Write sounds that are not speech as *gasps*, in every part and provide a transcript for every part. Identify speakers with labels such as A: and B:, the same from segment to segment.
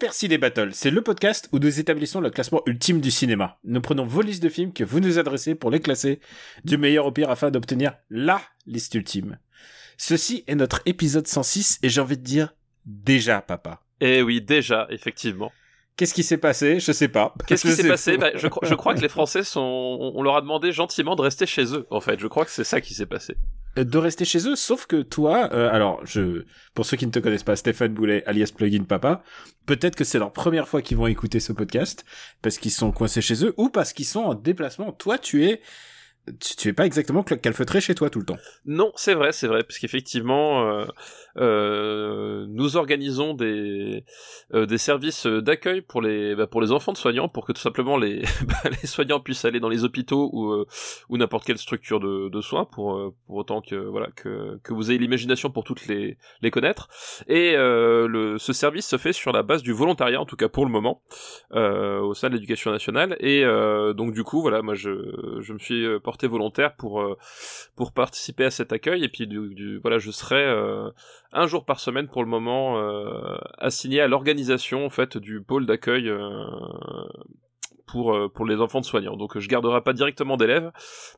A: Super Ciné Battle, c'est le podcast où nous établissons le classement ultime du cinéma. Nous prenons vos listes de films que vous nous adressez pour les classer du meilleur au pire afin d'obtenir LA liste ultime. Ceci est notre épisode 106 et j'ai envie de dire déjà papa.
B: Eh oui, déjà, effectivement.
A: Qu'est-ce qui s'est passé? Je sais pas.
B: Qu'est-ce qui
A: Je
B: s'est passé?
A: pas.
B: Bah, je, cro- je crois que les Français sont. On on leur a demandé gentiment de rester chez eux, en fait. Je crois que c'est ça qui s'est passé.
A: Euh, de rester chez eux, sauf que toi, euh, alors je, pour ceux qui ne te connaissent pas, Stéphane Boulet, alias Plugin Papa, peut-être que c'est leur première fois qu'ils vont écouter ce podcast parce qu'ils sont coincés chez eux ou parce qu'ils sont en déplacement. Toi, tu es, tu, tu es pas exactement calfeutré chez toi tout le temps.
B: Non, c'est vrai, c'est vrai, parce qu'effectivement, euh, euh, nous organisons des euh, des services d'accueil pour les bah, pour les enfants de soignants, pour que tout simplement les *laughs* bah, les soignants puissent aller dans les hôpitaux ou ou n'importe quelle structure de, de soins, pour pour autant que voilà que que vous ayez l'imagination pour toutes les les connaître. Et le ce service se fait sur la base du volontariat, en tout cas pour le moment, au sein de l'éducation nationale. Et donc du coup, voilà, moi je je me suis volontaire pour euh, pour participer à cet accueil. Et puis du, du- voilà je serai euh, un jour par semaine pour le moment euh, assigné à l'organisation en fait du pôle d'accueil pour pour les enfants de soignants. Donc je garderai pas directement d'élèves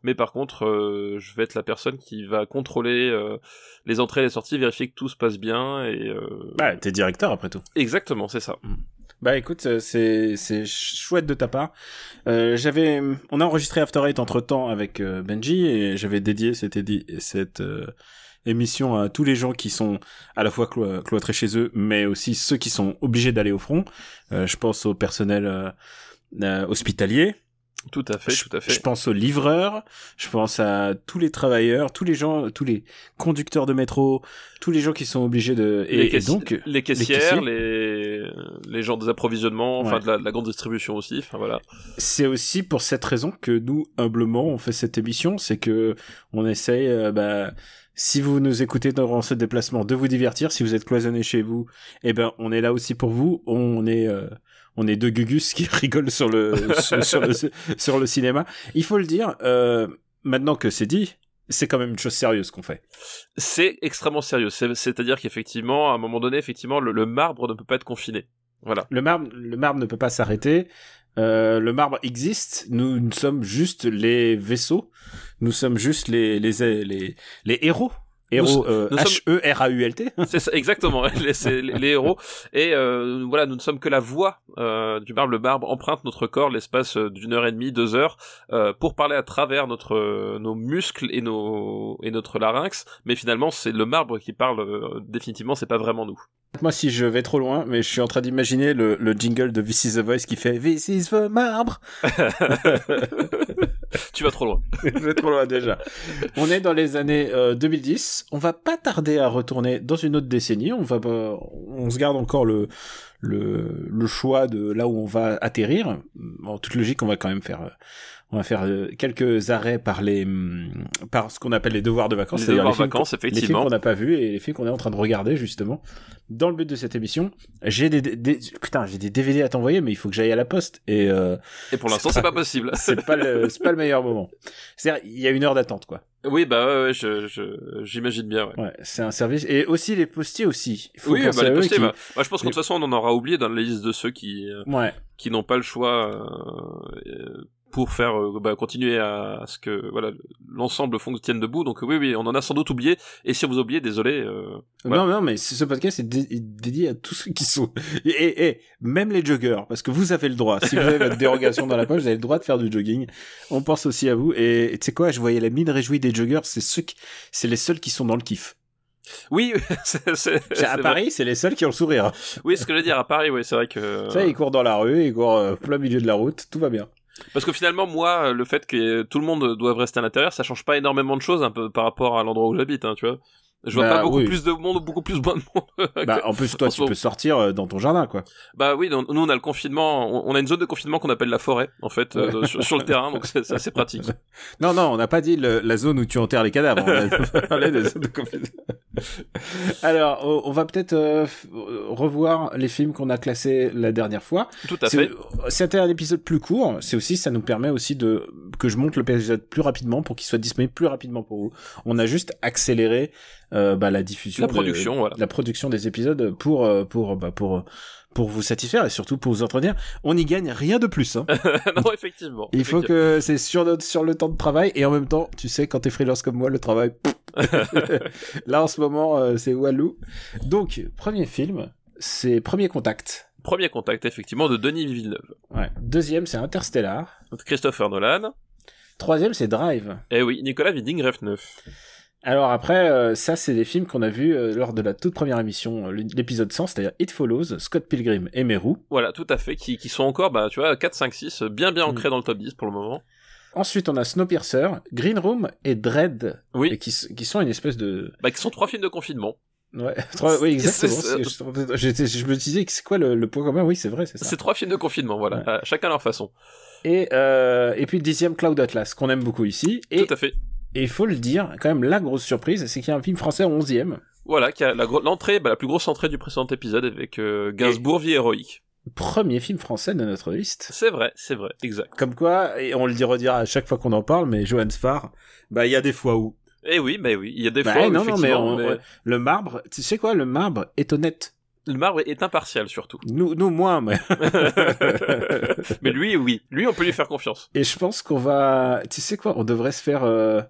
B: mais par contre euh, je vais être la personne qui va contrôler euh, les entrées et les sorties vérifier que tout se passe bien et euh,
A: Bah, t'es directeur après tout.
B: exactement c'est ça
A: Bah écoute, euh, c'est c'est ch- chouette de ta part. Euh, j'avais, on a enregistré After Eight entre temps avec euh, Benji et j'avais dédié cette euh, émission à tous les gens qui sont à la fois clo- cloîtrés chez eux, mais aussi ceux qui sont obligés d'aller au front. Euh, je pense au personnel hospitalier.
B: Tout à fait
A: je,
B: tout à fait.
A: je pense aux livreurs, je pense à tous les travailleurs, tous les gens, tous les conducteurs de métro, tous les gens qui sont obligés de et,
B: les,
A: et donc
B: les caissières, les, les gens des approvisionnements, enfin de la, de la grande distribution aussi, enfin voilà.
A: c'est aussi pour cette raison que nous humblement on fait cette émission, c'est que on essaye euh, bah si vous nous écoutez durant ce déplacement de vous divertir, si vous êtes cloisonné chez vous, eh ben on est là aussi pour vous, on est euh, on est deux gugus qui *laughs* rigolent sur le sur, sur le sur le cinéma. Il faut le dire euh, maintenant que c'est dit, c'est quand même une chose sérieuse qu'on fait.
B: C'est extrêmement sérieux. C'est- C'est-à-dire qu'effectivement, à un moment donné, effectivement, le, le marbre ne peut pas être confiné. Voilà.
A: Le marbre, le marbre ne peut pas s'arrêter. Euh, le marbre existe. Nous, nous sommes juste les vaisseaux. Nous sommes juste les les les, les héros. Héros euh,
B: nous sommes-
A: H E R A U L *laughs* T.
B: C'est ça, exactement. *laughs* les, c'est les, les héros. Et euh, voilà, nous ne sommes que la voix euh, du marbre. Le marbre emprunte notre corps l'espace d'une heure et demie, deux heures, euh, pour parler à travers notre nos muscles et nos et notre larynx. Mais finalement, c'est le marbre qui parle. euh, définitivement, c'est pas vraiment nous.
A: Moi, si je vais trop loin, mais je suis en train d'imaginer le, le jingle de This is the Voice qui fait This is the marbre. *laughs* *laughs*
B: tu vas trop loin. *laughs*
A: je vais trop loin déjà. On est dans les années euh, 2010. On va pas tarder à retourner dans une autre décennie. On va, pas- on se garde encore le, le, le choix de là où on va atterrir. En toute logique, on va quand même faire, euh, on va faire euh, quelques arrêts par les, hum, par ce qu'on appelle les devoirs de vacances.
B: Les devoirs
A: films
B: vacances,
A: qu'on- Les films
B: effectivement.
A: qu'on n'a pas vus et les films qu'on est en train de regarder justement. Dans le but de cette émission, j'ai des, des- putain, j'ai des DVD à t'envoyer, mais il faut que j'aille à la poste et euh,
B: Et pour l'instant,
A: C'est pas-
B: pas possible. *laughs*
A: c'est pas le, c'est pas le meilleur moment. C'est-à-dire, il y a une heure d'attente, quoi.
B: Oui, bah ouais, ouais, je, je- j'imagine bien. Ouais.
A: Ouais, c'est un service. Et aussi les postiers aussi. Il faut
B: Oui, bah, les postiers,
A: qui-
B: bah, bah, je pense qu'en toute façon, on en aura oublié dans la liste de ceux qui, euh,
A: Ouais.
B: qui n'ont pas le choix euh, euh, pour faire euh, bah, continuer à, à ce que voilà l'ensemble fonctionne debout. Donc oui, oui, on en a sans doute oublié. Et si vous oubliez, désolé. euh.
A: Non, non, mais ce podcast est, dé- est dédié à tous ceux qui sont. *laughs* Et, et, même les joggers, parce que vous avez le droit. Si vous avez votre dérogation dans la poche, vous avez le droit de faire du jogging. On pense aussi à vous. Et tu sais quoi, je voyais la mine réjouie des joggers. C'est ceux qui, c'est les seuls qui sont dans le kiff.
B: Oui, *laughs*
A: À. Paris, c'est les seuls qui ont le sourire.
B: Oui, ce que je veux dire à Paris, oui, c'est vrai que.
A: Sais, ils courent dans la rue, ils courent euh, plein milieu de la route, tout va bien.
B: Parce que finalement, moi, le fait que tout le monde doive rester à l'intérieur, ça change pas énormément de choses un peu par rapport à l'endroit où j'habite, hein, tu vois. Je vois
A: Bah,
B: pas beaucoup
A: oui.
B: plus de monde ou beaucoup plus moins de monde. *laughs*
A: Bah, en plus, toi,
B: En
A: tu peux sortir euh, dans ton jardin, quoi.
B: Bah oui, nous on a le confinement, on a une zone de confinement qu'on appelle la forêt, en fait, euh, sur, sur le terrain, donc c'est assez pratique. *laughs*
A: Non, non, on n'a pas dit le- la zone où tu enterres les cadavres. On a *laughs* parlé des zones de confinement. Alors, on, va peut-être euh, revoir les films qu'on a classés la dernière fois.
B: Tout à fait.
A: C'était un épisode plus court. C'est aussi, ça nous permet aussi de que je monte l'épisode plus rapidement pour qu'il soit disponible plus rapidement pour vous. On a juste accéléré bah, la diffusion,
B: La
A: de-
B: production, voilà.
A: la production des épisodes pour euh, pour bah, pour pour vous satisfaire et surtout pour vous entretenir. On n'y gagne rien de plus. Hein. *laughs*
B: non, effectivement.
A: Il faut que c'est sur notre sur le temps de travail et en même temps, tu sais, quand t'es freelance comme moi, le travail. *laughs* Là en ce moment, euh, c'est Walou. Donc premier film, c'est Premier Contact.
B: Premier contact, effectivement, de Denis Villeneuve.
A: Ouais. Deuxième, c'est Interstellar.
B: Christopher Nolan.
A: Troisième, c'est Drive.
B: Et oui, Nicolas Winding Refn.
A: Alors après, euh, ça c'est des films qu'on a vus euh, lors de la toute première émission, euh, l'épisode 100, c'est-à-dire It Follows, Scott Pilgrim et Meru.
B: Voilà, tout à fait, qui, qui sont encore, bah, tu vois, 4, 5, 6, bien bien
A: Mm.
B: ancrés dans le top 10 pour le moment.
A: Ensuite, on a Snowpiercer, Green Room et Dread,
B: Oui,
A: et qui, qui sont une espèce de...
B: bah, qui sont trois films de confinement.
A: Ouais, *laughs* trois- oui, exactement. Je, j'étais- je me disais que c'est quoi le, le point commun? Oui, c'est vrai, c'est ça.
B: C'est trois films de confinement, voilà,
A: Ouais.
B: chacun à leur façon.
A: Et, et puis le dixième, Cloud Atlas, qu'on aime beaucoup ici. Et
B: Tout à fait.
A: Et il faut le dire, quand même, la grosse surprise, c'est qu'il y a un film français en onzième.
B: Voilà, qui a la l'entrée, bah, la plus grosse entrée du précédent épisode avec euh, Gainsbourg, Vie héroïque.
A: Premier film français de notre liste.
B: C'est vrai, c'est vrai, exact.
A: Comme quoi, et on le dit redira à chaque fois qu'on en parle, mais Johan Sfar, bah il y a des fois où.
B: Et oui, mais oui, il y a des
A: Bah,
B: fois où,
A: non, non, mais, on- le marbre, tu sais quoi, le marbre est honnête.
B: Le marbre est impartial surtout.
A: Nous, nous moins, mais. *laughs*
B: mais lui, oui, lui, on peut lui faire confiance.
A: Et je pense qu'on va, tu sais quoi, on devrait se faire. euh,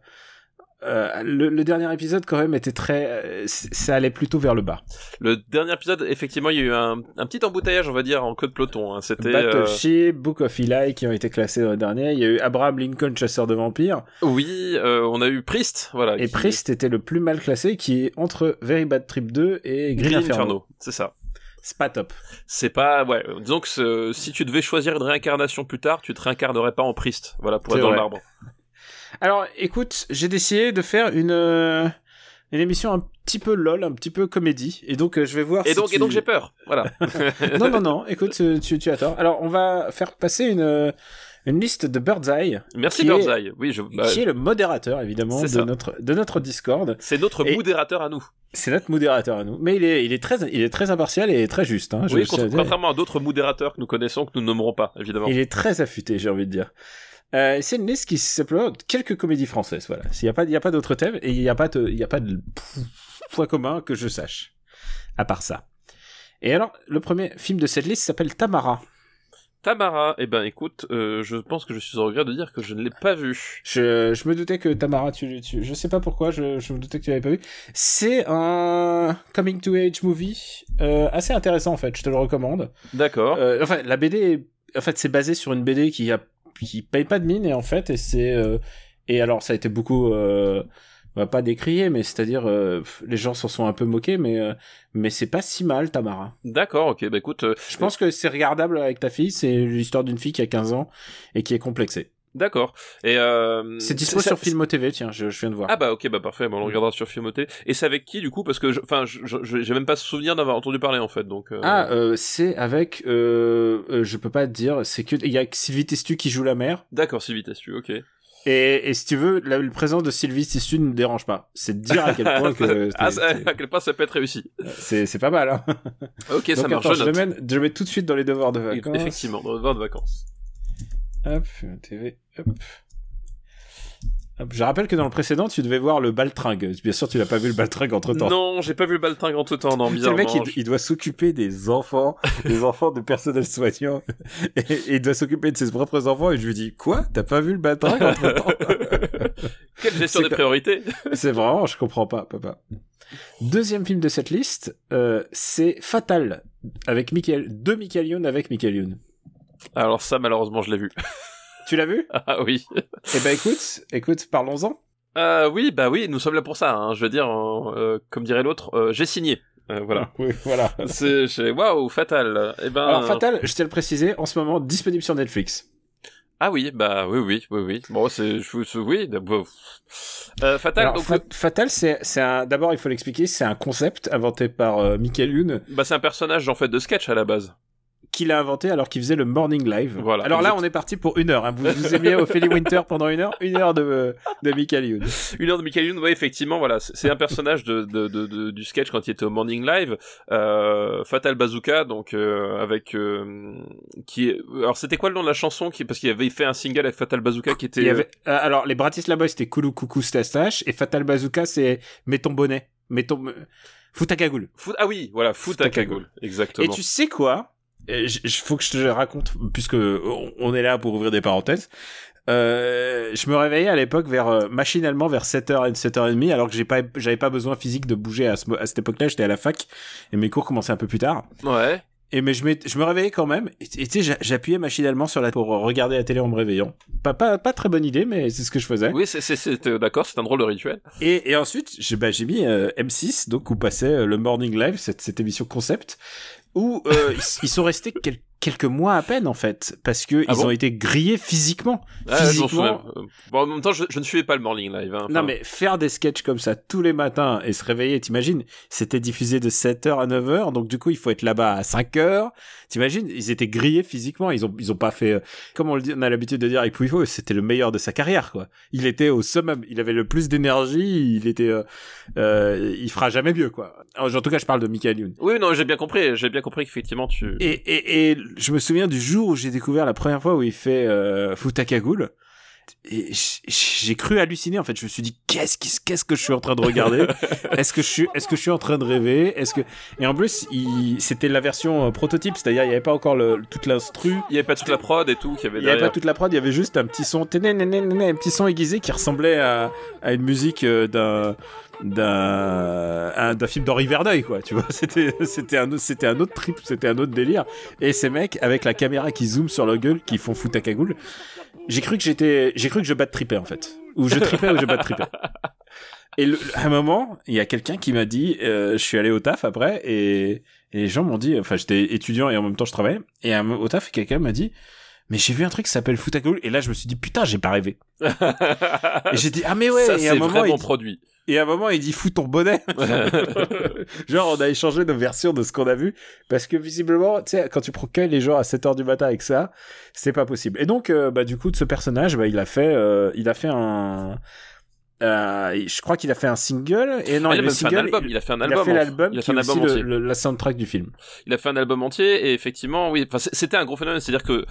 A: euh, le, le dernier épisode quand même était très, euh, ça allait plutôt vers le bas.
B: Le dernier épisode, effectivement, il y a eu un, un petit embouteillage, on va dire, en queue de peloton. hein. C'était euh,
A: Battleship, Book of Eli qui ont été classés dans le dernier. Il y a eu Abraham Lincoln, chasseur de vampires.
B: oui, on a eu Priest, voilà.
A: Et
B: qui-
A: Priest était le plus mal classé, qui est entre Very Bad Trip 2 et Green,
B: Green
A: Inferno.
B: Inferno, c'est ça.
A: C'est pas top.
B: C'est pas, ouais, disons que si tu devais choisir une réincarnation plus tard, tu te réincarnerais pas en Priest, voilà, pour être dans marbre.
A: Alors, écoute, j'ai décidé de faire une euh, une émission un petit peu lol, un petit peu comédie, et donc euh, je vais voir.
B: Et
A: si
B: donc,
A: tu-
B: et donc j'ai peur, voilà. *laughs*
A: non, non, non. Écoute, tu, tu, as tort. Alors, on va faire passer une euh, une liste de Birdseye,
B: Merci
A: est-
B: Birdseye. Oui, je, bah,
A: qui est le modérateur évidemment de
B: ça.
A: notre de notre Discord.
B: c'est notre
A: Et-
B: modérateur à nous.
A: C'est notre modérateur à nous, mais il est il est très il est très impartial et très juste. Hein, je-
B: oui,
A: je-
B: contra- contrairement à d'autres modérateurs que nous connaissons, que nous nommerons pas, évidemment.
A: Il est très affûté, j'ai envie de dire. Euh, c'est une liste qui s'appelle quelques comédies françaises, voilà. A pas, il y a pas d'autres thèmes et il y a pas de, y a pas de point commun que je sache. À part ça. Et alors, le premier film de cette liste s'appelle Tamara.
B: Tamara, eh ben écoute, euh, je pense que je suis au regret de dire que je ne l'ai pas vu.
A: Je, je me doutais que Tamara, tu, tu, je sais pas pourquoi, je, je me doutais que tu l'avais pas vu. C'est un coming to age movie, euh, assez intéressant en fait, je te le recommande.
B: D'accord.
A: Euh, enfin, la BD, est- en fait, c'est basé sur une BD qui a, qui paye pas de mine et en fait, et c'est, euh, et alors ça a été beaucoup, euh, bah, pas décrié, mais c'est-à-dire, euh, les gens s'en sont un peu moqués, mais, euh, mais c'est pas si mal, Tamara.
B: D'accord, ok, bah écoute,
A: Je pense que c'est regardable avec ta fille, c'est l'histoire d'une fille qui a 15 ans et qui est complexée.
B: D'accord. Et euh,
A: C'est dispo sur Filmo TV, tiens, je, je viens de voir.
B: Ah bah ok, bah parfait, bon, on le regardera sur Filmoté. Et c'est avec qui du coup? Parce que, je- enfin, j'ai même pas souvenir d'avoir entendu parler en fait, donc. euh,
A: Ah, euh, c'est avec, je peux pas te dire, c'est que, il y a Sylvie Testu qui joue la mère,
B: D'accord, Sylvie Testu, ok.
A: et, et si tu veux, la, présence de Sylvie Testu ne me dérange pas. C'est de dire à quel point *laughs* que
B: ah, à quel point ça peut être réussi.
A: c'est c'est pas mal, hein.
B: Ok, ça marche,
A: attends,
B: je
A: je, je mets tout de suite dans les devoirs de vacances.
B: Effectivement, dans le devoir de vacances.
A: Hop, TV, hop. Je rappelle que dans le précédent, tu devais voir le baltringue. Bien sûr, tu n'as pas vu le baltringue entre temps.
B: Non, j'ai pas vu le baltringue entre temps, non,
A: le
B: bizarrement.
A: mec, il, il doit s'occuper des enfants, des enfants de personnel soignant, *laughs* et, et il doit s'occuper de ses propres enfants, et je lui dis, quoi? T'as pas vu le baltringue entre temps? *laughs*
B: Quelle gestion des priorités *laughs*
A: C'est vraiment, je comprends pas, papa. Deuxième film de cette liste, euh, c'est Fatal, avec Michael, de Michael Youn avec Michael Youn.
B: Alors ça, malheureusement, je l'ai vu. *laughs*
A: Tu l'as vu?
B: Ah oui.
A: Eh ben, écoute, écoute, parlons-en.
B: Euh, oui, bah oui, nous sommes là pour ça. Hein. Je veux dire, euh, euh, comme dirait l'autre, euh, j'ai signé. Voilà. *laughs*
A: Oui, voilà. *laughs*
B: C'est waouh, fatal. Eh ben,
A: Alors, Fatal, je tiens à le préciser, en ce moment, disponible sur Netflix.
B: Ah oui, bah oui, oui, oui, oui. Bon, c'est, je, oui. Euh, Fatal,
A: Alors,
B: donc,
A: Fa- Fatal, c'est c'est un. D'abord, il faut l'expliquer, c'est un concept inventé par euh, Michael Youn,
B: bah c'est un personnage en fait de sketch à la base.
A: Qu'il a inventé alors qu'il faisait le morning live.
B: Voilà,
A: Alors là, on est parti pour une heure. Hein. Vous vous aimiez Ophélie Winter pendant une heure, une heure de de Michael Youn.
B: Une heure de Michael Youn, ouais, effectivement, voilà, c'est un personnage de, de, de, du sketch quand il était au Morning Live, euh, Fatal Bazooka, donc euh, avec euh, qui est, alors c'était quoi le nom de la chanson qui parce qu'il avait fait un single avec Fatal Bazooka qui était
A: Il y avait, euh, alors les Bratislava c'était Koulou Coucou Stastache et Fatal Bazooka c'est Mets ton bonnet, mets ton euh, fous ta cagoule.
B: Ah oui, voilà, à cagoule, exactement.
A: Et tu sais quoi? J- faut que je te raconte puisque on est là pour ouvrir des parenthèses. Euh, je me réveillais à l'époque vers euh, machinalement vers 7h et 7h30 alors que j'ai pas j'avais pas besoin physique de bouger à, ce à cette époque-là, j'étais à la fac et mes cours commençaient un peu plus tard.
B: Ouais.
A: Et mais je, m'étais- je me réveillais quand même et tu sais j'a- j'appuyais machinalement sur la pour regarder la télé en me réveillant. Pas pas pas très bonne idée mais c'est ce que je faisais.
B: Oui, c'est c'est euh, d'accord, c'est un drôle de rituel.
A: Et, et ensuite, j'ai bah, j'ai mis euh, M6, donc où passait le Morning Live, cette, cette émission concept, où euh, ils, sont restés quel- quelques mois à peine en fait, parce que
B: Ah
A: ils
B: bon
A: ont été grillés physiquement.
B: Ah,
A: physiquement.
B: Bon, en même temps, je, je ne suivais pas le Morning Live. Hein,
A: Non mais faire des sketchs comme ça tous les matins et se réveiller, t'imagines, c'était diffusé de 7h à 9h, donc du coup il faut être là-bas à 5h. T'imagines, ils étaient grillés physiquement, ils ont ils ont pas fait euh, comme on le dit, on a l'habitude de dire avec Pouifo, c'était le meilleur de sa carrière quoi. Il était au summum, il avait le plus d'énergie, il était euh, euh, il fera jamais mieux quoi. Alors, en tout cas, je parle de Michael Youn.
B: Oui, non, j'ai bien compris. J'ai bien compris qu'effectivement tu.
A: Et, et, et je me souviens du jour où j'ai découvert la première fois où il fait euh, Fout ta cagoule. Et j'ai cru halluciner en fait. Je me suis dit qu'est-ce que je suis en train de regarder? *laughs* Est-ce que je suis est-ce que je suis en train de rêver? Est-ce que et en plus il c'était la version euh, prototype, c'est-à-dire il y avait pas encore le, toute l'instru.
B: Il y avait pas toute la prod et tout
A: Il y avait pas toute la prod, il y avait juste un petit son, un petit son aiguisé qui ressemblait à, à une musique euh, d'un d'un un- d'un film d'Henri Verneuil quoi tu vois. *laughs* C'était c'était un autre- c'était un autre trip c'était un autre délire. Et ces mecs avec la caméra qui zoome sur leur gueule qui font foutre à cagoule j'ai cru que j'étais j'ai cru que je bats tripais en fait. Ou je tripais ou je bats tripais et le- à un moment il y a quelqu'un qui m'a dit euh, je suis allé au taf après et, et les gens m'ont dit enfin j'étais étudiant et en même temps je travaillais. Et à au taf quelqu'un m'a dit mais j'ai vu un truc qui s'appelle foot à cagoule et là je me suis dit putain j'ai pas rêvé. *laughs* Et j'ai dit ah mais ouais
B: Ça,
A: et à un
B: c'est
A: moment
B: vraiment
A: il
B: produit.
A: Et à un moment il dit fous ton bonnet. *laughs* *laughs* Genre on a échangé nos versions de ce qu'on a vu. Parce que visiblement tu sais quand tu procueilles les gens à 7h du matin avec ça c'est pas possible. Et donc euh, bah du coup de ce personnage bah il a fait euh, il a fait un euh, je crois qu'il a fait un single et non
B: Ah,
A: il,
B: il a fait un album.
A: il,
B: Il a fait un
A: il
B: album.
A: a fait l'album
B: Il a fait un album
A: le-
B: entier.
A: le- la soundtrack du film
B: Il a fait un album entier et effectivement, oui. C'était un gros phénomène. C'est-à-dire que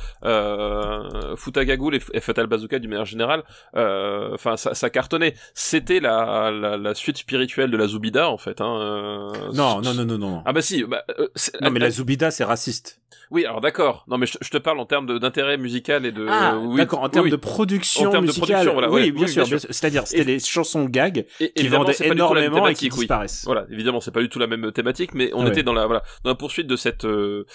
B: euh, Fouta Gagoul et, Fatal Bazooka, d'une manière générale, euh, enfin, ça, ça cartonnait. C'était la, la, la suite spirituelle de la Zoubida, en fait. Hein, euh,
A: non non non non non
B: Ah bah si. Bah, euh,
A: non mais la Zoubida c'est raciste
B: Oui, alors d'accord. Non, mais je, je te parle en termes d'intérêt musical et de.
A: ah
B: euh, oui,
A: d'accord en termes
B: oui.
A: de production
B: En termes de production, voilà,
A: oui
B: ouais,
A: bien
B: oui,
A: sûr
B: bien sûr.
A: c'est-à-dire c'était chansons gag
B: Et,
A: qui vendaient énormément et qui
B: oui.
A: disparaissent
B: Voilà, évidemment, c'est pas du tout la même thématique, mais on
A: Ah
B: était dans la voilà dans la poursuite de cette euh,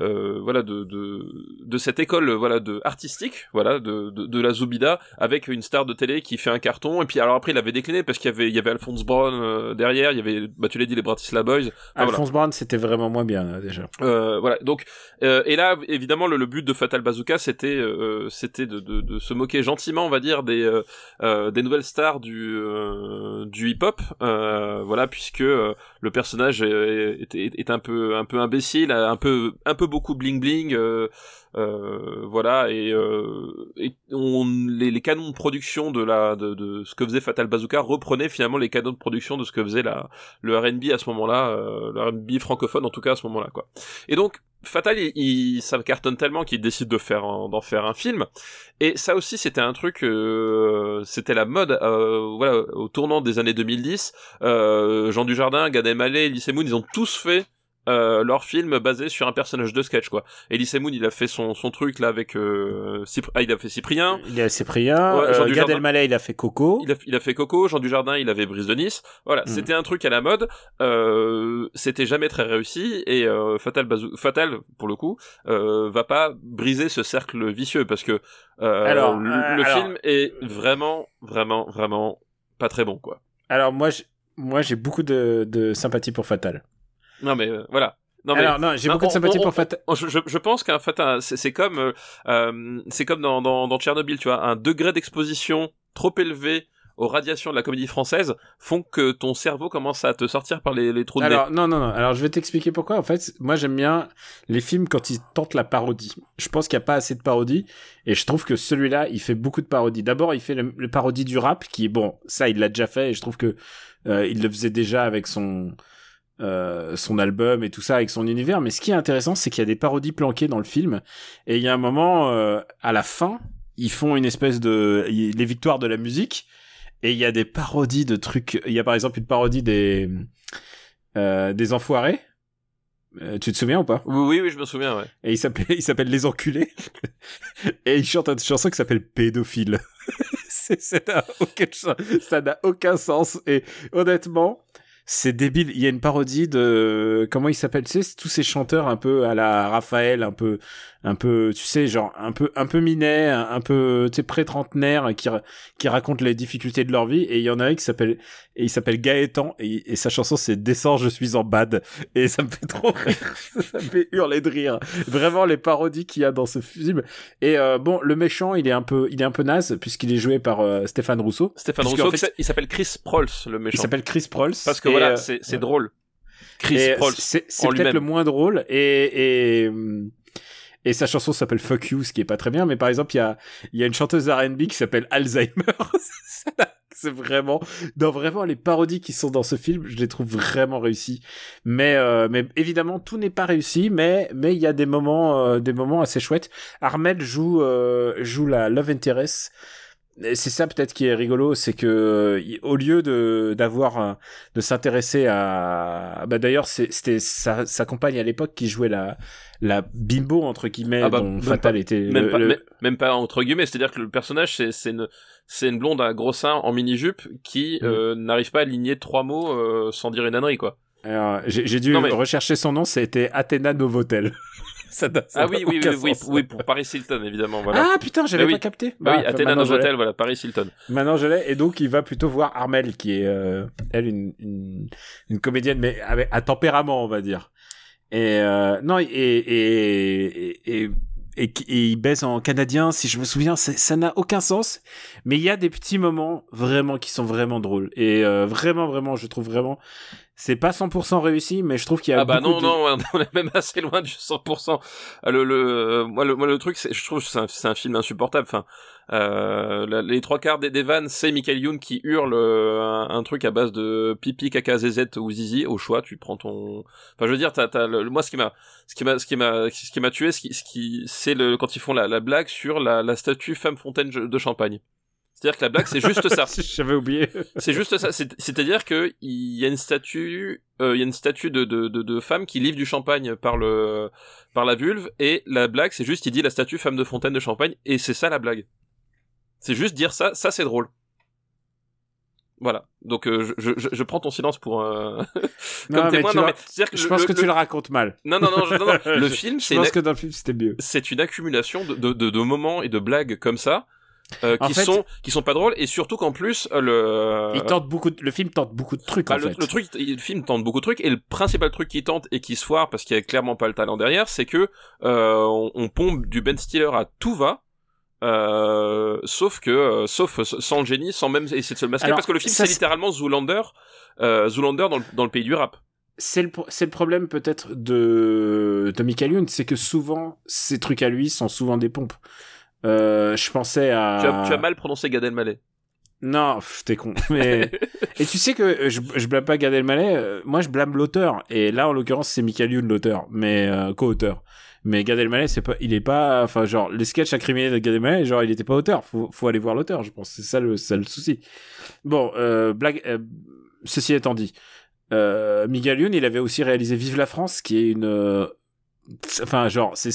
B: euh, voilà de, de de cette école euh, voilà de artistique voilà de, de de la Zoubida avec une star de télé qui fait un carton et puis alors après il avait décliné parce qu'il y avait il y avait Alphonse Brown euh, derrière, il y avait bah tu l'as dit les Bratislava Boys, Ah, voilà.
A: Alphonse Brown c'était vraiment moins bien là, déjà
B: Euh, voilà. Donc, euh, et là, évidemment, le, le but de Fatal Bazooka, c'était, euh, c'était de, de, de se moquer gentiment, on va dire, des, euh, euh, des nouvelles stars du, euh, du hip-hop. Euh, voilà, puisque euh, le personnage est, est, est- un peu, un peu imbécile, un peu, un peu beaucoup bling bling. Euh, voilà et, euh, et on, les, les canons de production de la de, de ce que faisait Fatal Bazooka reprenaient finalement les canons de production de ce que faisait la le R&B à ce moment-là euh, le R&B francophone en tout cas à ce moment-là quoi et donc Fatal il, il- ça cartonne tellement qu'il décide de faire d'en faire un film. Et ça aussi c'était un truc euh, c'était la mode euh, voilà au tournant des années 2010 euh, Jean Dujardin Gad Elmaleh Moon ils ont tous fait euh, leur film basé sur un personnage de sketch quoi. Elise Moon il a fait son, son truc là avec euh, Cypr- ah, il a fait Cyprien,
A: il a Cyprien
B: Ouais, Jean
A: euh, Gad. Elmaleh il a fait Coco
B: il a, il a fait Coco, Jean Dujardin il avait Brise de Nice. Voilà,
A: Mhm.
B: c'était un truc à la mode. Euh, c'était jamais très réussi et euh, Fatal Fatal pour le coup euh, va pas briser ce cercle vicieux parce que euh,
A: Alors,
B: le, le
A: alors-
B: film est vraiment vraiment vraiment pas très bon quoi.
A: alors moi je- moi j'ai beaucoup de, de sympathie pour Fatal
B: Non mais euh, voilà. Non, mais
A: Alors non, j'ai beaucoup de sympathie
B: on-
A: pour
B: je, pense qu'en fait, un- c'est comme, euh, euh, c'est comme dans, dans, dans Tchernobyl, tu vois, un degré d'exposition trop élevé aux radiations de la comédie française font que ton cerveau commence à te sortir par les, les trous de nez.
A: Alors non non non. Alors je vais t'expliquer pourquoi. En fait, moi j'aime bien les films quand ils tentent la parodie. Je pense qu'il y a pas assez de parodie et je trouve que celui-là il fait beaucoup de parodies. D'abord il fait le, le parodie du rap qui bon. Ça il l'a déjà fait et je trouve que euh, il le faisait déjà avec son euh, son album et tout ça avec son univers. Mais ce qui est intéressant c'est qu'il y a des parodies planquées dans le film et il y a un moment euh, à la fin ils font une espèce de les victoires de la musique et il y a des parodies de trucs. Il y a par exemple une parodie des euh, des enfoirés. Euh, tu te souviens ou pas?
B: Oui, oui, je me souviens, ouais.
A: Et il s'appelle il s'appelle les enculés. *laughs* et il chante une chanson qui s'appelle pédophile. *laughs* C'est- ça n'a aucun sens. Ça n'a aucun sens. Et honnêtement, c'est débile. Il y a une parodie de comment il s'appelle? Tu sais, tous ces chanteurs un peu à la Raphaël, un peu, un peu, tu sais, genre un peu, un peu minet, un, peu, tu sais, pré-trentenaire, qui qui racontent les difficultés de leur vie. Et il y en a un qui s'appelle et il s'appelle Gaëtan et, et sa chanson c'est Descends, je suis en bad. Et ça me fait trop rire. *laughs* ça me fait hurler de rire. Vraiment les parodies qu'il y a dans ce film. Et euh, bon, le méchant, il est un peu, il est un peu naze puisqu'il est joué par euh, Stéphane Rousseau.
B: Stéphane Rousseau,
A: fait,
B: il s'appelle Chris Prolls, le
A: Il
B: méchant.
A: s'appelle Chris Prolls.
B: Parce que voilà,
A: euh,
B: c'est
A: ouais.
B: drôle. Chris Prolls.
A: C'est peut-être le moins drôle et et et sa chanson s'appelle Fuck You, ce qui est pas très bien. Mais par exemple, il y a il y a une chanteuse R&B qui s'appelle Alzheimer. *laughs* C'est vraiment dans vraiment les parodies qui sont dans ce film, je les trouve vraiment réussies. Mais euh, mais évidemment, tout n'est pas réussi. Mais mais il y a des moments euh, des moments assez chouettes. Armel joue euh, joue la love interest. C'est ça peut-être qui est rigolo, c'est que euh, au lieu de d'avoir un- de s'intéresser à bah d'ailleurs c'était sa, sa compagne à l'époque qui jouait la la bimbo entre guillemets
B: Ah bah,
A: dont Fatal
B: pas-
A: était
B: Même,
A: le-
B: pas,
A: le-
B: même- même pas entre guillemets, c'est-à-dire que le personnage, c'est c'est une, c'est une blonde à gros seins en mini-jupe qui
A: Mhm.
B: euh, n'arrive pas à aligner trois mots euh, sans dire une ânerie, quoi.
A: J'ai j'ai dû
B: Non, mais-
A: rechercher son nom, c'était Athéna Novotel. *laughs* *laughs* ça ça
B: Ah oui, oui, oui, oui, oui, pour Paris Hilton, évidemment, voilà.
A: Ah putain, j'avais
B: oui.
A: pas capté.
B: Bah oui,
A: Bah,
B: Athéna
A: maintenant, je l'ai.
B: Novotel, voilà, Paris Hilton.
A: Maintenant je l'ai et donc il va plutôt voir Armel qui est euh, elle une, une une comédienne mais avec à tempérament on va dire. Et euh, non et et et, et, il baise en canadien si je me souviens ça n'a aucun sens mais il y a des petits moments vraiment qui sont vraiment drôles et euh, vraiment vraiment je trouve vraiment c'est pas 100% réussi mais je trouve qu'il y a
B: Ah bah
A: beaucoup
B: non,
A: de-
B: non, on est même assez loin du 100%. Ah, Le, le, euh, moi, le, moi, le truc, je trouve que c'est un, un film insupportable. Enfin, euh, les trois quarts des, des vannes, c'est Michael Youn qui hurle euh, un, un truc à base de pipi, caca, zézette ou zizi. Au choix, tu prends ton. Enfin, je veux dire, t'as, t'as le- moi, ce qui m'a, ce qui m'a, ce qui m'a, ce qui m'a tué, ce qui, ce qui, c'est le quand ils font la, la blague sur la, la statue femme fontaine de champagne. C'est-à-dire que la blague, c'est juste ça. *laughs*
A: j'avais oublié
B: C'est juste ça. C'est- C'est-à-dire que il y a une statue, euh, il y a une statue de, de, de, de femme qui livre du champagne par le par la vulve et la blague, c'est juste il dit la statue femme de fontaine de champagne et c'est ça la blague. C'est juste dire ça, ça c'est drôle. Voilà. Donc euh, je, je, je prends ton silence pour euh, *laughs*
A: Non,
B: comme
A: mais
B: témoin.
A: tu
B: Non, mais c'est-à-dire que
A: je
B: le-
A: pense
B: le-
A: que tu
B: le-
A: le racontes mal
B: Non non non, je- non, non. *laughs* Le
A: Je-
B: film
A: je
B: c'est
A: pense
B: une,
A: que dans le film c'était mieux
B: c'est une accumulation de, de, de, de moments et de blagues comme ça. Euh, qui
A: fait-
B: sont qui sont pas drôles et surtout qu'en plus euh, le
A: il tente beaucoup de- le film tente beaucoup de trucs
B: Bah,
A: en
B: le,
A: fait
B: le truc, le film tente beaucoup de trucs et le principal truc qui tente et qui se foire parce qu'il y a clairement pas le talent derrière, c'est que euh, on, on pompe du Ben Stiller à tout va. Euh, sauf que, euh, sauf sans le génie, sans même essayer de se le masquer,
A: Alors,
B: parce que le film c'est littéralement Zoolander, Zoolander dans le, dans le pays du rap.
A: c'est le, le problème peut-être de, de Michael Youn, c'est que souvent, ces trucs à lui sont souvent des pompes. Euh, je pensais à...
B: Tu, as, tu as mal prononcé Gad Elmaleh.
A: Non, t'es con. *laughs* Mais... *laughs* Et tu sais que euh, je, je blâme pas Gad Elmaleh, euh, moi je blâme l'auteur. Et là, en l'occurrence, c'est Michael Youn l'auteur, mais euh, co-auteur. Mais Gad Elmaleh, c'est pas, il est pas, enfin genre les sketchs incriminés de Gad Elmaleh, genre il était pas auteur. Faut, faut aller voir l'auteur, je pense. C'est ça le, c'est ça le souci. Bon, blague. ceci étant dit, euh, Miguel Youn, il avait aussi réalisé Vive la France, qui est une enfin genre c'est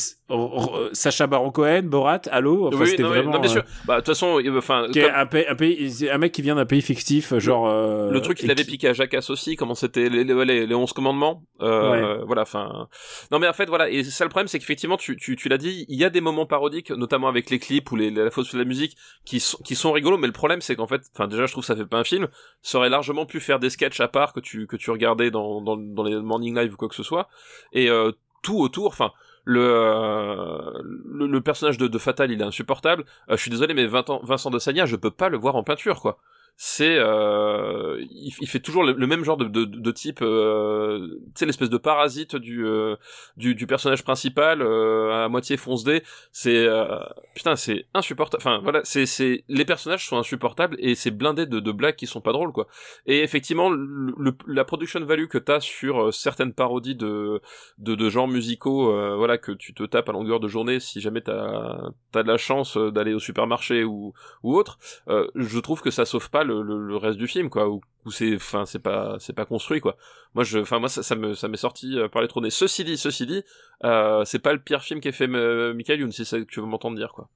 A: Sacha Baron Cohen Borat Allo enfin,
B: oui,
A: c'était vraiment
B: non, bien
A: euh,
B: sûr. Bah, de toute façon, euh, enfin, comme-
A: un, pays, un, pays- un mec qui vient d'un pays fictif genre euh,
B: le truc qu'il avait
A: qui-
B: piqué à Jackass aussi, comment c'était les, les, les, les 11 commandements. Euh,
A: Ouais.
B: Voilà, enfin. Non, mais en fait, voilà. Et ça, le problème, c'est qu'effectivement, tu, tu, tu l'as dit, il y a des moments parodiques, notamment avec les clips ou les, la fausse de la musique, qui sont, qui sont rigolos. Mais le problème, c'est qu'en fait, enfin, déjà, je trouve que ça fait pas un film. Ça aurait largement pu faire des sketchs à part que tu, que tu regardais dans, dans, dans les morning live ou quoi que ce soit. Et euh, tout autour, enfin. Le, euh, personnage de, de Fatal il est insupportable Euh, je suis désolé mais Vincent, Vincent de Sagna je peux pas le voir en peinture quoi c'est euh, il, fait toujours le, même genre de, de, de type euh, tu sais l'espèce de parasite du, euh, du personnage principal euh, à moitié fonce dé c'est euh, putain c'est insupportable enfin voilà c'est c'est les personnages sont insupportables et c'est blindé de, de blagues qui sont pas drôles quoi. Et effectivement le, le- la production value que t'as sur euh, certaines parodies de de, de genres musicaux voilà que tu te tapes à longueur de journée si jamais t'as t'as de la chance d'aller au supermarché ou ou autre je trouve que ça sauve pas le, le, le reste du film quoi ou, ou c'est enfin c'est pas c'est pas construit quoi. Moi je enfin moi ça, ça me ça m'est sorti euh, par les trous nez ceci dit ceci dit euh, c'est pas le pire film qu'ait fait euh, Michael Youn si c'est ça que tu veux m'entendre dire quoi.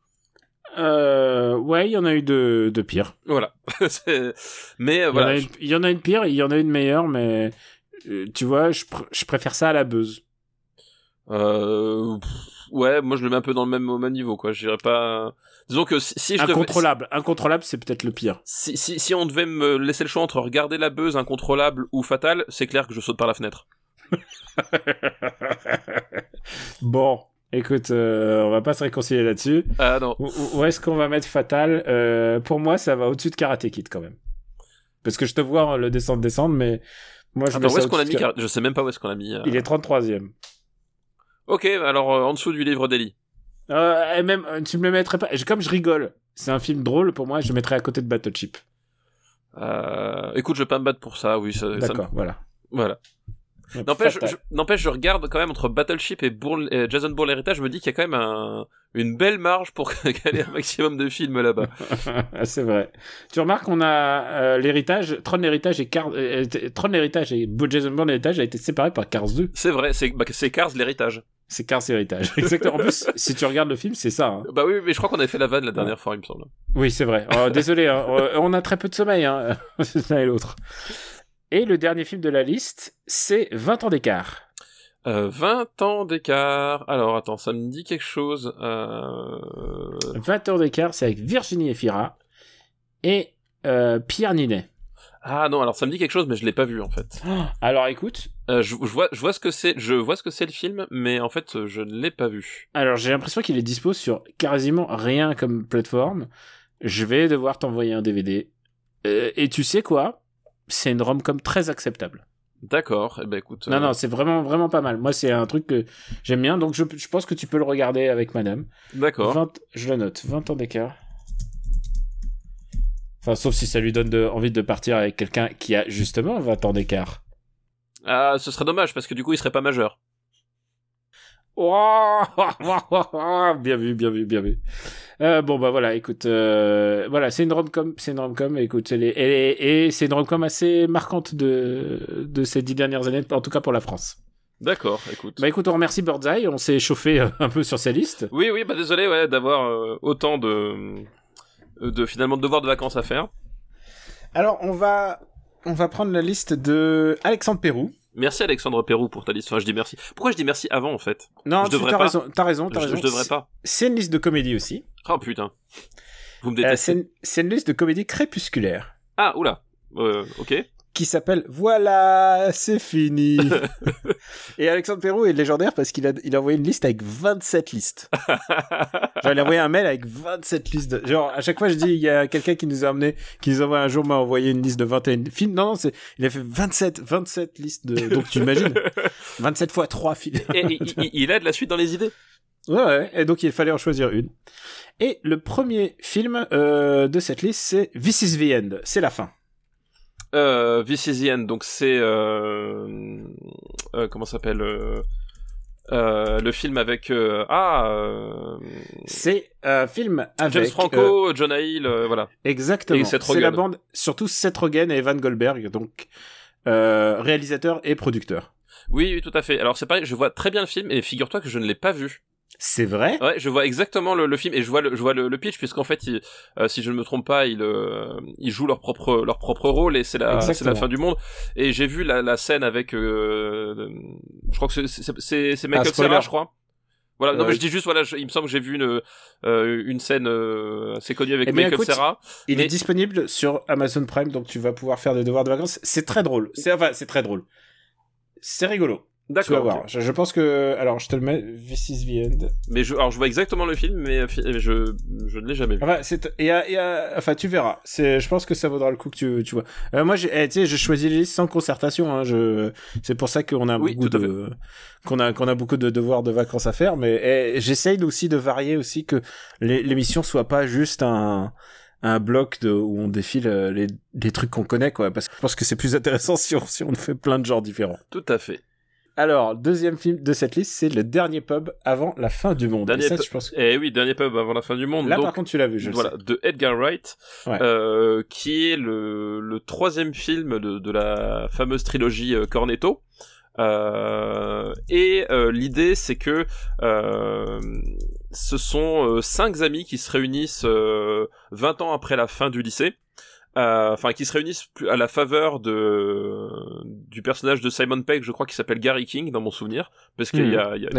A: Euh, ouais il y en a eu de, de pires.
B: Voilà. *laughs* Mais euh, voilà.
A: il y en a une pire il y en a une meilleure mais euh, tu vois je, pr- je préfère ça à la buzz.
B: Euh, pff, ouais moi je le mets un peu dans le même au même niveau quoi je dirais pas disons que si, si je devais-
A: incontrôlable c'est peut-être le pire
B: si, si, si on devait me laisser le choix entre regarder la buzz incontrôlable ou fatale, c'est clair que je saute par la fenêtre. *laughs*
A: bon écoute euh, on va pas se réconcilier là-dessus
B: Ah non.
A: Où, est-ce qu'on va mettre Fatal? Euh, Pour moi, ça va au-dessus de Karate Kid quand même. Parce que je te vois le descendre, descendre, mais moi je
B: Attends,
A: mets
B: où est-ce qu'on l'a mis Je sais même pas où est-ce qu'on l'a mis. euh.
A: Il est 33ème.
B: Ok, alors euh, en dessous du livre d'Eli.
A: Euh, et même, euh, tu me le mettrais pas. Comme je rigole, c'est un film drôle, pour moi, je le mettrais à côté de Battleship.
B: Euh, écoute, je vais pas me battre pour ça, oui. Ça, ça me-
A: D'accord, voilà.
B: Voilà. N'empêche, je, n'empêche, je regarde quand même entre Battleship et, Bourne, et Jason Bourne l'héritage, je me dis qu'il y a quand même un, une belle marge pour *laughs* caler un maximum de films là-bas. *laughs*
A: c'est vrai. Tu remarques qu'on a euh, l'héritage, Tron l'héritage et euh, Tron l'héritage et Jason Bourne l'héritage a été séparé par Cars 2.
B: C'est vrai, c'est bah, c'est Cars l'héritage.
A: C'est Cars héritage. *laughs* Exactement. En plus, si tu regardes le film, c'est ça. hein.
B: Bah oui, mais je crois qu'on avait fait la vanne la dernière fois, il me semble.
A: Oui, c'est vrai. Oh, désolé, hein. Euh, on a très peu de sommeil, hein. l'un et l'autre. Et le dernier film de la liste, c'est 20 ans d'écart.
B: Euh, 20 ans d'écart. Alors attends, ça me dit quelque chose. Euh...
A: 20 ans d'écart, c'est avec Virginie Efira et euh, Pierre Ninet.
B: Ah non, alors ça me dit quelque chose, mais je l'ai pas vu en fait. *gasps*
A: Alors écoute,
B: Euh, je, je vois, je vois ce que c'est, je vois ce que c'est le film, mais en fait, euh, je ne l'ai pas vu.
A: alors j'ai l'impression qu'il est dispo sur quasiment rien comme plateforme. Je vais devoir t'envoyer un DVD. Euh, et tu sais quoi? C'est une rom-com très acceptable.
B: D'accord. Eh ben écoute.
A: Non,
B: euh,
A: non, c'est vraiment, vraiment pas mal. Moi, c'est un truc que j'aime bien, donc je, je pense que tu peux le regarder avec madame.
B: D'accord.
A: 20, je le note, 20 ans d'écart. Enfin, sauf si ça lui donne de- envie de partir avec quelqu'un qui a justement 20 ans d'écart.
B: Ah, ce serait dommage parce que du coup, il serait pas majeur.
A: Oh *laughs* bien vu, bien vu, bien vu. Euh, bon bah voilà, écoute, euh, voilà, c'est une rom-com, c'est une rom-com. Écoute, elle est, elle est- et c'est une rom-com assez marquante de de ces dix dernières années, en tout cas pour la France.
B: D'accord. Écoute.
A: Bah écoute, on remercie Birdseye, on s'est chauffé euh, un peu sur sa liste.
B: Oui, oui. Bah désolé, ouais, d'avoir euh, autant de, de finalement de devoirs de vacances à faire.
A: Alors on va, on va prendre la liste de Alexandre Pérou.
B: Merci Alexandre Pérou pour ta liste. Enfin, je dis merci. Pourquoi je dis merci avant en fait?
A: Non,
B: Je
A: tu
B: devrais
A: as
B: pas.
A: raison, t'as raison, t'as
B: je,
A: raison.
B: je devrais pas.
A: C'est une liste de comédie aussi.
B: Oh putain. Vous me
A: Euh,
B: détestez.
A: c'est une, c'est une liste de comédie crépusculaire
B: Ah, oula. Euh, ok.
A: Qui s'appelle Voilà, c'est fini. *laughs* Et Alexandre Perrault est légendaire parce qu'il a, il a envoyé une liste avec 27 listes. *laughs* Genre, il a envoyé un mail avec 27 listes. de- Genre, à chaque fois, je dis, il y a quelqu'un qui nous a amené, qui nous envoie un jour, m'a envoyé une liste de 21 films. Non, non, c'est, il a fait 27, 27 listes de, donc tu imagines. *laughs* 27 fois 3 films.
B: Et, il, il- il a de la suite dans les idées.
A: Ouais, ouais. Et donc, il fallait en choisir une. Et le premier film euh, de cette liste, c'est This is the End. C'est la fin.
B: Euh, This is the End, donc c'est euh, euh, comment ça s'appelle euh, euh, le film avec euh, ah
A: C'est un film avec...
B: James Franco, Jonah Hill, voilà.
A: Exactement. C'est la bande, surtout Seth Rogen et Evan Goldberg, donc réalisateur et producteur.
B: Oui, oui, tout à fait. Alors c'est pareil, je vois très bien le film et figure-toi que je ne l'ai pas vu.
A: C'est vrai?
B: Ouais, je vois exactement le, le film et je vois le, je vois le, le pitch puisqu'en fait, il, euh, si je ne me trompe pas, ils, euh, ils jouent leur propre leur propre rôle et c'est la c'est la fin du monde. Et j'ai vu la, la scène avec, euh, je crois que c'est c'est Michael
A: Ah.
B: Cera, je crois. Voilà, non mais je dis juste voilà, je- il me semble que j'ai vu une une scène assez connue avec
A: Eh
B: Michael
A: écoute,
B: Cera.
A: Il
B: Mais-
A: est disponible sur Amazon Prime, donc tu vas pouvoir faire des devoirs de vacances. C'est très drôle. C'est enfin, c'est très drôle. C'est rigolo. Tu vas
B: D'accord.
A: voir. Je, je pense que, alors, je te le mets. This is the end.
B: Mais je alors je vois exactement le film mais euh, mais je je ne l'ai jamais vu.
A: Enfin, c'est, et, à- et à- enfin, tu verras. C'est, je pense que ça vaudra le coup que tu, tu vois. Euh, moi, j'ai, eh, tu sais, j'ai choisi les listes sans concertation. Hein, je, c'est pour ça qu'on a
B: Oui,
A: beaucoup de, qu'on a, qu'on a beaucoup de devoirs de vacances à faire. Mais eh, j'essaye aussi de varier aussi que l'émission soit pas juste un, un bloc de, où on défile euh, les, les trucs qu'on connaît, quoi. Parce que je pense que c'est plus intéressant *laughs* si on, si on fait plein de genres différents.
B: Tout à fait.
A: Alors, deuxième film de cette liste, c'est le dernier pub avant la fin du monde.
B: Dernier
A: ça, je pense que-
B: Et oui, dernier pub avant la fin du monde.
A: Là,
B: donc,
A: par contre, tu l'as vu, je le
B: voilà,
A: sais.
B: de Edgar Wright,
A: Ouais.
B: euh, qui est le, le troisième film de, de la fameuse trilogie euh, Cornetto. Euh, et euh, l'idée, c'est que euh, ce sont euh, cinq amis qui se réunissent euh, 20 ans après la fin du lycée. Euh, Enfin, qui se réunissent plus- à la faveur de du personnage de Simon Pegg, je crois qu'il s'appelle Gary King dans mon souvenir, parce qu'il y a, il y a-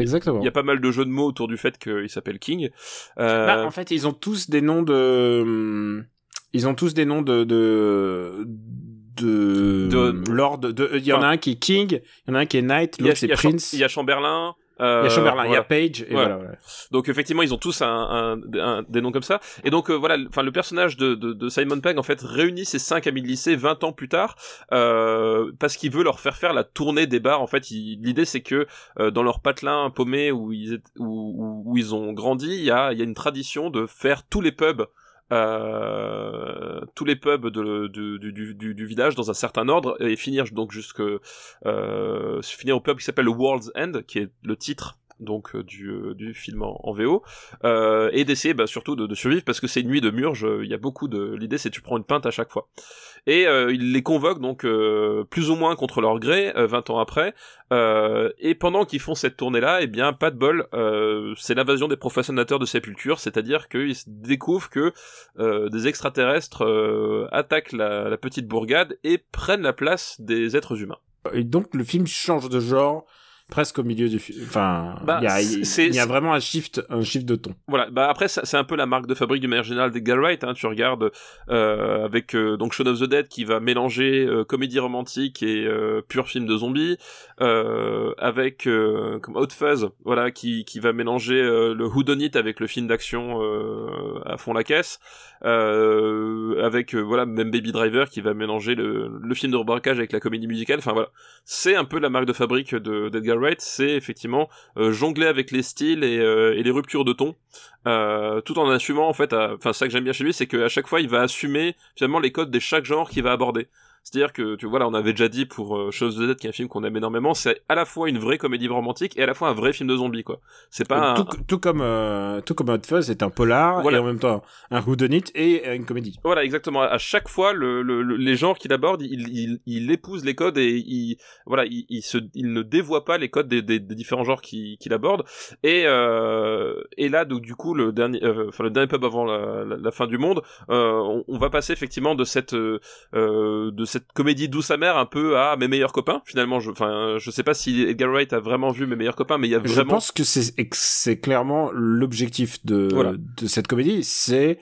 B: y a pas mal de jeux de mots autour du fait qu'il s'appelle King. Euh,
A: Bah, en fait, ils ont tous des noms de. Ils ont tous des noms de. de... de,
B: De-
A: Lord, de, il y en a un qui est King, il y en a un qui est Knight, l'autre c'est Prince,
B: il y a Chamberlain.
A: Il y a Chamberlain, il y a
B: voilà.
A: Page, et
B: Voilà. Donc effectivement, ils ont tous un, un- un- des noms comme ça. Et donc euh, voilà, enfin le personnage de, de, de Simon Pegg en fait réunit ces cinq amis de lycée 20 ans plus tard euh, parce qu'il veut leur faire faire la tournée des bars. En fait, l'idée c'est que euh, dans leur patelin paumé où ils où, où- où ils ont grandi, il y a, il y a une tradition de faire tous les pubs. Euh, tous les pubs du village dans un certain ordre et finir donc jusque euh, finir au pub qui s'appelle le World's End qui est le titre donc euh, du, euh, du film en, en VO euh, et d'essayer bah, surtout de, de survivre parce que c'est une nuit de murge euh, il y a beaucoup de l'idée c'est tu prends une pinte à chaque fois. Et euh, il les convoque donc euh, plus ou moins contre leur gré euh, 20 ans après et pendant qu'ils font cette tournée là et bien pas de bol c'est l'invasion des profanateurs de sépulture c'est-à-dire qu'ils découvrent que des extraterrestres attaquent la, la petite bourgade et prennent la place des êtres humains.
A: Et donc, le film change de genre presque au milieu du film. Enfin,
B: Bah,
A: il y y a vraiment un shift, un shift de ton.
B: Voilà, bah après c'est un peu la marque de fabrique du manière générale d'Edgar Wright. Hein. Tu regardes euh, avec euh, donc Shaun of the Dead qui va mélanger euh, comédie romantique et euh, pur film de zombies, euh, avec euh, comme Hot Fuzz, voilà qui qui va mélanger euh, le whodunit avec le film d'action euh, à fond la caisse, avec euh, voilà même Baby Driver qui va mélanger le, le film de rebraquage avec la comédie musicale. Enfin voilà, c'est un peu la marque de fabrique de d'Edgar Wright. C'est effectivement euh, jongler avec les styles et, euh, et les ruptures de ton euh, tout en assumant en fait enfin ça que j'aime bien chez lui c'est qu'à chaque fois il va assumer finalement les codes de chaque genre qu'il va aborder c'est-à-dire que tu vois là on avait déjà dit pour euh, Chose de Dead qui est un film qu'on aime énormément c'est à la fois une vraie comédie romantique et à la fois un vrai film de zombies quoi c'est pas un-
A: tout, tout comme, euh, tout comme Hot Fuzz est un polar
B: Voilà.
A: et en même temps un whodunit et une comédie.
B: Voilà, exactement. À chaque fois, le, le- le- les genres qu'il aborde, il, il, il épouse les codes et il, voilà, il, il se, il ne dévoie pas les codes des, des, des différents genres qu'il aborde. Et, euh, et là, donc, du coup, le dernier, euh, enfin, le dernier pub avant la, la, la fin du monde, euh, on, on va passer effectivement de cette, euh, euh, de cette comédie douce amère un peu à mes meilleurs copains. Finalement, je, enfin, je sais pas si Edgar Wright a vraiment vu mes meilleurs copains, mais il y a
A: Je
B: vraiment.
A: pense que c'est c'est clairement l'objectif de,
B: Voilà.
A: de cette comédie, c'est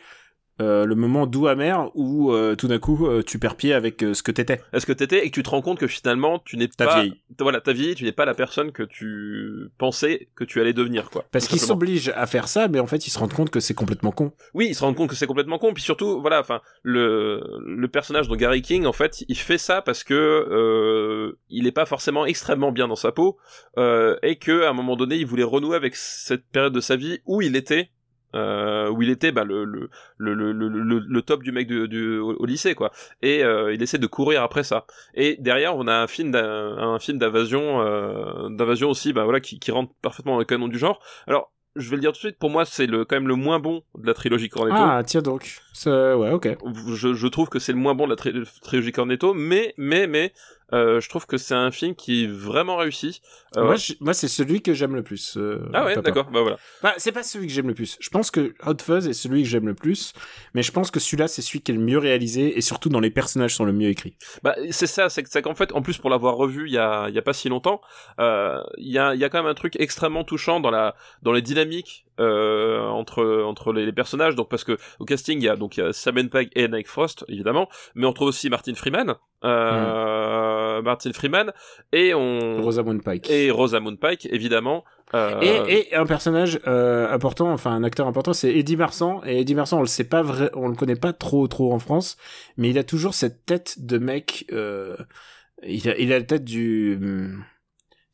A: euh, le moment doux amer où euh, tout d'un coup euh, tu perds pied avec euh, ce que t'étais.
B: Est-ce que t'étais et que tu te rends compte que finalement tu n'es pas,
A: vieilli.
B: voilà, t'as vieilli, tu n'es pas la personne que tu pensais que tu allais devenir, quoi.
A: Parce qu'ils s'obligent à faire ça, mais en fait ils se rendent compte que c'est complètement con.
B: Oui, ils se rendent compte que c'est complètement con, puis surtout, voilà, enfin, le le personnage de Gary King, en fait, il fait ça parce que euh, il est pas forcément extrêmement bien dans sa peau, euh, et que à un moment donné, il voulait renouer avec cette période de sa vie où il était. Euh, où il était bah, le, le, le, le, le, top du mec du, du- au, lycée quoi. Et euh, il essaie de courir après ça. Et derrière on a un film un film d'invasion euh, d'invasion aussi bah voilà qui, qui rentre parfaitement dans le canon du genre. Alors je vais le dire tout de suite pour moi c'est le quand même le moins bon de la trilogie Cornetto.
A: Ah tiens donc. Ouais, ok.
B: Je, je trouve que c'est le moins bon de la tri- trilogie Cornetto, mais, mais, mais, euh, je trouve que c'est un film qui est vraiment réussi. Euh,
A: Moi, moi c'est celui que j'aime le plus. euh,
B: ah ouais, d'accord, bah voilà.
A: Enfin, c'est pas celui que j'aime le plus. Je pense que Hot Fuzz est celui que j'aime le plus, mais je pense que celui-là, c'est celui qui est le mieux réalisé et surtout dans les personnages sont le mieux écrits.
B: Bah, c'est ça, c'est que- c'est qu'en fait, en plus pour l'avoir revu il y a, y a pas si longtemps, euh, il y a, y a quand même un truc extrêmement touchant dans la, dans les dynamiques entre entre les, les personnages. Donc parce que au casting il y a donc il y a Simon Pegg et Nick Frost évidemment, mais on trouve aussi Martin Freeman, euh, Martin Freeman et on
A: Rosamund Pike.
B: et Rosamund Pike évidemment. Euh,
A: Et, et un personnage euh, important, enfin un acteur important, c'est Eddie Marsan. Et Eddie Marsan, on le sait pas vrai, on le connaît pas trop trop en France, mais il a toujours cette tête de mec. Il a il a la tête du.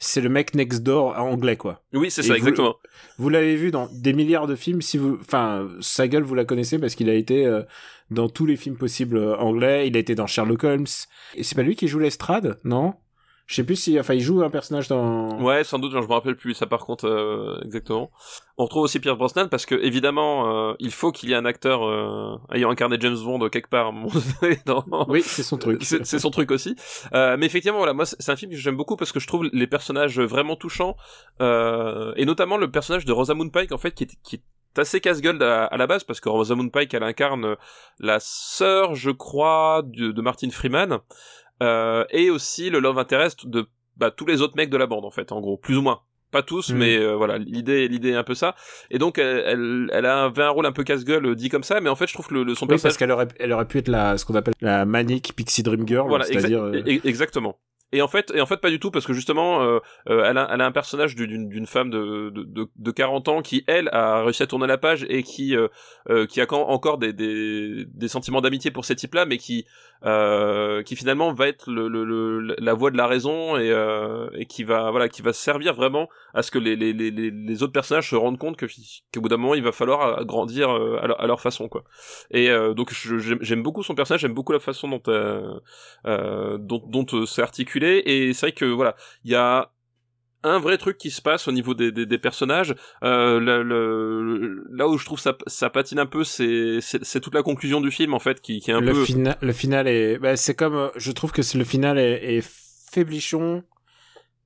A: C'est le mec next door anglais quoi.
B: oui, c'est ça
A: vous-
B: exactement.
A: Vous l'avez vu dans des milliards de films. Si vous, enfin, sa gueule vous la connaissez parce qu'il a été euh, dans tous les films possibles euh, anglais. Il a été dans Sherlock Holmes. Et c'est pas lui qui joue l'estrade, non? Je sais plus si, enfin, il joue un personnage dans.
B: Ouais, sans doute, je me rappelle plus ça par contre euh, exactement. On retrouve aussi Pierre Brosnan parce que évidemment, euh, il faut qu'il y ait un acteur euh, ayant incarné James Bond quelque part *laughs* dans,
A: Oui, c'est son truc.
B: C'est son truc aussi. Euh, mais effectivement, voilà, moi, c'est un film que j'aime beaucoup parce que je trouve les personnages vraiment touchants, euh, et notamment le personnage de Rosamund Pike, en fait, qui est, qui est assez casse-gueule à, à la base parce que Rosamund Pike, elle incarne la sœur, je crois, de, de Martin Freeman, euh, et aussi le love interest de bah, tous les autres mecs de la bande, en fait, en gros, plus ou moins. Pas tous,
A: Mhm.
B: mais euh, voilà, l'idée, l'idée est un peu ça. Et donc, elle, elle, elle a avait un rôle un peu casse-gueule euh, dit comme ça, mais en fait, je trouve que le, le- son
A: Oui,
B: personnage
A: parce qu'elle aurait, elle aurait pu être la, ce qu'on appelle la manic pixie dream girl,
B: voilà,
A: c'est-à-dire.
B: exa-
A: euh,
B: e- exactement. Et en fait, et en fait pas du tout parce que justement, euh, euh, elle, a, elle a un personnage du- d'une femme de, de, de, de 40 ans qui elle a réussi à tourner la page et qui euh, qui a quand- encore des, des, des sentiments d'amitié pour ces types-là, mais qui euh, qui finalement va être le, le, le- la voix de la raison et, euh, et qui va voilà qui va servir vraiment à ce que les, les, les, les- autres personnages se rendent compte que qu'au bout d'un moment il va falloir grandir euh, à leur, façon quoi. Et euh, donc j'aime beaucoup son personnage, j'aime beaucoup la façon dont euh, euh, dont, dont euh, c'est articulé et c'est vrai que voilà il y a un vrai truc qui se passe au niveau des, des, des personnages. Euh, le, le- là où je trouve ça, ça patine un peu c'est toute la conclusion du film en fait qui, qui est un
A: le,
B: peu
A: fina- le final est, bah, c'est comme, euh, je trouve que c'est- le final est, est faiblichon,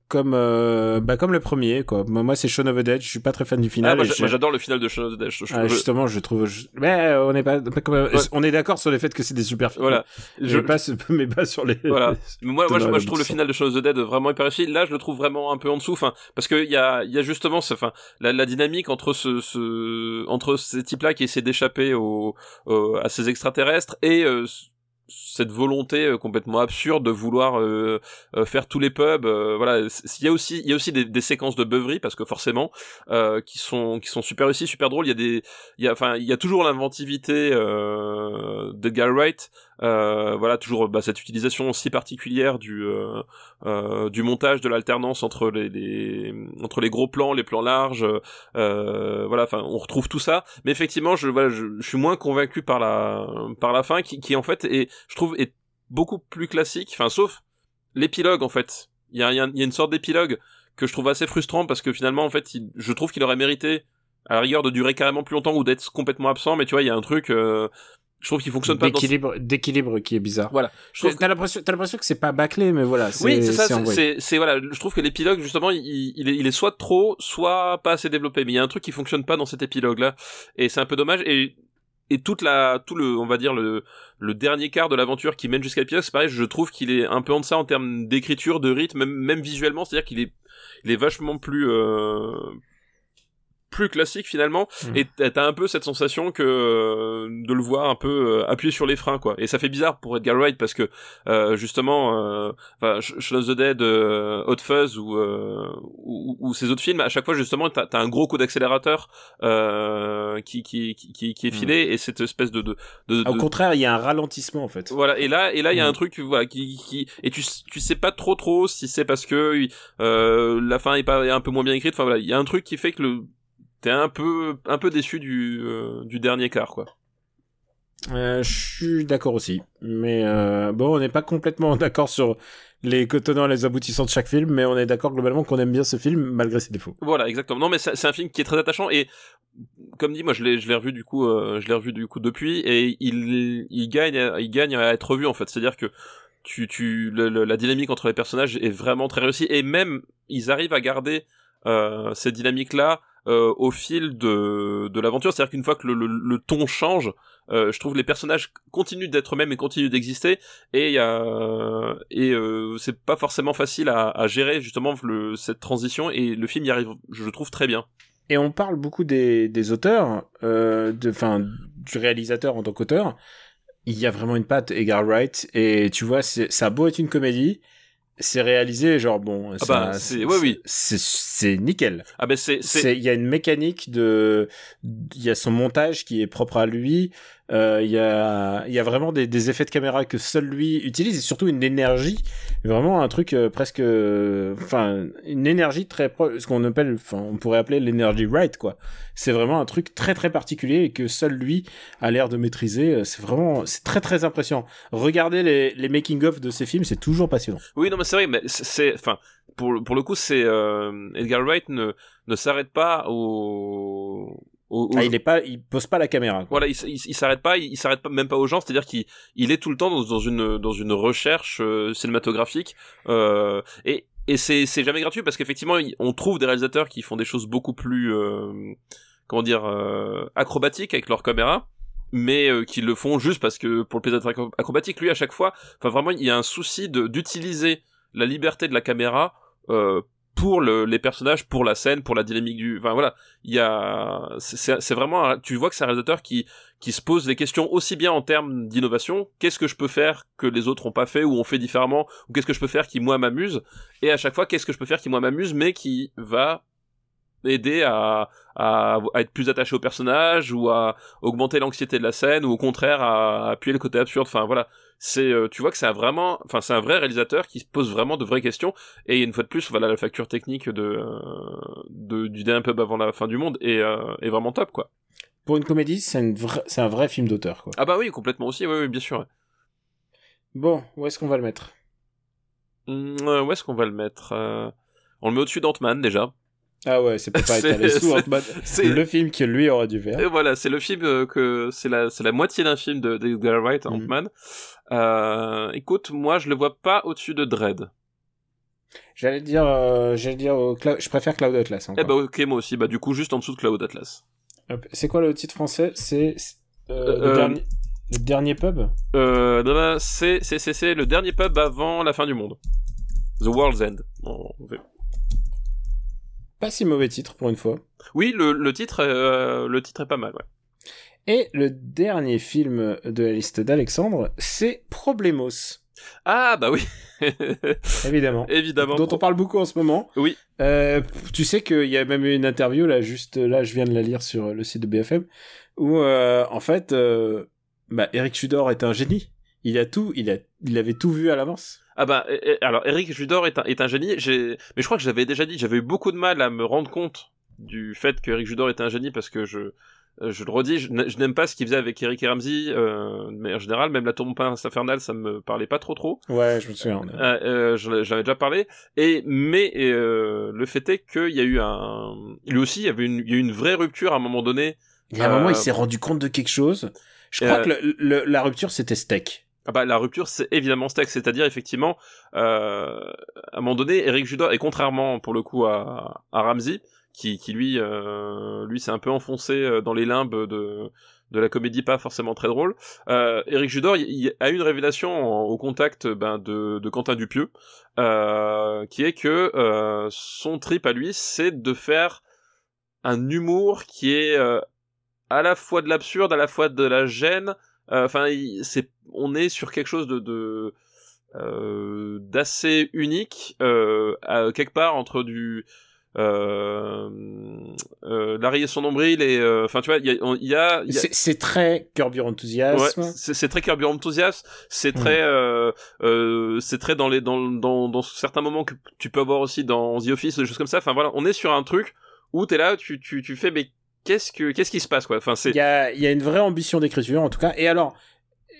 A: comme, euh, bah, comme le premier, quoi. Moi, c'est Shaun of the Dead, je suis pas très fan du final.
B: ah, moi, j'adore le final de Shaun of the Dead je-
A: Ah,
B: je-
A: justement, je trouve, je- mais euh, on est pas,
B: Ouais.
A: on est d'accord sur le fait que c'est des super films.
B: voilà
A: Je
B: je,
A: pas, sur- mais pas sur les.
B: Voilà. *laughs* Moi, moi, moi, je trouve le final de Shaun of the Dead vraiment hyper réussi. Là, je le trouve vraiment un peu en dessous, enfin, parce que il y a, il y a justement, enfin, la, la dynamique entre ce, ce, entre ces types-là qui essaient d'échapper au, au- à ces extraterrestres et euh, cette volonté euh, complètement absurde de vouloir euh, euh, faire tous les pubs euh, voilà il y a aussi il y a aussi des, des séquences de beuverie parce que forcément euh, qui sont qui sont super réussies super drôles. Il y a des il y a enfin il y a toujours l'inventivité euh, d'Edgar Wright voilà toujours bah, cette utilisation si particulière du du montage de l'alternance entre les, les entre les gros plans les plans larges voilà enfin on retrouve tout ça. Mais effectivement je voilà je, je suis moins convaincu par la par la fin qui, qui en fait est je trouve est beaucoup plus classique enfin sauf l'épilogue en fait il y a, il y a il y a une sorte d'épilogue que je trouve assez frustrant parce que finalement en fait il- je trouve qu'il aurait mérité à la rigueur de durer carrément plus longtemps ou d'être complètement absent mais tu vois il y a un truc euh, je trouve qu'il fonctionne pas dans
A: d'équilibre, d'équilibre qui est bizarre.
B: voilà je trouve
A: T'as l'impression, t'as l'impression que c'est pas bâclé, mais voilà.
B: oui, c'est ça.
A: c'est
B: voilà. Je trouve que l'épilogue justement, il, il, est, il est soit trop, soit pas assez développé. Mais il y a un truc qui fonctionne pas dans cet épilogue-là, et c'est un peu dommage. Et et toute la, tout le, on va dire le, le dernier quart de l'aventure qui mène jusqu'à l'épilogue, c'est pareil. Je trouve qu'il est un peu en deçà en termes d'écriture, de rythme, même, visuellement. C'est-à-dire qu'il est, il est vachement plus. Euh, plus classique finalement.
A: Mm.
B: et t'as un peu cette sensation que euh, de le voir un peu euh, appuyer sur les freins quoi. Et ça fait bizarre pour Edgar Wright parce que euh, justement euh, enfin Sh- Shaun of the Dead euh, Hot Fuzz ou, euh, ou ou ces autres films à chaque fois justement t'as as un gros coup d'accélérateur euh, qui, qui qui qui est filé et cette espèce de de, de,
A: Au contraire, il y a un ralentissement en fait.
B: voilà. Et là et là il y a un truc voilà qui qui et tu tu sais pas trop trop si c'est parce que euh, la fin est pas est un peu moins bien écrite. Enfin voilà. Il y a un truc qui fait que le t'es un peu un peu déçu du euh, du dernier quart quoi
A: Euh, je suis d'accord aussi, mais euh, bon, on n'est pas complètement *laughs* d'accord sur les tenants et les aboutissants de chaque film, mais on est d'accord globalement qu'on aime bien ce film malgré ses défauts.
B: Voilà, exactement. Non, mais c'est un film qui est très attachant et comme dit, moi je l'ai je l'ai revu du coup, euh, je l'ai revu du coup depuis et il il gagne à- il gagne à être revu en fait. C'est-à-dire que tu tu le- le- la dynamique entre les personnages est vraiment très réussie et même ils arrivent à garder cette dynamique là au fil de de l'aventure. C'est-à-dire qu'une fois que le, le, le ton change, euh, je trouve les personnages continuent d'être eux-mêmes et continuent d'exister et y a et euh, c'est pas forcément facile à, à gérer justement le, cette transition et le film y arrive je le trouve très bien
A: Et on parle beaucoup des, des auteurs, euh, de, du réalisateur en tant qu'auteur. Il y a vraiment une patte Edgar Wright, et tu vois, ça a beau être une comédie, c'est réalisé genre bon.
B: bah, c'est- ouais, oui.
A: C'est, c'est nickel.
B: ah ben c'est C'est,
A: il y a une mécanique de, il y a son montage qui est propre à lui. Euh, il y a, y a vraiment des, des effets de caméra que seul lui utilise et surtout une énergie, vraiment un truc euh, presque, euh, enfin, une énergie très proche, ce qu'on appelle, enfin, on pourrait appeler l'énergie right quoi. C'est vraiment un truc très très particulier et que seul lui a l'air de maîtriser. Euh, C'est vraiment, c'est très très impressionnant. Regardez les, les making of de ces films, c'est toujours passionnant.
B: oui non mais c'est vrai mais c'est- enfin pour pour le coup c'est euh, Edgar Wright ne ne s'arrête pas au, au, au-
A: Ah, il est pas, il pose pas la caméra. quoi.
B: voilà il, il, s'arrête pas il, il s'arrête pas même pas aux gens c'est à dire qu'il il est tout le temps dans, dans une dans une recherche euh, cinématographique euh, et et c'est c'est jamais gratuit parce qu'effectivement on trouve des réalisateurs qui font des choses beaucoup plus euh, comment dire euh, acrobatiques avec leur caméra mais euh, qui le font juste parce que pour le plaisir d'être acro- acrobatique lui à chaque fois enfin vraiment il y a un souci d'utiliser la liberté de la caméra euh, pour le, les personnages, pour la scène, pour la dynamique du, enfin voilà, il y a, c'est- vraiment, tu vois que c'est un réalisateur qui qui se pose des questions aussi bien en termes d'innovation, qu'est-ce que je peux faire que les autres ont pas fait ou ont fait différemment, ou qu'est-ce que je peux faire qui moi m'amuse, et à chaque fois qu'est-ce que je peux faire qui moi m'amuse, mais qui va aider à, à, à être plus attaché au personnage ou à augmenter l'anxiété de la scène ou au contraire à appuyer le côté absurde. Enfin voilà. C'est euh, tu vois que c'est un vraiment enfin c'est un vrai réalisateur qui se pose vraiment de vraies questions et une fois de plus voilà la facture technique de, euh, de du dernier pub avant la fin du monde est, euh, est vraiment top quoi.
A: Pour une comédie, c'est vra- c'est un vrai film d'auteur quoi.
B: ah bah oui complètement aussi. Oui, oui bien sûr
A: Bon, où est-ce qu'on va le mettre?
B: Hum, euh, où est-ce qu'on va le mettre? On le met au-dessus d'Ant-Man déjà
A: Ah ouais, c'est pas *laughs* étalé sous
B: c'est-
A: Ant-Man.
B: c'est-
A: Le film que lui aurait dû faire.
B: Et voilà, c'est le film euh, que c'est la c'est la moitié d'un film de d'Edgar Wright,
A: Mhm.
B: Ant-Man. Euh, écoute, moi je le vois pas au-dessus de Dread.
A: J'allais dire, euh, j'allais dire, au je préfère Cloud Atlas.
B: Eh bah ok moi aussi, bah du coup juste en dessous de Cloud Atlas.
A: C'est quoi le titre français? C'est euh, le, dernier... le dernier pub?
B: C'est c'est le dernier pub avant la fin du monde. The World's End. en V.
A: Pas si mauvais titre pour une fois.
B: Oui, le, le titre euh, le titre est pas mal. Ouais.
A: Et le dernier film de la liste d'Alexandre, c'est Problemos,
B: Ah bah oui, *laughs*
A: évidemment.
B: évidemment.
A: dont on parle beaucoup en ce moment.
B: Oui.
A: Euh, tu sais qu'il y a même eu une interview là, juste là, je viens de la lire sur le site de BFM, où euh, en fait, bah, Eric Judor est un génie. Il a tout, il a, il avait tout vu à l'avance.
B: Ah bah eh, eh, alors Eric Judor est un, est un génie. J'ai mais je crois que j'avais déjà dit, j'avais eu beaucoup de mal à me rendre compte du fait que Eric Judor était un génie parce que je euh, je le redis, je n'a- je n'aime pas ce qu'il faisait avec Eric et Ramsey, euh, mais en général, même la tour infernale, ça me parlait pas trop trop.
A: Ouais, je me souviens.
B: Euh, euh, déjà parlé. Et mais euh, le fait est qu'il y a eu un, lui aussi, il y avait une, il y a eu une vraie rupture à un moment donné.
A: Il y a un moment,
B: Euh,
A: il s'est rendu compte de quelque chose. Je crois
B: euh,
A: que le- le- la rupture, c'était Steak.
B: Ah bah la rupture c'est évidemment Stack, c'est-à-dire effectivement euh, à un moment donné Eric Judor et contrairement pour le coup à, à Ramsey qui, qui lui euh, lui s'est un peu enfoncé euh, dans les limbes de de la comédie pas forcément très drôle. Euh, Eric Judor il, il a une révélation au contact ben, de, de Quentin Dupieux euh, qui est que euh, son trip à lui c'est de faire un humour qui est euh, à la fois de l'absurde, à la fois de la gêne, euh, Enfin, c'est, on est sur quelque chose de, de euh, d'assez unique, euh, à- quelque part entre du euh, euh, Larry et son nombril et euh, enfin tu vois il y a, y a, y a-
A: C'est très Curb Your
B: Ouais,
A: Enthusiasm.
B: c'est c'est très Curb Your Enthusiasm, c'est très, euh, euh, c'est très dans les dans, dans dans certains moments que tu peux avoir aussi dans The Office, des choses comme ça. Enfin voilà, on est sur un truc où t'es là, tu tu tu fais mais qu'est-ce que qu'est-ce qui se passe quoi? Enfin c'est
A: il y a il y a une vraie ambition d'écriture en tout cas. Et alors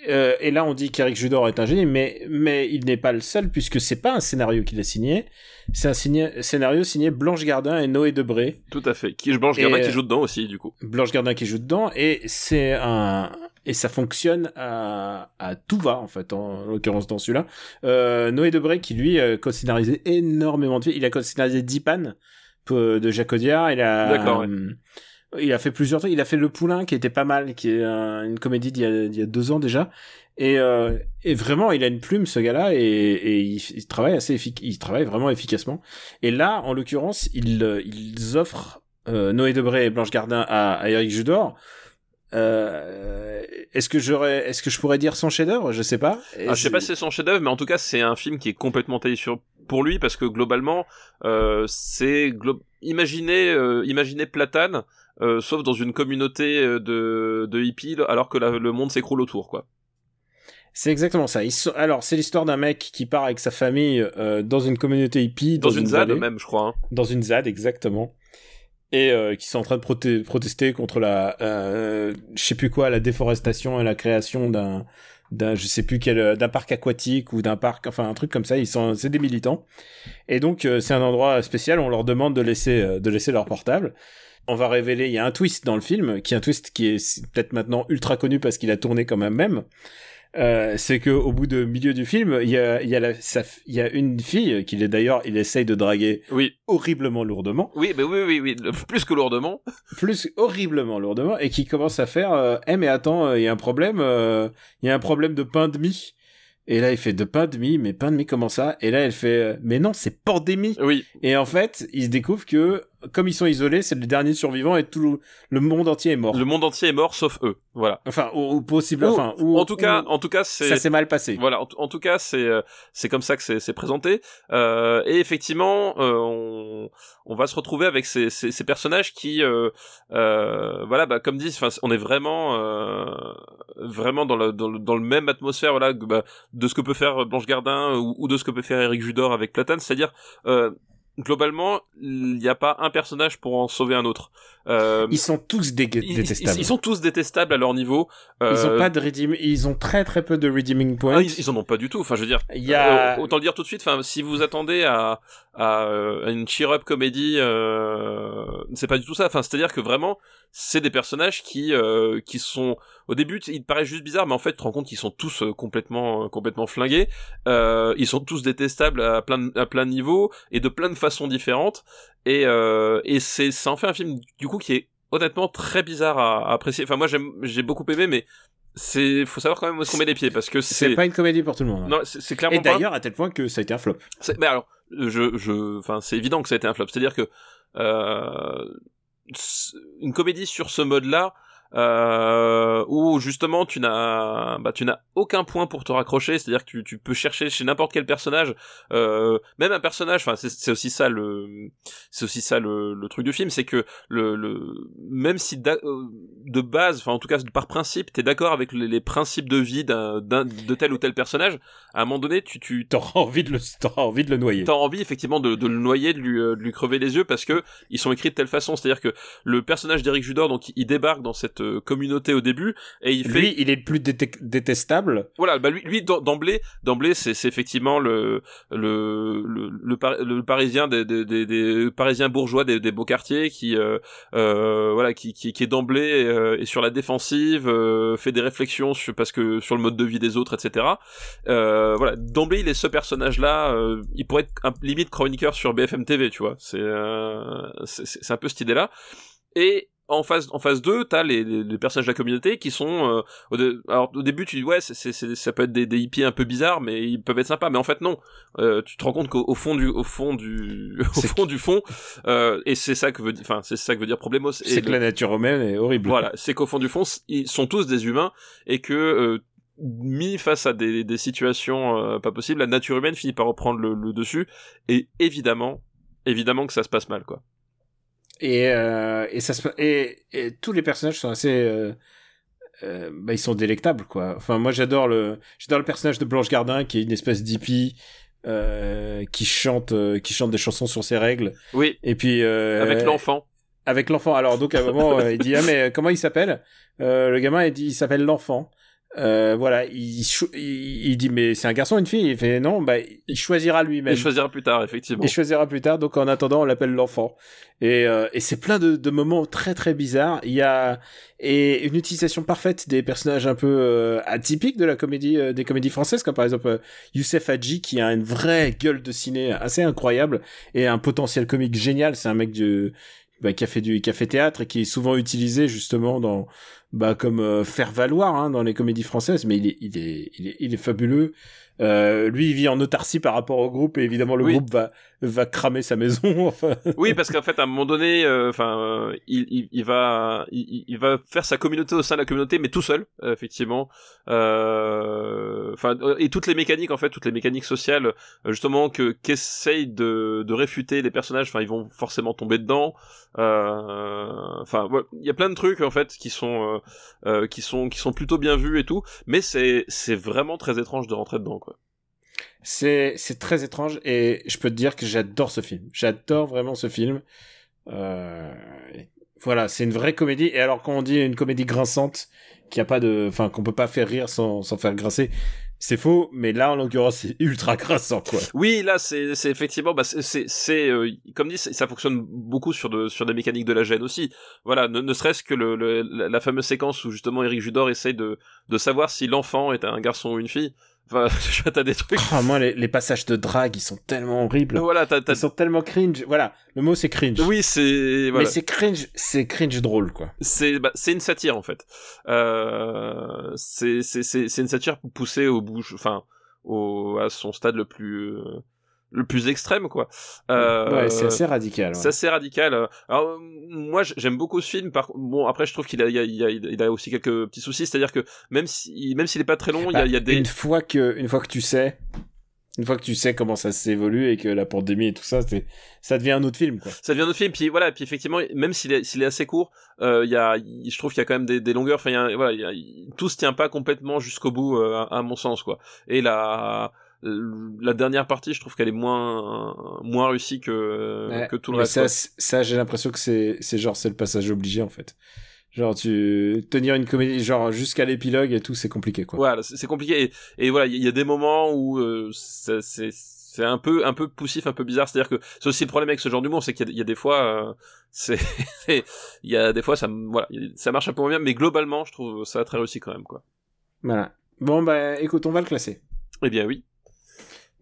A: euh, et là on dit qu'Eric Judor est un génie, mais mais il n'est pas le seul puisque c'est pas un scénario qu'il a signé, c'est un signé- scénario signé Blanche Gardin et Noé Debré.
B: tout à fait. Qui Blanche
A: Et,
B: Gardin
A: euh,
B: qui joue dedans aussi du coup.
A: Blanche Gardin qui joue dedans et c'est un et ça fonctionne à, à tout va en fait en l'occurrence dans celui-là. Euh, Noé Debré qui lui a co-scénarisé énormément de films. Il a co-scénarisé Dipan de Jacques Audiard. Il a
B: D'accord, ouais.
A: Euh, il a fait plusieurs trucs. Il a fait Le Poulain qui était pas mal, qui est un- une comédie d'il y, a, deux ans déjà. Et, euh, et vraiment, il a une plume ce gars-là et, il, il travaille assez il travaille vraiment efficacement. Et là, en l'occurrence, ils, euh, ils offrent euh, Noé Debré et Blanche Gardin à, Eric Judor. Euh, est-ce que je pourrais dire son chef-d'œuvre? Je sais pas.
B: Ah, je sais pas si c'est son chef-d'œuvre, mais en tout cas, c'est un film qui est complètement taillé sur pour lui parce que globalement, euh, c'est imaginez euh, imaginez Platane, euh, sauf dans une communauté euh, de de hippies, alors que la- le monde s'écroule autour, quoi.
A: C'est exactement ça. Ils sont... Alors, c'est l'histoire d'un mec qui part avec sa famille euh, dans une communauté hippie,
B: Dans, une ZAD
A: vallée.
B: même, je crois. hein.
A: dans une ZAD exactement et euh, qui sont en train de proté- protester contre la euh, je sais plus quoi la déforestation et la création d'un d'un je sais plus quel d'un parc aquatique ou d'un parc enfin un truc comme ça ils sont c'est des militants et donc c'est un endroit spécial on leur demande de laisser de laisser leur portable on va révéler il y a un twist dans le film qui est un twist qui est peut-être maintenant ultra connu parce qu'il a tourné quand même même euh, c'est que au bout de milieu du film, il y a, il y a, la, ça, il y a une fille qu'il est d'ailleurs, il essaye de draguer
B: Oui,
A: horriblement lourdement,
B: oui, mais oui, oui, oui, plus que lourdement.
A: plus horriblement lourdement, et qui commence à faire, euh, eh mais attends, euh, il y a un problème, euh, il y a un problème de pain de mie. Et là, il fait de pain de mie, mais pain de mie comment ça? Et là, elle fait, mais non, c'est pandémie.
B: Oui,
A: Et en fait, ils se découvrent que, comme ils sont isolés, c'est les derniers survivants et tout le, le monde entier est mort.
B: le monde entier est mort sauf eux. Voilà.
A: Enfin, ou, ou possible,
B: Ou-
A: enfin, ou,
B: en tout cas,
A: ou-
B: en tout cas, c'est
A: ça s'est mal passé.
B: Voilà, en, en tout cas, c'est euh, c'est comme ça que c'est c'est présenté. Euh, et effectivement, euh, on, on va se retrouver avec ces, ces, ces personnages qui, euh, euh, voilà, bah, comme disent, enfin, on est vraiment euh, vraiment dans le, dans le dans le même atmosphère, voilà, bah, de ce que peut faire Blanche Gardin ou, ou de ce que peut faire Eric Judor avec Platane, c'est-à-dire euh, globalement, il n'y a pas un personnage pour en sauver un autre. Euh,
A: Ils sont tous dé-
B: ils, ils-
A: détestables.
B: ils sont tous détestables à leur niveau.
A: Ils ont
B: Euh,
A: pas de redeem, ils ont très très peu de redeeming points.
B: ah, ils, ils en ont pas du tout. Enfin, je veux dire,
A: Il y a,
B: euh, autant le dire tout de suite. Enfin, si vous attendez à, à, euh, une cheer-up comédie, euh, c'est pas du tout ça. Enfin, c'est-à-dire que vraiment, c'est des personnages qui euh, qui sont au début, ils te paraissent juste bizarres, mais en fait, tu te rends compte qu'ils sont tous complètement complètement flingués. Ils sont tous détestables à plein à plein niveaux et de plein de façons différentes. Et et c'est ça en fait un film du coup qui est honnêtement très bizarre à, à apprécier. Enfin, moi, j'ai beaucoup aimé, mais c'est faut savoir quand même où qu'on met les pieds parce que
A: c'est
B: c'est
A: pas une comédie pour tout le monde. hein.
B: non, c'est clairement
A: Et
B: pas-
A: d'ailleurs, à tel point que ça a été un flop.
B: c'est- mais alors, je, je, enfin, c'est évident que ça a été un flop. C'est-à-dire que euh, une comédie sur ce mode-là, euh, où justement tu n'as, bah, tu n'as aucun point pour te raccrocher. C'est-à-dire que tu, tu peux chercher chez n'importe quel personnage, euh, même un personnage. Enfin, c'est, aussi ça le, c'est aussi ça le, le truc du film, c'est que le, le, même si euh, de base, enfin en tout cas par principe, t'es d'accord avec les, les principes de vie d'un, de tel ou tel personnage, à un moment donné, tu, tu
A: T'auras envie de le, t'auras envie de le noyer.
B: t'as envie effectivement de, de le noyer, de lui, euh, de lui crever les yeux parce que ils sont écrits de telle façon. C'est-à-dire que le personnage d'Eric Judor, donc il débarque dans cette communauté au début et il fait,
A: Lui, il est le plus déte- détestable.
B: voilà, bah lui, lui d'em- d'emblée, d'emblée, c'est, c'est effectivement le le le, le, Par- le parisien des, des, des, des parisiens bourgeois des, des beaux quartiers qui euh, euh, voilà qui, qui qui est d'emblée euh, est sur la défensive, euh, fait des réflexions sur parce que sur le mode de vie des autres, etc. Euh, voilà, d'emblée il est ce personnage-là, euh, il pourrait être un, limite chroniqueur sur BFM TV, tu vois. C'est euh, c'est un peu cette idée-là. Et en phase en phase 2, t'as les, les, les personnages de la communauté qui sont euh, au, alors au début tu dis ouais c'est, ça peut être des, des hippies un peu bizarres mais ils peuvent être sympas mais en fait non Euh, tu te rends compte qu'au au fond du au fond du *laughs* au fond du fond euh, et c'est ça que veut enfin c'est ça que veut dire Problemos
A: C'est que la nature humaine est horrible.
B: voilà c'est qu'au fond du fond ils sont tous des humains et que euh, mis face à des, des situations euh, pas possibles la nature humaine finit par reprendre le, le dessus et évidemment évidemment que ça se passe mal quoi
A: Et, euh, et ça se, et, et tous les personnages sont assez, euh, euh, bah, ils sont délectables, quoi. Enfin, moi, j'adore le, j'adore le personnage de Blanche Gardin, qui est une espèce d'hippie, euh, qui chante, euh, qui chante des chansons sur ses règles.
B: oui
A: Et puis, euh,
B: avec l'enfant
A: avec l'enfant. Alors donc à un moment, il dit ah mais comment il s'appelle? Euh, Le gamin il dit il s'appelle l'enfant. Euh, voilà, il, il, il dit mais c'est un garçon ou une fille? Il fait non, bah il choisira lui-même.
B: Il choisira plus tard, effectivement.
A: Il choisira plus tard. Donc en attendant, on l'appelle l'enfant. Et, euh, et c'est plein de, de moments très très bizarres. Il y a et une utilisation parfaite des personnages un peu euh, atypiques de la comédie euh, des comédies françaises, comme par exemple euh, Youssef Hadji qui a une vraie gueule de ciné assez incroyable et un potentiel comique génial. C'est un mec du bah, qui a fait du qui a fait théâtre et qui est souvent utilisé justement dans bah comme euh, faire valoir hein, dans les comédies françaises mais il est il est il est, il est fabuleux euh, lui il vit en autarcie par rapport au groupe et évidemment le
B: Oui.
A: groupe va va cramer sa maison *laughs* enfin
B: Oui, parce qu'en fait, à un moment donné, euh, enfin, euh, il, il, il va, il, il va faire sa communauté au sein de la communauté, mais tout seul, euh, effectivement. Euh, Enfin, euh, et toutes les mécaniques, en fait, toutes les mécaniques sociales, euh, justement, que qu'essayent de, de réfuter les personnages. Enfin, ils vont forcément tomber dedans. Euh, Enfin, voilà. il y a plein de trucs en fait qui sont, euh, euh, qui sont, qui sont plutôt bien vus et tout, mais c'est, c'est vraiment très étrange de rentrer dedans, quoi.
A: C'est c'est très étrange et je peux te dire que j'adore ce film. J'adore vraiment ce film. Euh, voilà c'est une vraie comédie. Et alors quand on dit une comédie grinçante qui a pas de enfin qu'on peut pas faire rire sans sans faire grincer c'est faux. Mais là en l'occurrence c'est ultra grinçant quoi.
B: Oui, là, c'est c'est effectivement, bah, c'est- c'est, euh, comme dit, ça fonctionne beaucoup sur de, sur des mécaniques de la gêne aussi. Voilà, ne, serait-ce que le, le- la, la fameuse séquence où justement Eric Judor essaye de, de savoir si l'enfant est un garçon ou une fille. Enfin, *laughs* t'as des trucs.
A: Ah, moi les, les passages de drague ils sont tellement horribles
B: Voilà, t'as,
A: ils sont tellement cringe voilà le mot c'est cringe
B: oui, c'est, voilà.
A: mais c'est cringe c'est cringe drôle quoi
B: c'est bah, c'est une satire en fait. Euh, c'est c'est c'est c'est une satire poussée au bout, enfin au à son stade le plus euh, le plus extrême quoi. Euh,
A: ouais c'est assez radical ouais.
B: C'est assez radical. Alors moi j'aime beaucoup ce film. Par bon après je trouve qu'il a il, a, il, a, il a aussi quelques petits soucis. C'est-à-dire que même si même s'il est pas très long, il y a,
A: Bah,
B: il y a des
A: une fois que une fois que tu sais une fois que tu sais comment ça s'évolue et que la pandémie et tout ça c'est ça devient un autre film quoi
B: ça devient un autre film. Puis voilà. Puis effectivement même s'il est s'il est assez court, euh, il y a je trouve qu'il y a quand même des, des longueurs. Enfin y a, voilà il y a, il- tout se tient pas complètement jusqu'au bout euh, à, à mon sens quoi. Et la la dernière partie, je trouve qu'elle est moins moins réussie que
A: Ouais,
B: que tout le reste.
A: ça ça j'ai l'impression que c'est c'est genre c'est le passage obligé en fait genre tu tenir une comédie genre jusqu'à l'épilogue et tout c'est compliqué quoi
B: Voilà, c'est compliqué et, et voilà, il y, a des moments où euh, c'est c'est un peu un peu poussif, un peu bizarre. C'est-à-dire que c'est aussi le problème avec ce genre d'humour, c'est qu'il y, y a des fois, euh, *laughs* c'est il y a des fois ça voilà, ça marche un peu moins bien, mais globalement, je trouve ça très réussi quand même quoi.
A: voilà bon bah écoute on va le classer
B: Eh bien oui.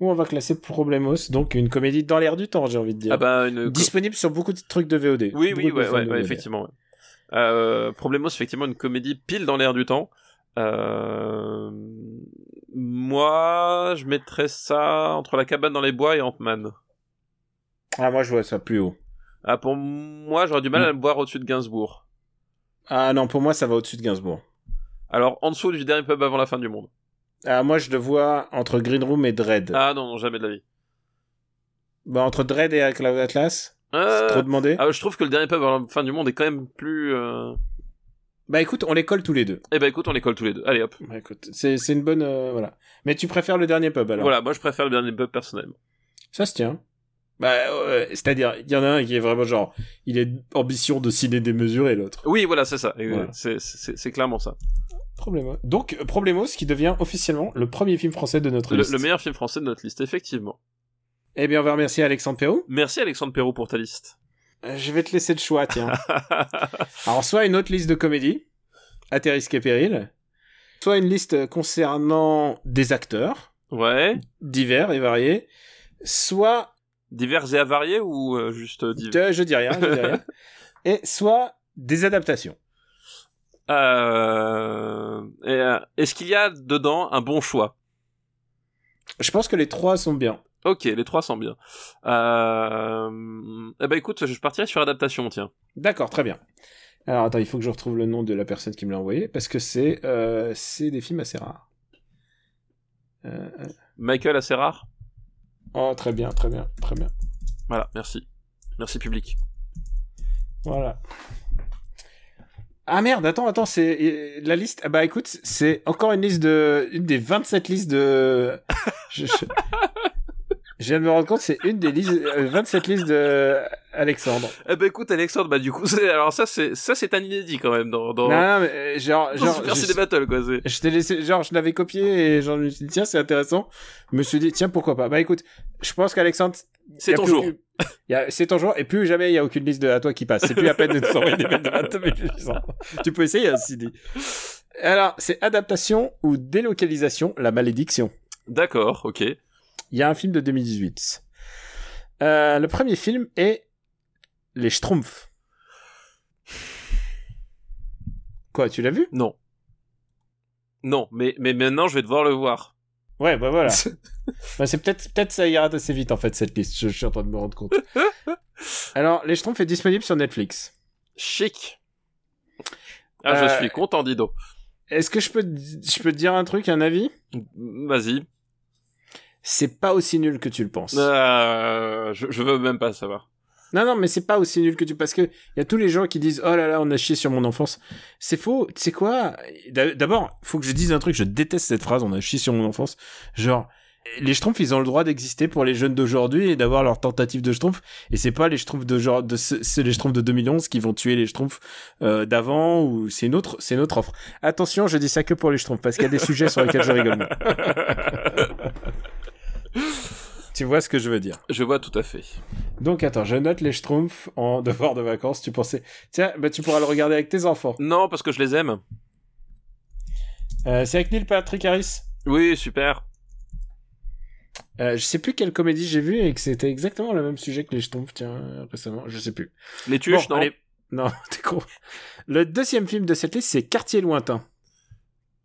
A: On va classer Problemos donc une comédie dans l'air du temps j'ai envie de dire
B: Ah bah une
A: disponible sur beaucoup de trucs de VOD
B: oui oui ouais, ouais, ouais, effectivement. Euh, Problemos effectivement une comédie pile dans l'air du temps. Euh, moi, je mettrais ça entre la cabane dans les bois et Ant-Man.
A: ah moi je vois ça plus haut
B: Ah, pour moi, j'aurais du mal à le voir au-dessus de Gainsbourg.
A: ah non pour moi ça va au-dessus de Gainsbourg
B: Alors, en dessous du dernier pub avant la fin du monde.
A: Ah moi je le vois entre Green Room et Dread
B: Ah non, non, jamais de la vie.
A: bah entre Dread et Cloud Atlas? C'est
B: Euh,
A: trop demandé
B: ah, je trouve que le dernier pub avant la fin du monde est quand même plus... euh,
A: bah écoute on les colle tous les deux
B: Eh ben écoute, on les colle tous les deux. Allez hop.
A: Bah, écoute, c'est c'est une bonne euh, voilà. Mais tu préfères le dernier pub alors?
B: Voilà, moi je préfère le dernier pub personnellement.
A: Ça se tient. Bah c'est-à-dire il y en a un qui est vraiment genre il est ambition de ciné démesuré l'autre.
B: Oui, voilà, c'est ça. C'est clairement ça.
A: Problemos. Donc Problemos qui devient officiellement le premier film français de notre
B: Le,
A: liste.
B: le meilleur film français de notre liste, effectivement.
A: Eh bien on va remercier Alexandre Perrault.
B: Merci Alexandre Perrault pour ta liste.
A: Euh, Je vais te laisser le choix tiens. *laughs* Alors soit une autre liste de comédies, à tes risques et périls, soit une liste concernant des acteurs
B: ouais.
A: divers et variés, soit
B: Divers et avariés ou euh, juste euh, divers?
A: Je dis rien, je dis rien. *laughs* Et soit des adaptations.
B: Euh... euh, Est-ce qu'il y a dedans un bon choix?
A: Je pense que les trois sont bien.
B: Ok, les trois sont bien. Euh... Eh ben écoute, je partirais sur adaptation, tiens.
A: D'accord, très bien. Alors attends, il faut que je retrouve le nom de la personne qui me l'a envoyé parce que c'est euh, c'est des films assez rares. Euh, euh,
B: Michael assez rare?
A: Oh, très bien, très bien, très bien.
B: Voilà, merci. Merci public.
A: Voilà. Ah merde, attends, attends, c'est la liste. Ah bah écoute, c'est encore une liste de une des 27 listes de *laughs* je, je... Je viens de me rendre compte, c'est une des listes, euh, 27 listes de Alexandre.
B: Eh ben écoute Alexandre, bah du coup, alors ça c'est ça c'est un inédit quand même dans dans,
A: Non, non, mais euh, genre,
B: dans
A: genre,
B: Super
A: je,
B: Battle quoi. C'est...
A: je t'ai laissé, genre, je l'avais copié et j'en me suis dit, tiens, c'est intéressant. Je me suis dit, tiens, pourquoi pas. Bah écoute, je pense qu'Alexandre,
B: C'est ton jour. *laughs*
A: C'est ton jour, et plus jamais il y a aucune liste de à toi qui passe. C'est plus à peine de nous envoyer des mails de 22 800. Tu peux essayer, ainsi dit. Alors, c'est adaptation ou délocalisation, la malédiction.
B: D'accord, ok.
A: Il y a un film de 2018. Euh, le premier film est Les Schtroumpfs. Quoi, tu l'as vu?
B: Non. Non, mais mais maintenant je vais devoir le voir.
A: Ouais, bah voilà. *laughs* Bah, c'est peut-être peut-être ça ira assez vite en fait cette liste. Je, je suis en train de me rendre compte. *laughs* Alors, Les Schtroumpfs est disponible sur Netflix.
B: Chic. Ah, je
A: Euh,
B: suis content, Dido.
A: Est-ce que je peux te- je peux te dire un truc, un avis?
B: Vas-y.
A: C'est pas aussi nul que tu le penses.
B: Euh, je, je veux même pas savoir.
A: Non, non, mais c'est pas aussi nul que tu parce que il y a tous les gens qui disent oh là là, on a chié sur mon enfance. C'est faux. Tu sais quoi? D'a- D'abord, faut que je dise un truc. Je déteste cette phrase. On a chié sur mon enfance. Genre. Les Schtroumpfs, ils ont le droit d'exister pour les jeunes d'aujourd'hui et d'avoir leur tentative de Schtroumpf. Et c'est pas les Schtroumpfs de genre, de, ce- c'est les Schtroumpfs de 2011 qui vont tuer les Schtroumpfs euh, d'avant ou c'est une autre, c'est une autre offre. Attention, je dis ça que pour les Schtroumpfs parce qu'il y a des sujets sur lesquels je rigole. *laughs* tu vois ce que je veux dire.
B: je vois tout à fait.
A: Donc attends, je note les Schtroumpfs en *laughs* devoir de vacances. Tu pensais, tiens, bah tu pourras le regarder avec tes enfants.
B: Non, parce que je les aime.
A: Euh, c'est avec Neil Patrick Harris?
B: Oui, super.
A: Euh, je sais plus quelle comédie j'ai vu et que c'était exactement le même sujet que les Schtroumpfs. Tiens, récemment, je sais plus.
B: Les tuches,
A: Bon,
B: non?
A: allez. Non, *laughs* t'es con. Le deuxième film de cette liste, c'est Quartier lointain.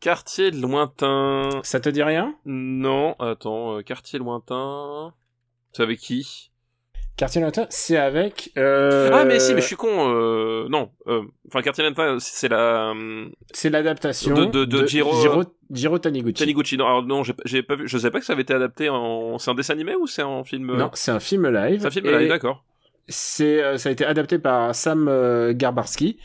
B: Quartier lointain.
A: Ça te dit rien?
B: Non, attends, euh, quartier lointain. C'est avec qui?
A: Quartier lointain, c'est avec. Euh...
B: Ah, mais si, mais je suis con. Euh... Non, enfin, quartier lointain, c'est la
A: C'est l'adaptation
B: De- de- de Jiro-
A: Jiro, Jiro Taniguchi.
B: Taniguchi. Non, alors non, j'ai pas vu. Je sais pas que ça avait été adapté en. C'est un dessin animé ou c'est en film
A: Non, c'est un film live.
B: c'est un film
A: et
B: live, d'accord.
A: C'est, ça a été adapté par Sam Garbarski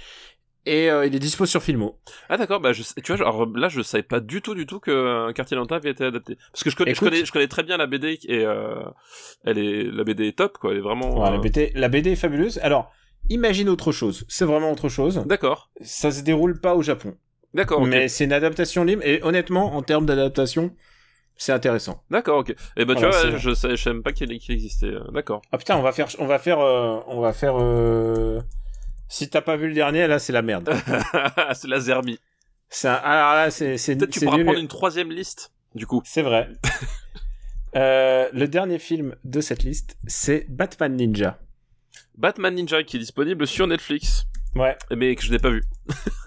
A: et euh, il est dispo sur Filmo.
B: Ah d'accord, bah je tu vois, alors, là je savais pas du tout du tout que euh, Quartier Lointain avait été adapté. Parce que je connais, je connais, je connais très bien la BD et euh, elle est, la BD est top quoi, elle est vraiment.
A: Ouais,
B: euh,
A: la, BD, la BD est fabuleuse. Alors, imagine autre chose. C'est vraiment autre chose.
B: D'accord,
A: Ça se déroule pas au Japon,
B: d'accord, ok.
A: mais c'est une adaptation libre et honnêtement, en termes d'adaptation, c'est intéressant.
B: D'accord, ok. Et bah tu
A: Voilà,
B: vois, je savais, même pas qu'il existait. D'accord.
A: Ah putain, on va faire, on va faire, euh, on va faire. Si t'as pas vu le dernier, là, c'est la merde. *laughs*
B: c'est la Zermi.
A: C'est un- Alors là, c'est,
B: Peut-être tu pourras
A: nul.
B: prendre une troisième liste. Du coup.
A: C'est vrai. *laughs* Euh, le dernier film de cette liste, c'est Batman Ninja.
B: Batman Ninja qui est disponible sur Netflix,
A: Ouais.
B: mais que je n'ai pas vu.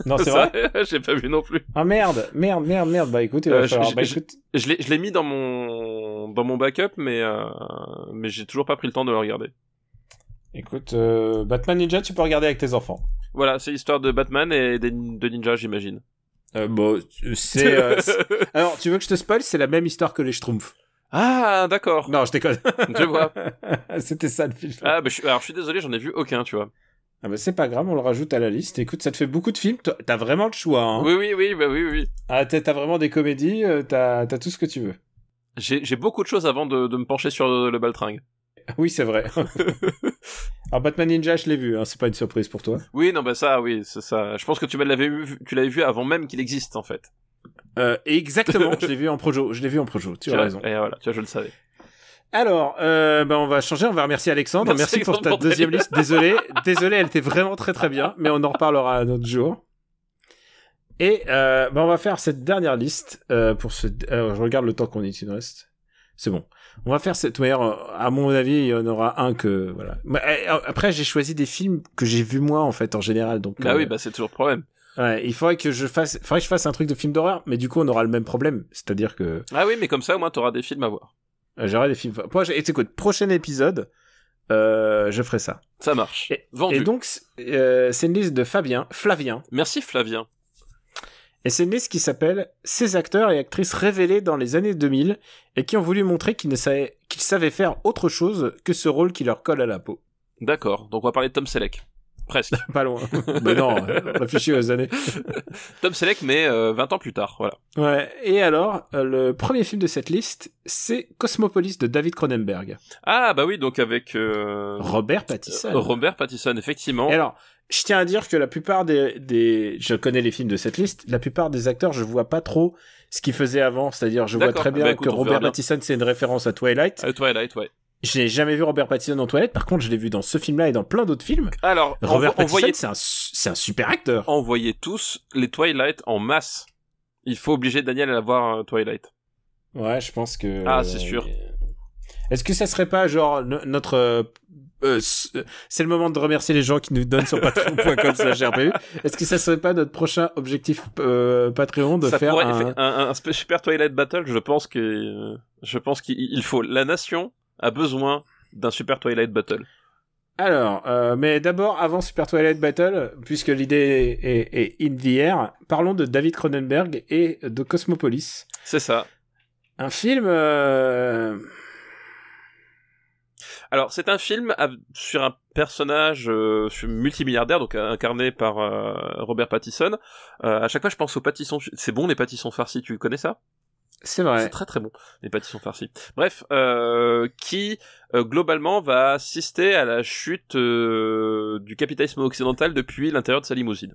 A: Non, *laughs* c'est vrai.
B: J'ai pas vu non plus.
A: Ah merde, merde, merde, merde. Bah écoute, il va
B: Euh,
A: falloir-
B: je-
A: bah, écoute,
B: je l'ai mis dans mon, dans mon backup, mais euh, mais j'ai toujours pas pris le temps de le regarder.
A: Écoute, euh, Batman Ninja, tu peux regarder avec tes enfants.
B: Voilà, c'est l'histoire de Batman et des- de Ninja, j'imagine.
A: Euh, bon, c'est. euh, *laughs* c'est- Alors, tu veux que je te spoil? C'est la même histoire que les Schtroumpfs.
B: ah, d'accord.
A: Non, je déconne.
B: Je vois. *laughs*
A: C'était ça le film.
B: Ah, bah, je suis, alors je suis désolé, j'en ai vu aucun, tu vois.
A: Ah bah c'est pas grave, on le rajoute à la liste. Écoute, ça te fait beaucoup de films. Toi, T'as vraiment le choix. Hein.
B: Oui, oui, oui, bah oui, oui.
A: Ah, t'as vraiment des comédies. T'as t'as tout ce que tu veux.
B: J'ai, j'ai beaucoup de choses avant de, de me pencher sur le, le baltringue. *laughs*
A: Oui, c'est vrai. *laughs* Alors Batman Ninja, je l'ai vu. Hein, c'est pas une surprise pour toi.
B: Oui, non, bah ça, oui, c'est ça. Je pense que tu l'avais vu, tu l'avais vu avant même qu'il existe, en fait.
A: Euh, exactement. *laughs* je l'ai vu en projo. Je l'ai vu en projo. Tu as raison.
B: Et voilà, tu vois, je le savais.
A: Alors, euh, ben on va changer, on va remercier Alexandre.
B: Merci,
A: Merci, pour ta deuxième liste. Désolé, désolé, elle était vraiment très très bien, mais on en reparlera un autre jour. Et euh, ben on va faire cette dernière liste euh, pour ce. je regarde le temps qu'on est, il nous reste. C'est bon. On va faire cette. Manière, euh, à mon avis, il y en aura un que voilà. Mais, euh, Après, j'ai choisi des films que j'ai vus moi en fait en général, donc.
B: Bah
A: euh,
B: oui, bah c'est toujours le problème.
A: ouais, il faudrait que je fasse, faudrait que je fasse un truc de film d'horreur, mais du coup, on aura le même problème, c'est-à-dire que
B: Ah oui, mais comme ça, au moins, t'auras des films à voir.
A: euh, j'aurai des films. Proche- Et écoute, prochain épisode, euh, je ferai ça.
B: Ça marche.
A: Et-
B: Vendu.
A: Et donc, c'est euh, c'est une liste de Fabien, Flavien.
B: Merci Flavien.
A: Et c'est une liste qui s'appelle Ces acteurs et actrices révélés dans les années 2000 et qui ont voulu montrer qu'ils savaient, qu'ils savaient faire autre chose que ce rôle qui leur colle à la peau.
B: D'accord. Donc on va parler de Tom Selleck. Presque. *laughs*
A: Pas loin. *laughs* Mais non, réfléchis aux années. *laughs*
B: Tom Selleck, mais euh, 20 ans plus tard, voilà.
A: Ouais. Et alors, euh, le premier film de cette liste, c'est Cosmopolis de David Cronenberg.
B: Ah bah oui, donc avec euh,
A: Robert Pattinson.
B: euh, Robert Pattinson, effectivement.
A: Et alors, je tiens à dire que la plupart des, des, je connais les films de cette liste, la plupart des acteurs, je vois pas trop ce qu'ils faisaient avant. C'est-à-dire, je vois très bien
B: Bah, écoute,
A: que Robert. Pattinson, c'est une référence à Twilight.
B: Euh, Twilight, ouais.
A: Je n'ai jamais vu Robert Pattinson dans Twilight. Par contre, je l'ai vu dans ce film-là et dans plein d'autres films.
B: Alors,
A: Robert
B: envo-
A: Pattinson, c'est un, su- c'est un super acteur.
B: envoyez tous les Twilight en masse. Il faut obliger Daniel à voir euh, Twilight.
A: Ouais, je pense que.
B: Ah, c'est sûr.
A: Est-ce que ça serait pas genre no- notre euh, euh, euh, c'est le moment de remercier les gens qui nous donnent sur patreon.com *laughs* slash RPU. Est-ce que ça serait pas notre prochain objectif euh, Patreon de
B: Ça
A: faire un...
B: un, un, un spe- super Twilight Battle, je pense que euh, je pense qu'il il faut la nation a besoin d'un super Twilight Battle.
A: Alors, euh, mais d'abord, avant Super Twilight Battle, puisque l'idée est, est in the air, parlons de David Cronenberg et de Cosmopolis.
B: C'est ça.
A: Un film... euh,
B: Alors, c'est un film sur un personnage euh, multimilliardaire, donc incarné par Robert Pattinson. À chaque fois, je pense aux pâtissons. C'est bon, les pâtissons farcis, tu connais ça?
A: C'est vrai.
B: C'est très très bon, les pâtissons farcis. Bref, euh, qui euh, globalement va assister à la chute euh, du capitalisme occidental depuis l'intérieur de sa limousine.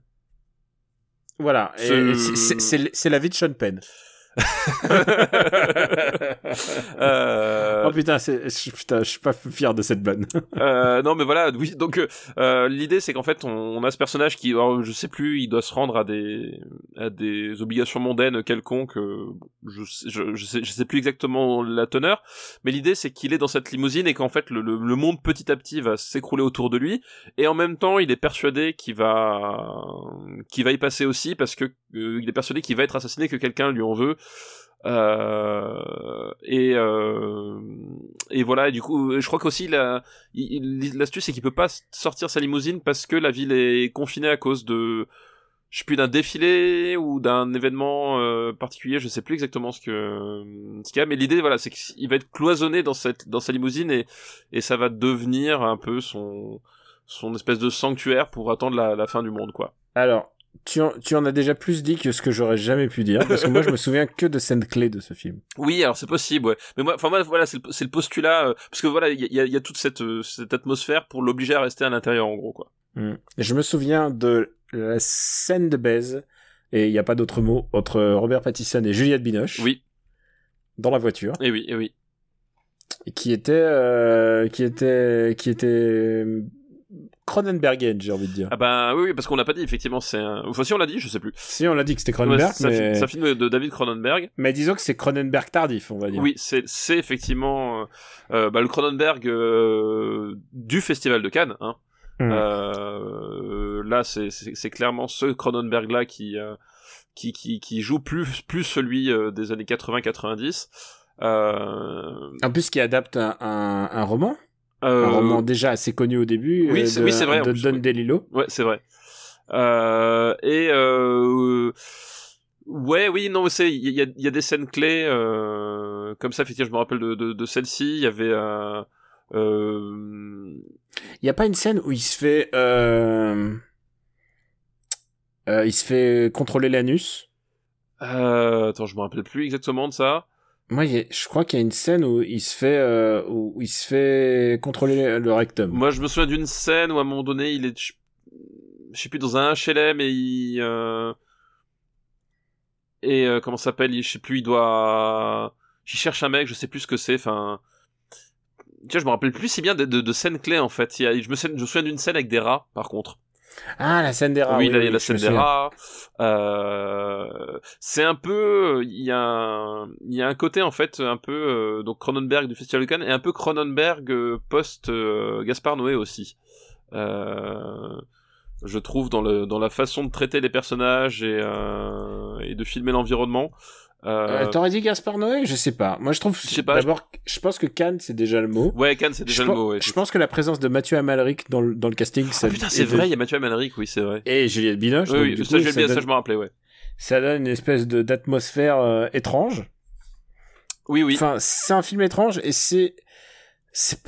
A: Voilà. C'est la vie de Sean Penn.
B: Euh,
A: Oh putain, putain, je suis pas fier de cette bonne.
B: Euh, non mais voilà oui donc euh, l'idée c'est qu'en fait on, on a ce personnage qui alors, je sais plus il doit se rendre à des à des obligations mondaines quelconques euh, je, sais- je, je sais je sais plus exactement la teneur mais l'idée c'est qu'il est dans cette limousine et qu'en fait le, le, le monde petit à petit va s'écrouler autour de lui et en même temps il est persuadé qu'il va qu'il va y passer aussi parce que il est persuadé qu'il va être assassiné que quelqu'un lui en veut. Euh, et euh, et voilà et du coup je crois qu'aussi l'astuce c'est qu'il peut pas sortir sa limousine parce que la ville est confinée à cause de je sais plus d'un défilé ou d'un événement euh, particulier. Je sais plus exactement ce que ce qu'il y a mais l'idée voilà c'est qu'il va être cloisonné dans cette dans sa limousine et et ça va devenir un peu son son espèce de sanctuaire pour attendre la fin du monde quoi.
A: Alors, tu en, tu en as déjà plus dit que ce que j'aurais jamais pu dire, parce que moi je me *laughs* souviens que de scènes clés de ce film.
B: Oui, alors c'est possible, ouais. Mais moi, enfin moi, voilà, c'est le, postulat, euh, parce que voilà, il y a, y a- toute cette, euh, cette atmosphère pour l'obliger à rester à l'intérieur, en gros, quoi.
A: Mm. Je me souviens de la scène de baise, et il n'y a pas d'autre mot, entre Robert Pattinson et Juliette Binoche,
B: Oui,
A: dans la voiture,
B: et oui, et oui.
A: qui était, euh, qui était, qui était euh, Cronenbergienne, j'ai envie de dire.
B: Ah bah oui, oui, parce qu'on l'a pas dit, effectivement, c'est un... Enfin, si on l'a dit, je sais plus.
A: Si, on l'a dit que c'était
B: Ouais,
A: Cronenberg,
B: c'est un,
A: mais...
B: film- c'est un film de David Cronenberg.
A: mais disons que c'est Cronenberg tardif, on va dire.
B: Oui, c'est effectivement euh, euh, bah, le Cronenberg euh, du Festival de Cannes. Hein.
A: Mm.
B: Euh, là, c'est clairement ce Cronenberg là qui qui, qui qui joue plus plus celui des années 80-90. Euh,
A: En plus, qui adapte un, un, un roman,
B: euh,
A: un roman déjà assez connu au début,
B: oui,
A: euh,
B: c'est- oui, vrai,
A: de Don. DeLillo.
B: Ouais, c'est vrai. Euh, et euh, ouais, oui, non, c'est il y a, il y a des scènes clés euh, comme ça. Effectivement, je me rappelle de, de, de celle-ci. Il y avait euh, euh,
A: Il y a pas une scène où il se fait, euh, euh, il se fait contrôler l'anus?
B: euh, attends, je me rappelle plus exactement de ça.
A: Moi, je crois qu'il y a une scène où il se fait, euh, où il se fait contrôler le, rectum.
B: Moi, je me souviens d'une scène où à un moment donné, il est, je, sais plus, dans un HLM et il euh, et euh, comment s'appelle, je sais plus, il doit, il cherche un mec, je sais plus ce que c'est. Enfin, vois, je me rappelle plus si bien de, de, scènes clés en fait. Je me souviens d'une scène avec des rats, par contre.
A: Ah, la scène des rats.
B: oui, là, il y a la scène des rats. Euh, c'est un peu, il y a, un, il y a un côté en fait un peu euh, donc Cronenberg du Festival de Cannes et un peu Cronenberg euh, post euh, Gaspard Noé aussi. Euh, je trouve dans le dans la façon de traiter les personnages et et de filmer l'environnement. Euh,
A: Euh, T'aurais dit Gaspard Noé Je sais pas. Moi, je trouve.
B: Je sais pas,
A: D'abord, je pense que Cannes, c'est déjà le mot.
B: ouais, Cannes, c'est déjà
A: je,
B: le mot. Ouais.
A: je pense que la présence de Mathieu Amalric dans le, dans le casting, ça,
B: Ah, putain, c'est vrai, il y a Mathieu Amalric, oui, c'est vrai.
A: Et Juliette Binoche.
B: Oui,
A: donc,
B: oui,
A: du
B: ça,
A: coup, ça
B: ça, je me rappelais, ouais.
A: ça donne une espèce de d'atmosphère euh, étrange.
B: Oui, oui.
A: Enfin, c'est un film étrange et c'est c'est-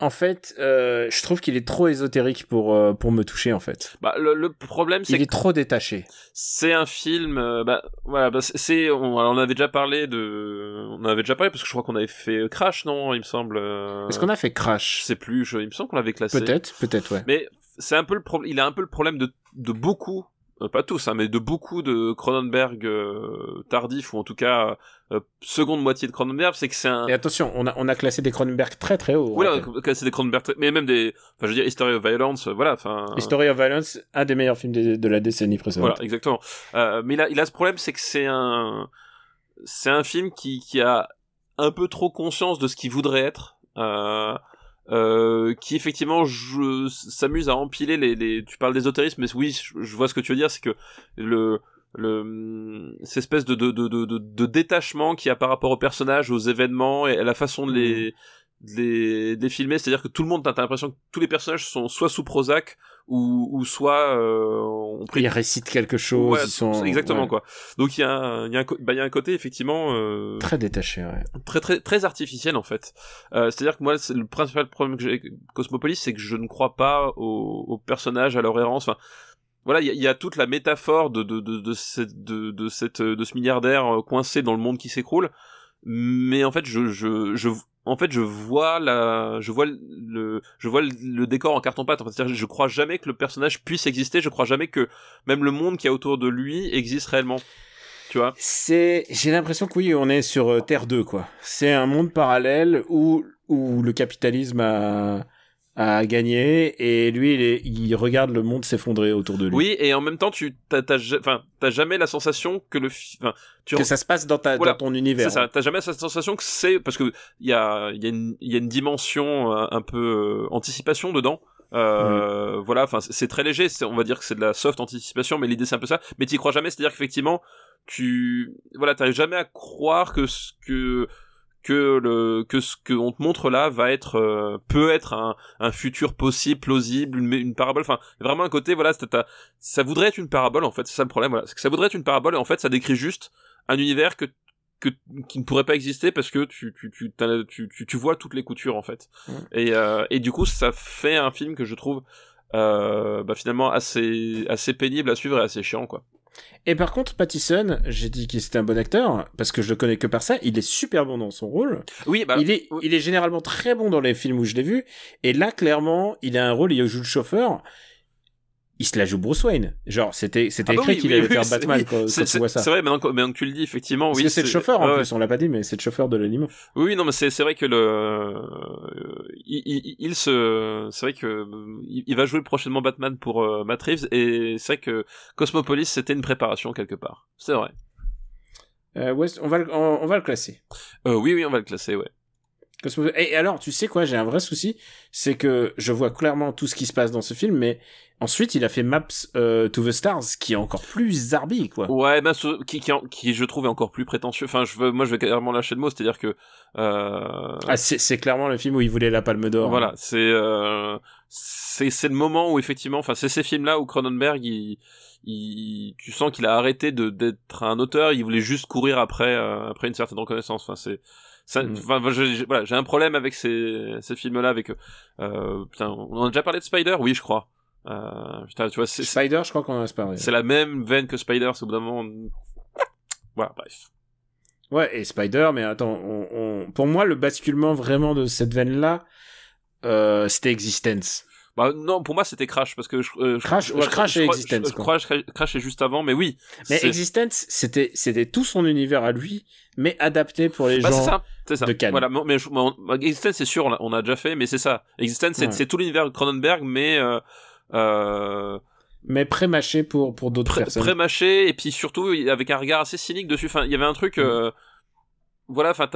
A: en fait, euh, je trouve qu'il est trop ésotérique pour euh, pour me toucher en fait.
B: Bah, le, le problème, c'est
A: Il
B: que
A: est trop détaché.
B: c'est un film. euh, bah, voilà, bah, c'est-. On, on avait déjà parlé de. On avait déjà parlé parce que je crois qu'on avait fait Crash, non Il me semble. euh,
A: Est-ce qu'on a fait
B: Je
A: Crash
B: sais plus. Je, il me semble qu'on l'avait classé.
A: Peut-être, peut-être, ouais.
B: Mais c'est un peu le problème. Il a un peu le problème de de beaucoup. Euh, pas tous, hein, mais de beaucoup de Cronenberg euh, tardifs ou en tout cas euh, seconde moitié de Cronenberg, c'est que c'est un.
A: Et attention, on a on a classé des Cronenberg très très haut.
B: Oui,
A: on
B: là,
A: rappelle.
B: que- c'est des Cronenberg, très- mais même des, enfin, je veux dire, History of Violence, euh, voilà, enfin.
A: History of Violence, un des meilleurs films de, de la décennie précédente.
B: Voilà, exactement. Euh, mais là, il a ce problème, c'est que c'est un, c'est un film qui, qui a un peu trop conscience de ce qu'il voudrait être, euh, euh, qui effectivement je, s'amuse à empiler les, les, tu parles d'ésotérisme, mais oui, je, je vois ce que tu veux dire, c'est que le, le, cette espèce de, de, de, de, de, détachement qu'il y a par rapport aux personnages, aux événements et à la façon de les, de les, de les filmer, c'est-à-dire que tout le monde, t'as l'impression que tous les personnages sont soit sous Prozac ou, ou soit euh, ont pris
A: Ils récitent quelque chose,
B: Ouais,
A: ils sont
B: exactement
A: ouais,
B: quoi. Donc il y a un, il y a un, bah, y a un côté effectivement euh,
A: très détaché. Ouais.
B: très très très artificiel en fait. Euh, C'est-à-dire que moi c'est le principal problème que j'ai avec Cosmopolis, c'est que je ne crois pas aux, aux personnages, à leur errance. Enfin, voilà, il y, y a toute la métaphore de de de, de cette de, de cette de ce milliardaire euh, coincé dans le monde qui s'écroule. Mais en fait, je je je en fait, je vois la, je vois le, je vois le, décor en carton pâte. En fait, je crois jamais que le personnage puisse exister. Je crois jamais que même le monde qui est autour de lui existe réellement. Tu vois?
A: C'est, j'ai l'impression que oui, on est sur euh, Terre 2, quoi. C'est un monde parallèle où, où le capitalisme a, a gagné et lui, il, est- il regarde le monde s'effondrer autour de lui.
B: Oui, et en même temps, tu t'as, enfin, t'as jamais la sensation que le, tu
A: Que ça se passe dans ta,
B: Voilà.
A: dans ton univers.
B: C'est ça. T'as jamais cette sensation que c'est parce que il y a il y a une il y a une dimension euh, un peu euh, anticipation dedans. Euh, Voilà. Enfin, c'est- c'est très léger. c'est- On va dire que c'est de la soft anticipation, mais l'idée c'est un peu ça. Mais t'y crois jamais. C'est-à-dire qu'effectivement, tu voilà, t'arrives jamais à croire que ce que que le que ce qu'on te montre là va être euh, peut être un, un futur possible plausible une, une parabole. Enfin vraiment un côté voilà c'est- t'as- ça voudrait être une parabole en fait c'est ça le problème voilà. C'est que ça voudrait être une parabole et en fait ça décrit juste un univers que que qui ne pourrait pas exister parce que tu tu tu tu, tu, vois toutes les coutures en fait. Et euh, et du coup ça fait un film que je trouve euh, bah finalement assez assez pénible à suivre et assez chiant quoi
A: Et par contre, Pattison, j'ai dit qu'il était un bon acteur parce que je le connais que par ça. Il est super bon dans son rôle.
B: oui bah
A: il est,
B: oui.
A: il est généralement très bon dans les films où je l'ai vu. Et là, clairement, il a un rôle, il joue le chauffeur. Il se la joue Bruce Wayne. Genre, c'était, c'était
B: Ah bah
A: écrit
B: oui,
A: qu'il
B: oui,
A: allait
B: oui,
A: faire Batman quand,
B: c'est-
A: quand tu vois ça.
B: C'est vrai, maintenant maintenant que tu le dis, effectivement,
A: Parce
B: oui.
A: c'est le chauffeur en
B: ouais,
A: plus, on l'a pas dit, mais c'est le chauffeur de l'animaux.
B: Oui, non, mais c'est vrai que le euh, il, il, il se c'est vrai que il, va jouer prochainement Batman pour euh, Matt Reeves et c'est vrai que Cosmopolis c'était une préparation quelque part. C'est vrai.
A: Euh, West, on va, on va le classer.
B: Euh, oui, oui, on va le classer, ouais.
A: Et alors, tu sais quoi, j'ai un vrai souci, c'est que je vois clairement tout ce qui se passe dans ce film, mais ensuite il a fait Maps euh, to the Stars, qui est encore plus zarbi, quoi.
B: Ouais, ben ce- qui, qui qui je trouve est encore plus prétentieux. Enfin, je veux moi je vais carrément lâcher le mot, c'est-à-dire que euh,
A: Ah, c'est clairement le film où il voulait la Palme d'Or.
B: Voilà, c'est euh, c'est c'est le moment où effectivement, enfin c'est ces films-là où Cronenberg, il, il tu sens qu'il a arrêté de d'être un auteur, il voulait juste courir après euh, après une certaine reconnaissance. Enfin c'est. Enfin je- voilà, j'ai un problème avec ces ces films-là avec euh, putain, on en a déjà parlé de Spider, oui je crois. Euh, putain, tu vois, c'est c'est
A: Spider, je crois qu'on en a parlé.
B: c'est la même veine que Spider, c'est au bout d'un moment. Voilà, bref.
A: Ouais, et Spider, mais attends, on, on- pour moi, le basculement vraiment de cette veine-là, euh, c'était Existence.
B: Bah non, pour moi c'était Crash parce que je, euh,
A: Crash-
B: je-
A: ouais,
B: je-
A: Crash
B: je-
A: et Existence.
B: Crash, Crash est juste avant, mais oui.
A: Mais
B: c'est-
A: Existence, c'était, c'était tout son univers à lui, mais adapté pour les
B: Bah, c'est
A: gens.
B: ça, c'est ça.
A: de Cannes.
B: Voilà, mais on- Existence, c'est sûr, on a, déjà fait, mais c'est ça. Existence, c'est
A: Ouais.
B: c'est tout l'univers de Cronenberg, mais euh, euh,
A: Mais pré-mâché pour, pour d'autres personnes.
B: pré-mâché, et puis surtout avec un regard assez cynique dessus. Enfin, il y avait un truc. euh, voilà, enfin,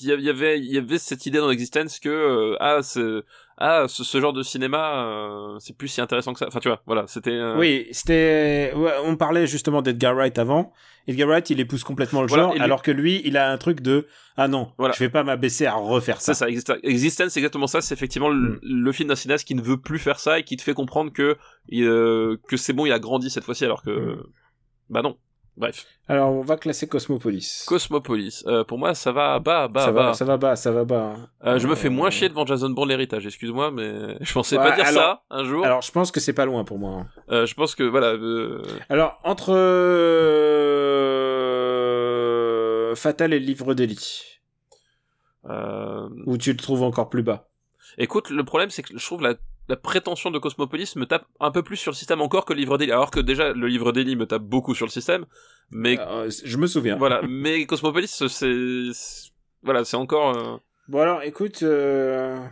B: il y avait, il y avait cette idée dans Existence que euh, ah, c'est- ah, ce, ce genre de cinéma, euh, c'est plus si intéressant que ça. Enfin, tu vois, voilà, c'était. euh,
A: Oui, c'était. ouais, on parlait justement d'Edgar Wright avant. Edgar Wright, il épouse complètement le
B: Voilà,
A: genre,
B: lui-
A: alors que lui, il a un truc de ah non,
B: Voilà.
A: je vais pas m'abaisser à refaire ça.
B: C'est ça, Exist- Existence, c'est exactement ça. C'est effectivement le,
A: Mm.
B: le film d'un cinéaste qui ne veut plus faire ça et qui te fait comprendre que euh, que c'est bon, il a grandi cette fois-ci, alors que
A: Mm.
B: bah non. Bref.
A: Alors, on va classer Cosmopolis.
B: Cosmopolis. Euh, pour moi, ça va bas, bas,
A: ça
B: bas.
A: va, ça va bas, ça va bas. hein.
B: Euh, je me fais
A: Euh,
B: moins chier devant Jason Bourne l'héritage, excuse-moi, mais *laughs* je pensais pas dire
A: alors-
B: ça un jour.
A: Alors, je pense que c'est pas loin pour moi. hein.
B: Je pense que voilà.
A: Alors, entre Fatal et le Livre d'Eli, où tu le trouves encore plus bas?
B: Écoute, le problème c'est que je trouve la, la prétention de Cosmopolis me tape un peu plus sur le système encore que le livre d'Eli. Alors que déjà le livre d'Eli me tape beaucoup sur le système, mais
A: Euh, je me souviens.
B: voilà. *laughs* Mais Cosmopolis, c'est voilà, c'est encore. euh,
A: Bon alors, écoute, euh...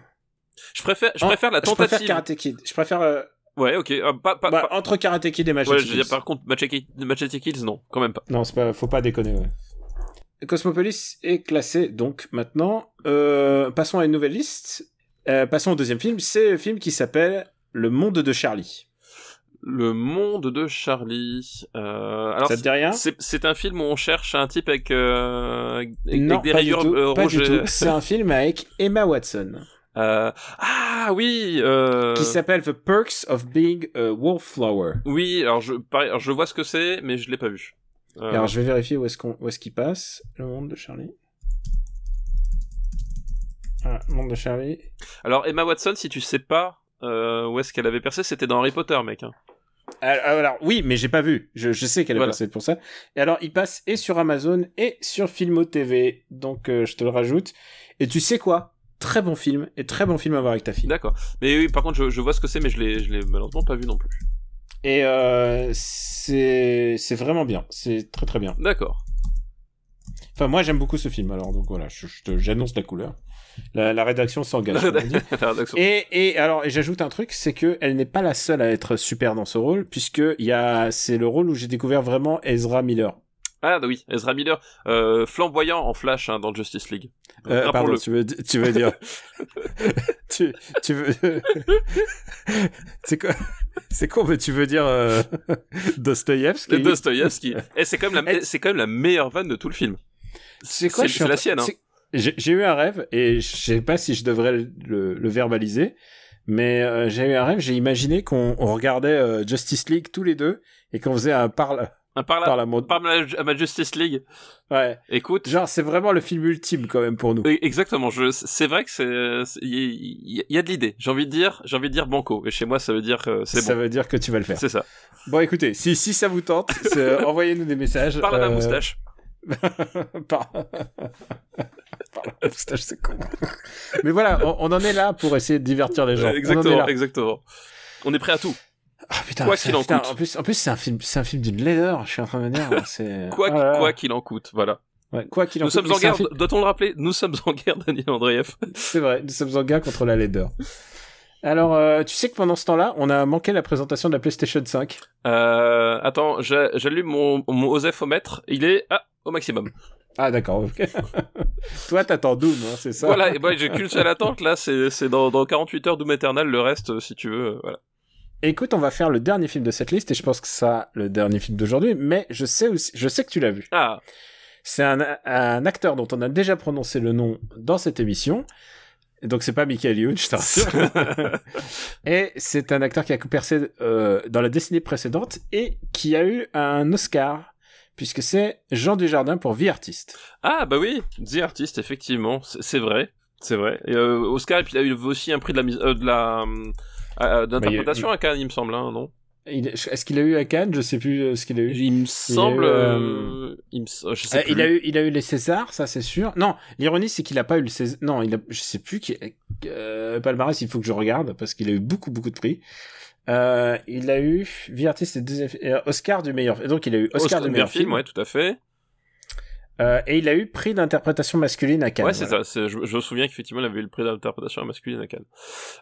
B: Je préfère, je
A: en-
B: préfère la
A: je préfère
B: tentative.
A: Karate Kid. Je préfère euh,
B: Ouais, ok. euh, pas, pas,
A: bah,
B: pas-
A: entre Karate Kid et Machete
B: Ouais,
A: Kills.
B: par contre, Machete Machete Kills, non, quand même pas.
A: Non, c'est pas, faut pas déconner. Ouais. Cosmopolis est classé donc maintenant. Euh, passons à une nouvelle liste. Euh, passons au deuxième film. C'est le film qui s'appelle Le Monde de Charlie.
B: Le monde de Charlie. Euh, alors,
A: Ça te dit rien?
B: c'est un film où on cherche un type avec, euh, avec
A: Non,
B: avec des
A: pas du
B: rayures
A: tout.
B: euh,
A: pas du tout. C'est un film avec Emma Watson
B: Euh, ah oui. Euh...
A: qui s'appelle The Perks of Being a Wallflower.
B: Oui, alors je, pareil, alors je vois ce que c'est, mais je l'ai pas vu. Euh,
A: Alors je vais vérifier où est-ce qu'on où est-ce qu'il passe. Le Monde de Charlie. Ah, Monde de Charlie.
B: alors Emma Watson, si tu sais pas euh, où est-ce qu'elle avait percé, c'était dans Harry Potter, mec. hein.
A: Alors, alors, oui, mais j'ai pas vu. Je, je sais qu'elle est
B: Voilà.
A: passée pour ça. Et alors, il passe et sur Amazon et sur Filmo TV. Donc, euh, je te le rajoute. Et tu sais quoi? Très bon film et très bon film à voir avec ta fille.
B: D'accord. Mais oui, par contre, je, je vois ce que c'est, mais je l'ai, je l'ai malheureusement pas vu non plus.
A: Et euh, c'est c'est vraiment bien. C'est très très bien.
B: D'accord.
A: Enfin, moi, j'aime beaucoup ce film. Alors, donc voilà, je, je te- j'annonce la couleur. La, la rédaction s'engage. *laughs* Et, et alors, et j'ajoute un truc, c'est que elle n'est pas la seule à être super dans ce rôle, puisque il y a, c'est le rôle où j'ai découvert vraiment Ezra Miller.
B: Ah bah oui, Ezra Miller, euh, flamboyant en Flash hein, dans Justice League.
A: Euh, pardon, tu veux, tu veux dire, *laughs* tu, tu veux, *laughs* c'est quoi, c'est con, mais tu veux dire euh, Dostoïevski?
B: Et c'est quand même la, quand même la meilleure vanne de tout le film.
A: C'est quoi
B: C'est la sienne. Hein.
A: J'ai eu un rêve et je sais pas si je devrais le, le- le verbaliser, mais euh, j'ai eu un rêve. J'ai imaginé qu'on on regardait euh, Justice League tous les deux et qu'on faisait un parle
B: Un par
A: par
B: la,
A: la mode.
B: par ma, à ma Justice League.
A: Ouais.
B: Écoute,
A: Genre c'est vraiment le film ultime quand même pour nous.
B: e- exactement. Je, c'est vrai que c'est, il y, a de l'idée. J'ai envie de dire, j'ai envie de dire banco. Et chez moi, ça veut dire que c'est
A: ça
B: bon.
A: veut dire que tu vas le faire.
B: C'est ça.
A: Bon, écoutez, si si ça vous tente, *laughs* envoyez-nous des messages.
B: Par la
A: euh,
B: moustache. *laughs* *laughs*
A: moustache, c'est con. *laughs* Mais voilà, on, on en est là pour essayer de divertir les gens.
B: Euh,
A: On
B: exactement, exactement. On est prêt à tout.
A: Ah, putain,
B: Quoi qu'il en
A: putain,
B: coûte.
A: En plus, en plus, c'est un film, c'est un film d'une laideur. Je suis en train de me dire, c'est *laughs*
B: Quoi,
A: là.
B: quoi qu'il en coûte. Voilà.
A: Ouais, quoi qu'il en
B: Nous
A: coûte,
B: sommes en guerre.
A: film-
B: Doit-on le rappeler? Nous sommes en guerre, Daniel Andreev. *laughs*
A: C'est vrai, nous sommes en guerre contre la laideur. Alors, euh, tu sais que pendant ce temps-là, on a manqué la présentation de la PlayStation 5.
B: Euh, attends, j'a- j'allume mon, mon osefomètre. Il est ah, au maximum.
A: Ah, d'accord. ok. *laughs* Toi, t'attends Doom, hein, c'est ça
B: Voilà, et ben j'ai qu'une seule attente là, c'est dans, dans 48 heures Doom Eternal, le reste, euh, si tu veux, euh, voilà.
A: Écoute, on va faire le dernier film de cette liste et je pense que ça, le dernier film d'aujourd'hui. Mais je sais aussi, je sais que tu l'as vu.
B: Ah,
A: C'est un, un acteur dont on a déjà prononcé le nom dans cette émission. Donc c'est pas Michael Youn, je te rassure. *laughs* *laughs* et c'est un acteur qui a percé euh, dans la décennie précédente et qui a eu un Oscar puisque c'est Jean Dujardin pour Vie artiste.
B: ah bah oui, The Artist, effectivement, c'est vrai, c'est vrai. Et, euh, Oscar, et puis il a eu aussi un prix de la mise, euh, de la euh, euh, d'interprétation à Cannes, il me semble, hein, non?
A: Est-ce qu'il a eu à Cannes? Je sais plus euh, ce qu'il a eu.
B: Il me semble, euh, il
A: Euh, a eu, il a eu les Césars, ça c'est sûr. Non, l'ironie c'est qu'il a pas eu le César. Non, il a, je sais plus qui. Euh, palmarès, il faut que je regarde parce qu'il a eu beaucoup beaucoup de prix. Euh, il a eu vie artiste et deuxième- euh, Oscar du meilleur. Et donc il a eu Oscar,
B: Oscar
A: du meilleur film.
B: ouais, tout à fait.
A: Euh, et il a eu prix d'interprétation masculine à Cannes.
B: ouais, c'est
A: voilà.
B: ça. Je, je me souviens qu'effectivement, il avait eu le prix d'interprétation masculine à Cannes.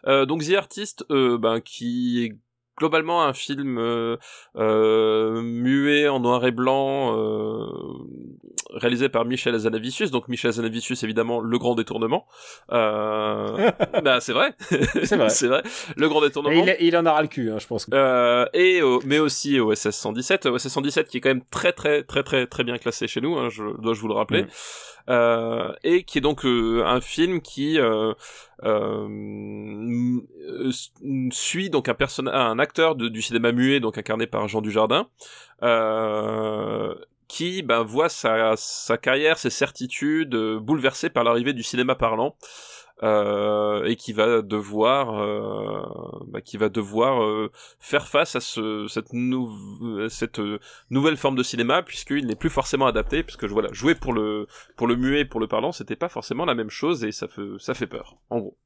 B: Euh, donc The Artist, ben, qui est globalement un film euh, euh, muet en noir et blanc, euh, réalisé par Michel Azanavicius. Donc Michel Azanavicius, évidemment, le grand détournement. Euh, *laughs* bah, c'est vrai.
A: C'est vrai. *laughs*
B: c'est vrai. Le grand détournement.
A: il, il en aura le cul, hein, je pense.
B: Euh, et au- mais aussi au SS 117, OSS 117 qui est quand même très très très très très bien classé chez nous, hein, je dois-je vous le rappeler,
A: Mm.
B: euh, et qui est donc euh, un film qui euh, euh, suit donc un personnage, un acteur du cinéma muet, donc incarné par Jean Dujardin, euh, qui ben, voit sa, sa carrière, ses certitudes euh, bouleversées par l'arrivée du cinéma parlant. Euh, et qui va devoir, euh, bah, qui va devoir euh, faire face à ce, cette, nou cette euh, nouvelle forme de cinéma puisqu'il n'est plus forcément adapté, puisque voilà, jouer pour le pour le muet et pour le parlant, c'était pas forcément la même chose et ça fait ça fait peur, en gros.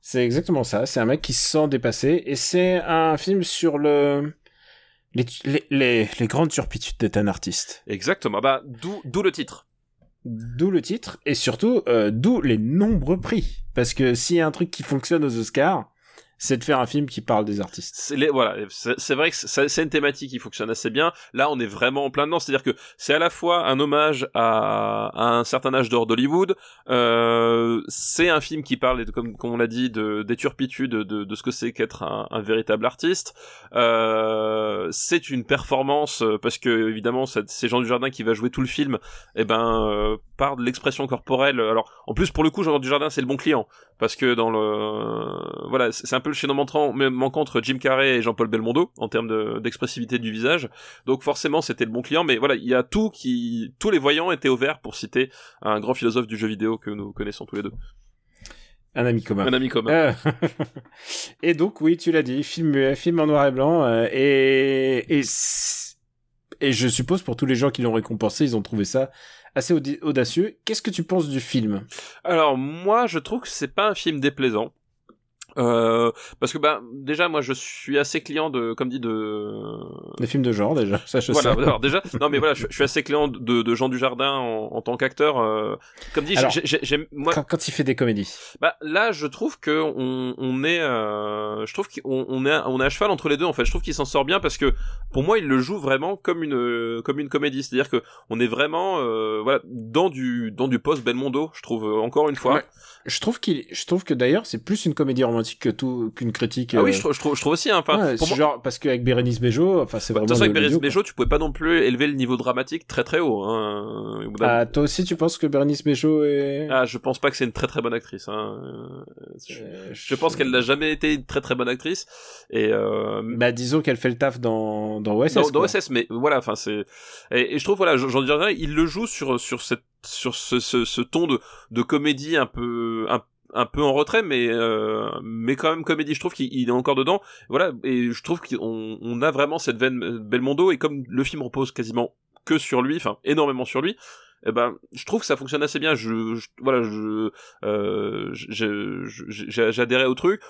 A: C'est exactement ça. C'est un mec qui se sent dépassé et c'est un film sur le les, les, les, les grandes turpitudes d'être un artiste.
B: Exactement. Bah d'où d'où le titre.
A: D'où le titre et surtout euh, d'où les nombreux prix. Parce que s'il y a un truc qui fonctionne aux Oscars, c'est de faire un film qui parle des artistes.
B: C'est les, voilà, c'est vrai que c'est une thématique qui fonctionne assez bien. Là, on est vraiment en plein dedans, c'est-à-dire que c'est à la fois un hommage à, un certain âge d'or d'Hollywood. Euh, c'est un film qui parle, comme, comme on l'a dit, de, des turpitudes de, de ce que c'est qu'être un, véritable artiste. Euh, c'est une performance parce que évidemment, c'est Jean Dujardin qui va jouer tout le film. Et eh ben, euh, par de l'expression corporelle. Alors, en plus, pour le coup, Jean Dujardin, c'est le bon client parce que dans le, voilà, c'est un peu le chaînon manquant, manquant entre Jim Carrey et Jean-Paul Belmondo en termes d'expressivité du visage. Donc forcément, c'était le bon client. Mais voilà, il y a tout qui, tous les voyants étaient au vert pour citer un grand philosophe du jeu vidéo que nous connaissons tous les deux.
A: Un ami commun.
B: Un ami commun. Euh, *laughs*
A: et donc, oui, tu l'as dit, film film en noir et blanc, euh, et, et, et je suppose pour tous les gens qui l'ont récompensé, ils ont trouvé ça assez audacieux. Qu'est-ce que tu penses du film?
B: Alors, moi, je trouve que c'est pas un film déplaisant. Euh, parce que bah déjà moi je suis assez client de comme dit de
A: des films de genre déjà ça je
B: voilà, sais. alors déjà *laughs* non mais voilà je, je, suis assez client de, de Jean Dujardin en, en tant qu'acteur euh, comme dit j'aime moi
A: quand, quand, il fait des comédies.
B: Bah là je trouve que on, on est euh, je trouve qu'on on est on est à cheval entre les deux en fait. Je trouve qu'il s'en sort bien parce que pour moi il le joue vraiment comme une comme une comédie. C'est à dire que on est vraiment euh, voilà dans du dans du post Belmondo je trouve encore une fois.
A: Je trouve qu'il je trouve que d'ailleurs c'est plus une comédie romantique que tout qu'une critique.
B: Ah oui, euh, je, trouve, je trouve aussi. Hein,
A: enfin, pour genre parce qu'avec Bérénice Bejo, enfin c'est vraiment. De toute façon,
B: avec Bérénice Bejo, tu pouvais pas non plus élever le niveau dramatique très très haut. Hein.
A: Ah, toi aussi, tu penses que Bérénice Bejo est.
B: Ah, je pense pas que c'est une très très bonne actrice. Hein. Je, euh, je pense qu'elle n'a jamais été une très très bonne actrice. Et euh...
A: bah disons qu'elle fait le taf dans dans OSS. Dans,
B: dans OSS, mais voilà, enfin c'est. Et, et, je trouve voilà, j'en dirais, il le joue sur sur cette sur ce, ce, ce ton de, de comédie un peu un un peu en retrait, mais euh, mais quand même comédie. Je trouve qu'il est encore dedans. Voilà, et je trouve qu'on on a vraiment cette veine euh, Belmondo. Et comme le film repose quasiment que sur lui, enfin énormément sur lui, eh ben je trouve que ça fonctionne assez bien. Je, voilà, je euh, adhéré au truc.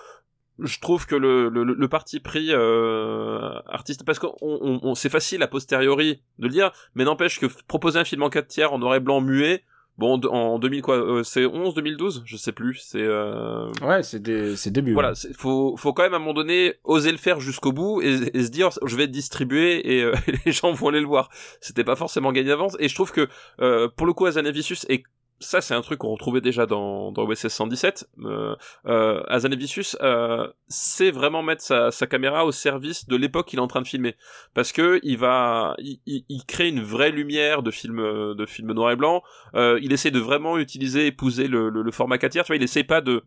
B: Je trouve que le, le, le parti pris euh, artiste, parce que on, on, c'est facile a posteriori de le dire, mais n'empêche que proposer un film en 4 tiers en noir et blanc muet, Bon, en 2000 quoi, euh, c'est 11, 2012, je sais plus. C'est euh...
A: ouais, c'est des, c'est début.
B: Voilà, faut, faut quand même à un moment donné oser le faire jusqu'au bout et, se dire, je vais distribuer et, euh, *laughs* les gens vont aller le voir. C'était pas forcément gagné d'avance. Et je trouve que euh, pour le coup, Azanavicius est ça c'est un truc qu'on retrouvait déjà dans, dans OSS 117. Euh, euh, Azanavicius euh, c'est vraiment mettre sa, sa, caméra au service de l'époque qu'il est en train de filmer, parce que il va, il, il, crée une vraie lumière de film, de film noir et blanc. Euh, il essaie de vraiment utiliser, épouser le, le, le format 4 tiers. Tu vois, il essaie pas de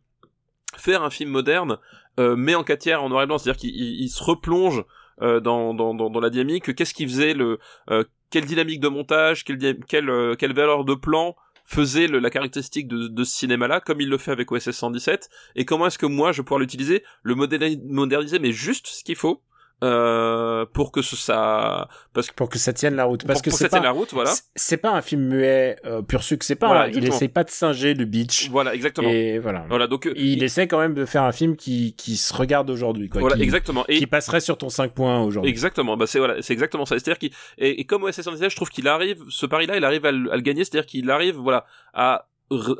B: faire un film moderne, euh, mais en 4 tiers en noir et blanc, c'est-à-dire qu'il se replonge euh, dans, dans, dans, la dynamique. Qu'est-ce qu'il faisait le euh, quelle dynamique de montage, quelle, quelle, quelle valeur de plan faisait la caractéristique de, de ce cinéma-là, comme il le fait avec OSS 117, et comment est-ce que moi je vais l'utiliser, le moderniser, mais juste ce qu'il faut, euh, pour que ça
A: parce que pour que ça tienne la route. Parce
B: pour,
A: que
B: c'est
A: pas
B: la route voilà.
A: c'est pas un film muet euh, pur sucre. C'est pas voilà, il essaie pas de singer le beach.
B: Voilà exactement.
A: Et voilà.
B: Voilà donc euh,
A: il, essaie quand même de faire un film qui qui se regarde aujourd'hui quoi.
B: Voilà
A: qui,
B: exactement. Et
A: qui passerait sur ton 5 points aujourd'hui.
B: Exactement. Bah c'est voilà c'est exactement ça. C'est à dire qu'il et, et, comme OSS 117 je trouve qu'il arrive ce pari là il arrive à, le, à le gagner. C'est à dire qu'il arrive voilà à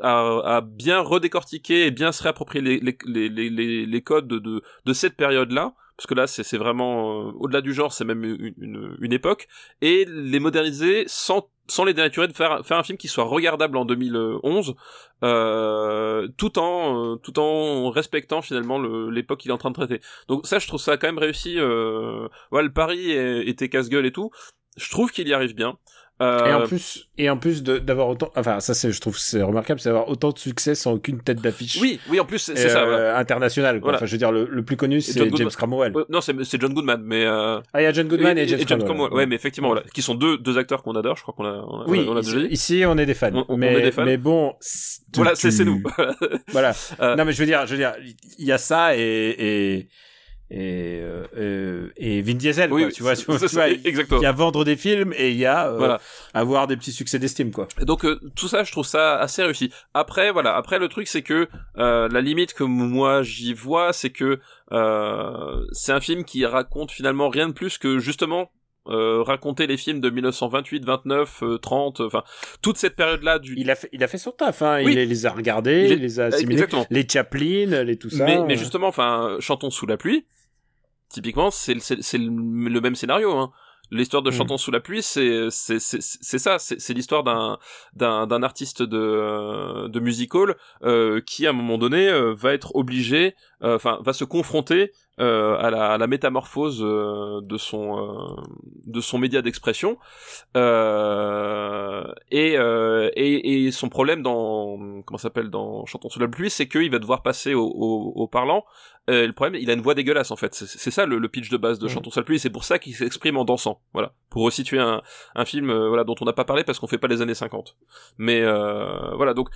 B: à, à, bien redécortiquer et bien se réapproprier les, les, les, les, les codes de, de, de cette période-là, parce que là c'est vraiment euh, au-delà du genre, c'est même une, une, une, époque, et les moderniser sans sans les dénaturer, de faire faire un film qui soit regardable en 2011, euh, tout en euh, tout en respectant finalement l'époque qu'il est en train de traiter. Donc ça, je trouve ça quand même réussi. Euh, voilà, le pari était casse-gueule et tout. Je trouve qu'il y arrive bien. Euh,
A: Et en plus, et en plus d'avoir autant, enfin, ça c'est, je trouve, c'est remarquable, c'est d'avoir autant de succès sans aucune tête d'affiche.
B: oui, oui, en plus c'est
A: euh,
B: ça. ouais.
A: international. Quoi.
B: Voilà.
A: Enfin, je veux dire, le, le plus connu, c'est
B: John
A: James
B: Goodman.
A: Cromwell.
B: Ouais, non, c'est John Goodman, mais euh,
A: Ah, il y a John Goodman et, James Cromwell.
B: Cromwell. Ouais, mais effectivement, voilà, qui sont deux deux acteurs qu'on adore. Je crois qu'on a, on a,
A: Oui,
B: on a
A: ici,
B: déjà dit.
A: ici, on est des fans.
B: On- on
A: mais,
B: est des fans.
A: mais bon,
B: Voilà, c'est nous. *laughs* *laughs*
A: Voilà.
B: Euh,
A: Non, mais je veux dire, je veux dire, il y a ça et et et, euh, euh, et Vin Diesel,
B: oui,
A: quoi, tu vois, tu vois, tu il y a vendre des films et il y a euh,
B: Voilà.
A: avoir des petits succès d'estime, quoi.
B: Donc euh, tout ça, je trouve ça assez réussi. Après, voilà. Après, le truc, c'est que euh, la limite que moi j'y vois, c'est que euh, c'est un film qui raconte finalement rien de plus que justement euh, raconter les films de 1928, 29, euh, 30, enfin toute cette période-là du.
A: Il a fait, il a fait son taf, hein.
B: Oui.
A: Il les- a regardés,
B: Il est-
A: il les a assimilés.
B: Exactement.
A: Les Chaplin, les tout ça.
B: mais, mais justement, enfin, chantons sous la pluie. Typiquement, c'est le- même scénario. Hein. L'histoire de
A: Mm.
B: Chantons sous la pluie, c'est c'est c'est ça. C'est l'histoire d'un d'un d'un artiste de euh, de musical euh, qui à un moment donné euh, va être obligé, euh, enfin, va se confronter euh, à la à la métamorphose euh, de son euh, de son média d'expression euh, et, euh, et et son problème dans comment s'appelle dans Chantons sous la pluie, c'est qu'il va devoir passer au, au, au parlant euh, le problème, il a une voix dégueulasse en fait. C'est ça le, le pitch de base de. Chantons sous la pluie. C'est pour ça qu'il s'exprime en dansant. Voilà, pour resituer un, un film voilà dont on n'a pas parlé parce qu'on fait pas les années 50. Mais euh, voilà, donc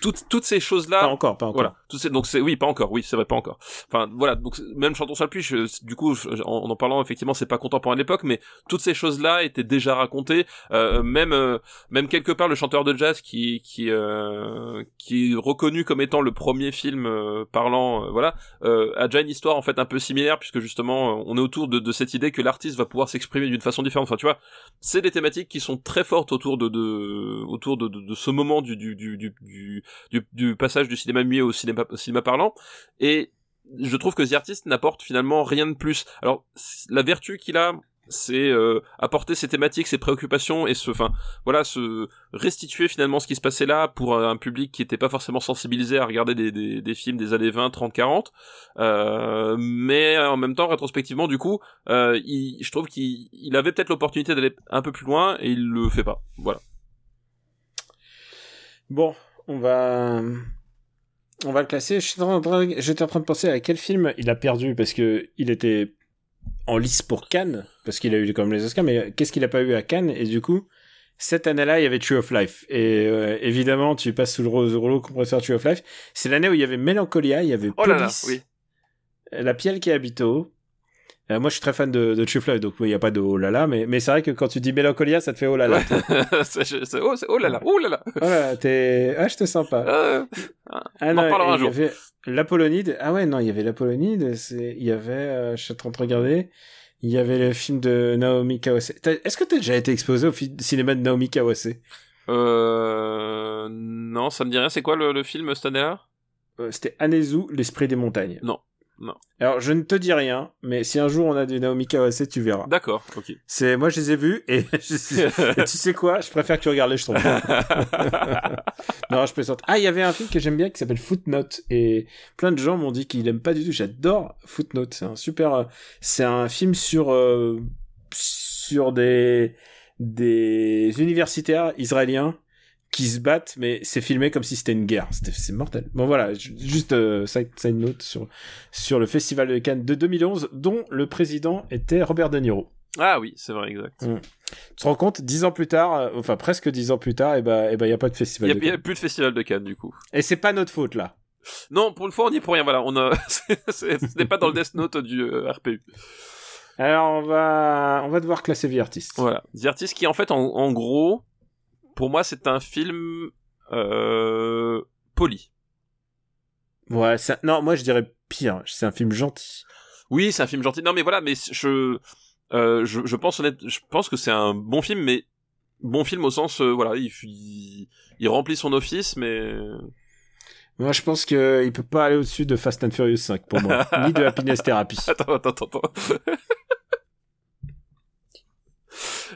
B: toutes toutes ces choses là.
A: Pas encore, pas encore.
B: Voilà. Tout c'est donc c'est oui pas encore oui c'est vrai pas encore. Enfin voilà donc même chantons sur le je- du coup je- en, en parlant effectivement c'est pas contemporain de l'époque mais toutes ces choses là étaient déjà racontées euh, même euh, même quelque part le chanteur de jazz qui qui euh, qui est reconnu comme étant le premier film euh, parlant euh, voilà euh, a déjà une histoire en fait un peu similaire puisque justement on est autour de, de cette idée que l'artiste va pouvoir s'exprimer d'une façon différente enfin tu vois c'est des thématiques qui sont très fortes autour de, de autour de, de, de ce moment du du, du, du, du, passage du cinéma muet au cinéma, parlant et je trouve que The Artist n'apporte finalement rien de plus alors la vertu qu'il a c'est euh, apporter ses thématiques, ses préoccupations et se, enfin, voilà, se restituer finalement ce qui se passait là pour un public qui n'était pas forcément sensibilisé à regarder des, films des années 20, 30, 40. Euh, mais en même temps, rétrospectivement, du coup, euh, je trouve qu'il il avait peut-être l'opportunité d'aller un peu plus loin et il le fait pas. Voilà.
A: Bon, on va, on va le classer. J'étais en train, de penser à quel film il a perdu parce que il était en lice pour Cannes parce qu'il a eu comme les Oscars, mais qu'est-ce qu'il a pas eu à Cannes? Et du coup, cette année-là, il y avait Tree of Life. Et euh, évidemment, tu passes sous le rouleau compresseur Tree of Life. C'est l'année où il y avait Mélancolia, il y avait
B: Oh là là,
A: Police,
B: oui.
A: La Pielle qui habite au. Euh, moi, je suis très fan de, de donc il n'y a pas de oh là là, mais, mais c'est vrai que quand tu dis Mélancolia, ça te fait oh là là.
B: C'est- oh, oh là là, oh là là.
A: oh là t'es, ah, je te sens pas.
B: Euh,
A: Ah
B: On en reparlera
A: et
B: un
A: il y
B: jour.
A: avait l'Apollonide. Ah ouais, non, il y avait l'Apollonide. C'est, il y avait, euh, je suis en train de regarder. Il y avait le film de Naomi Kawase. Est-ce que t'as déjà été exposé au cinéma de Naomi Kawase?
B: Euh, non, ça me dit rien. C'est quoi le, le film cette année-là?
A: Euh, C'était Anezu, l'esprit des montagnes.
B: Non, non.
A: Alors, je ne te dis rien, mais si un jour on a du Naomi Kawase, tu verras.
B: D'accord, ok.
A: C'est, moi, je les ai vus et, *laughs* je et tu sais quoi? Je préfère que tu regardes les jetons. *laughs* non, je plaisante. Ah, il y avait un film que j'aime bien qui s'appelle Footnote et plein de gens m'ont dit qu'ils aiment pas du tout. J'adore Footnote. C'est un super, euh, c'est un film sur, euh, sur des, des universitaires israéliens qui se battent, mais c'est filmé comme si c'était une guerre. C'est mortel. Bon voilà, ju- juste euh, side, side note sur, sur le Festival de Cannes de 2011, dont le président était Robert De Niro.
B: ah oui, c'est vrai, exact.
A: Tu te rends compte, dix ans plus tard, euh, enfin presque dix ans plus tard, et ben, et ben, y a pas de
B: Il
A: festival.
B: il y a plus de festival de Cannes du coup.
A: Et c'est pas notre faute là.
B: Non, pour une fois, on est pour rien. Voilà, on a. *laughs* Ce n'est pas dans le Death Note du euh, RPU.
A: Alors on va, on va devoir classer vie artiste.
B: Voilà. The Artist qui, en fait, en, en gros, pour moi, c'est un film euh, poli.
A: Ouais, non, moi je dirais pire. C'est un film gentil.
B: Oui, c'est un film gentil. Non, mais voilà, mais je, euh, je, je pense honnête, je pense que c'est un bon film, mais bon film au sens, euh, voilà, il, il, il remplit son office, mais
A: Moi je pense que il peut pas aller au-dessus de Fast and Furious 5 pour moi, *laughs* ni de Happiness Therapy.
B: attends, attends, attends. attends.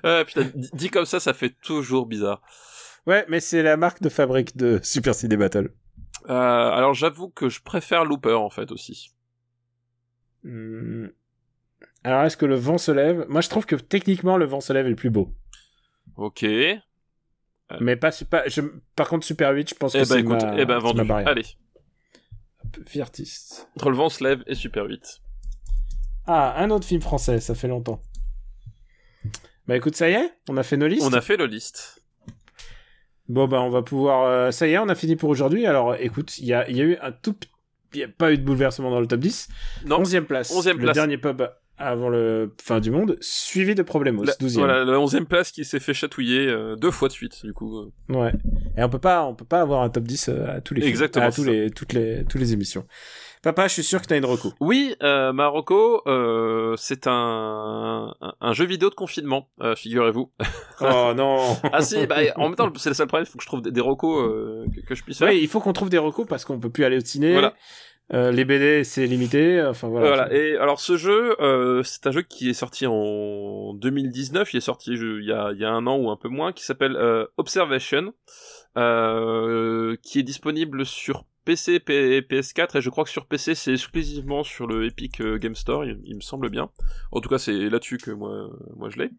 B: *laughs* Euh, putain, dit comme ça, ça fait toujours bizarre.
A: Ouais, mais c'est la marque de fabrique de *laughs* Super Ciné Battle.
B: Euh, alors j'avoue que je préfère Looper en fait aussi.
A: Hmm. Alors est-ce que le vent se lève? Moi je trouve que techniquement le vent se lève est le plus beau.
B: Ok. Eh
A: Mais pas. Je... Par contre, Super 8, je pense que
B: ben
A: c'est ma...
B: eh ben vendu.
A: ma barrière.
B: Allez.
A: Vie artiste.
B: Entre le vent se lève et Super 8.
A: Ah, un autre film français, ça fait longtemps. Bah écoute, ça y est, on a fait nos listes.
B: On a fait le liste.
A: Bon bah on va pouvoir. euh, Ça y est, on a fini pour aujourd'hui. Alors écoute, il y a, y a eu un tout. Il n'y a pas eu de bouleversement dans le top 10.
B: Non.
A: 11e place.
B: 11e
A: Le
B: place.
A: dernier pub avant le fin du monde, suivi de Problemos,
B: La,
A: 12e.
B: voilà, la 11 place qui s'est fait chatouiller euh, deux fois de suite, du coup. euh.
A: Ouais. Et on peut pas, on peut pas avoir un top 10 à tous les films,
B: Exactement,
A: à tous
B: ça.
A: les, toutes les, toutes les émissions. Papa, je suis sûr que t'as une reco.
B: Oui, euh, Marocco, euh, c'est un, un, jeu vidéo de confinement, euh, figurez-vous. *laughs*
A: Oh non. *laughs*
B: ah si, bah, en même temps, c'est le seul problème, il faut que je trouve des, des recos euh, que, que je puisse faire.
A: Ouais, il faut qu'on trouve des recos parce qu'on peut plus aller au ciné.
B: Voilà.
A: Euh, les BD, c'est limité. Enfin voilà.
B: Voilà. Et alors ce jeu, euh, c'est un jeu qui est sorti en 2019. Il est sorti je- il y a, il y a un an ou un peu moins, qui s'appelle euh, Observation, euh, qui est disponible sur PC P- et PS4 et je crois que sur PC c'est exclusivement sur le Epic euh, Game Store, il, il me semble bien. En tout cas c'est là-dessus que moi, moi je l'ai.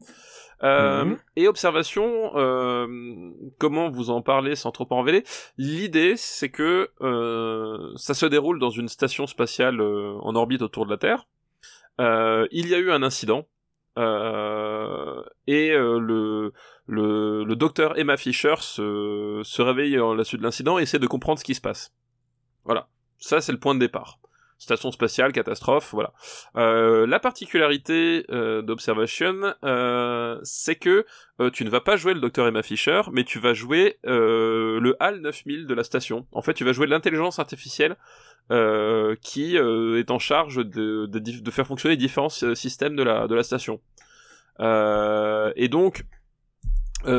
B: Euh,
A: Mhm.
B: Et observation, euh, comment vous en parler sans trop en révéler? L'idée, c'est que euh, ça se déroule dans une station spatiale en orbite autour de la Terre. Il y a eu un incident euh, et euh, le, le le docteur Emma Fisher se, se réveille à la suite de l'incident et essaie de comprendre ce qui se passe. Voilà, ça c'est le point de départ. Station spatiale, catastrophe, voilà. Euh, la particularité euh, d'Observation, euh, c'est que tu ne vas pas jouer le docteur Emma Fisher, mais tu vas jouer le HAL 9000 de la station. En fait, tu vas jouer l'intelligence artificielle qui est en charge de, faire fonctionner différents systèmes de la, station. Et donc,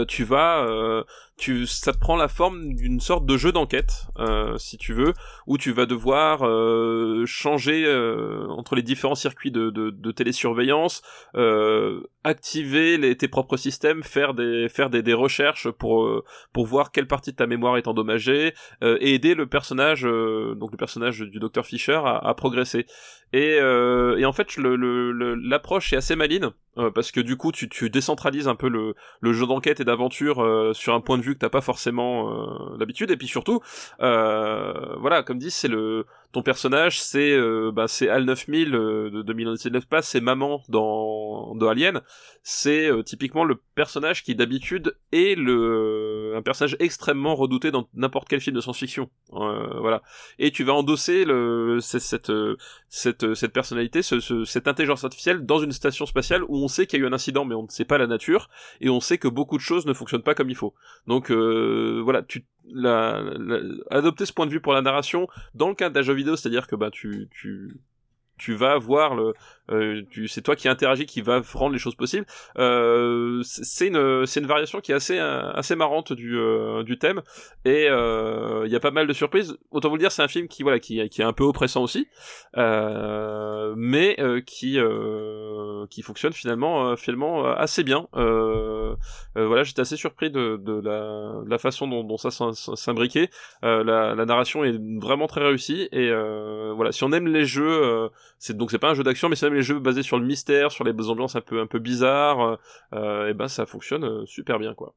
B: tu vas, tu, ça te prend la forme d'une sorte de jeu d'enquête, euh, si tu veux, où tu vas devoir euh, changer euh, entre les différents circuits de, de, de télésurveillance, euh, activer les, tes propres systèmes, faire des faire des, des recherches pour euh, pour voir quelle partie de ta mémoire est endommagée, euh, et aider le personnage, donc le personnage du docteur Fisher, à, à progresser. Et, et en fait, le- le- le- l'approche est assez maline parce que du coup, tu, tu décentralises un peu le, le jeu d'enquête et d'aventure sur un point de vue que t'as pas forcément euh, d'habitude. Et puis surtout, euh, voilà, comme dit, c'est le ton personnage, c'est euh, bah, c'est Al 9000 euh, de 2019 pas, c'est maman dans dans Alien. C'est euh, typiquement le personnage qui d'habitude est le un personnage extrêmement redouté dans n'importe quel film de science-fiction. Euh, voilà. Et tu vas endosser le cette cette cette personnalité, ce, ce- cette intelligence artificielle dans une station spatiale où on sait qu'il y a eu un incident, mais on ne sait pas la nature et on sait que beaucoup de choses ne fonctionnent pas comme il faut. Donc voilà, tu la, adopter ce point de vue pour la narration dans le cadre d'un jeu vidéo, c'est-à-dire que bah tu tu tu vas voir le euh, c'est toi qui interagis qui va rendre les choses possibles. Euh, c'est une c'est une variation qui est assez euh, assez marrante du euh, du thème. Et euh, il y a pas mal de surprises. Autant vous le dire c'est un film qui voilà qui qui est un peu oppressant aussi. Euh, mais qui qui fonctionne finalement finalement assez bien. Voilà j'étais assez surpris de, de la de la façon dont, dont ça s'im- s'imbriquait. La, la narration est vraiment très réussie. Et voilà si on aime les jeux c'est donc c'est pas un jeu d'action mais on aime les jeux basés sur le mystère sur les ambiances un peu un peu bizarres euh, et ben ça fonctionne euh, super bien quoi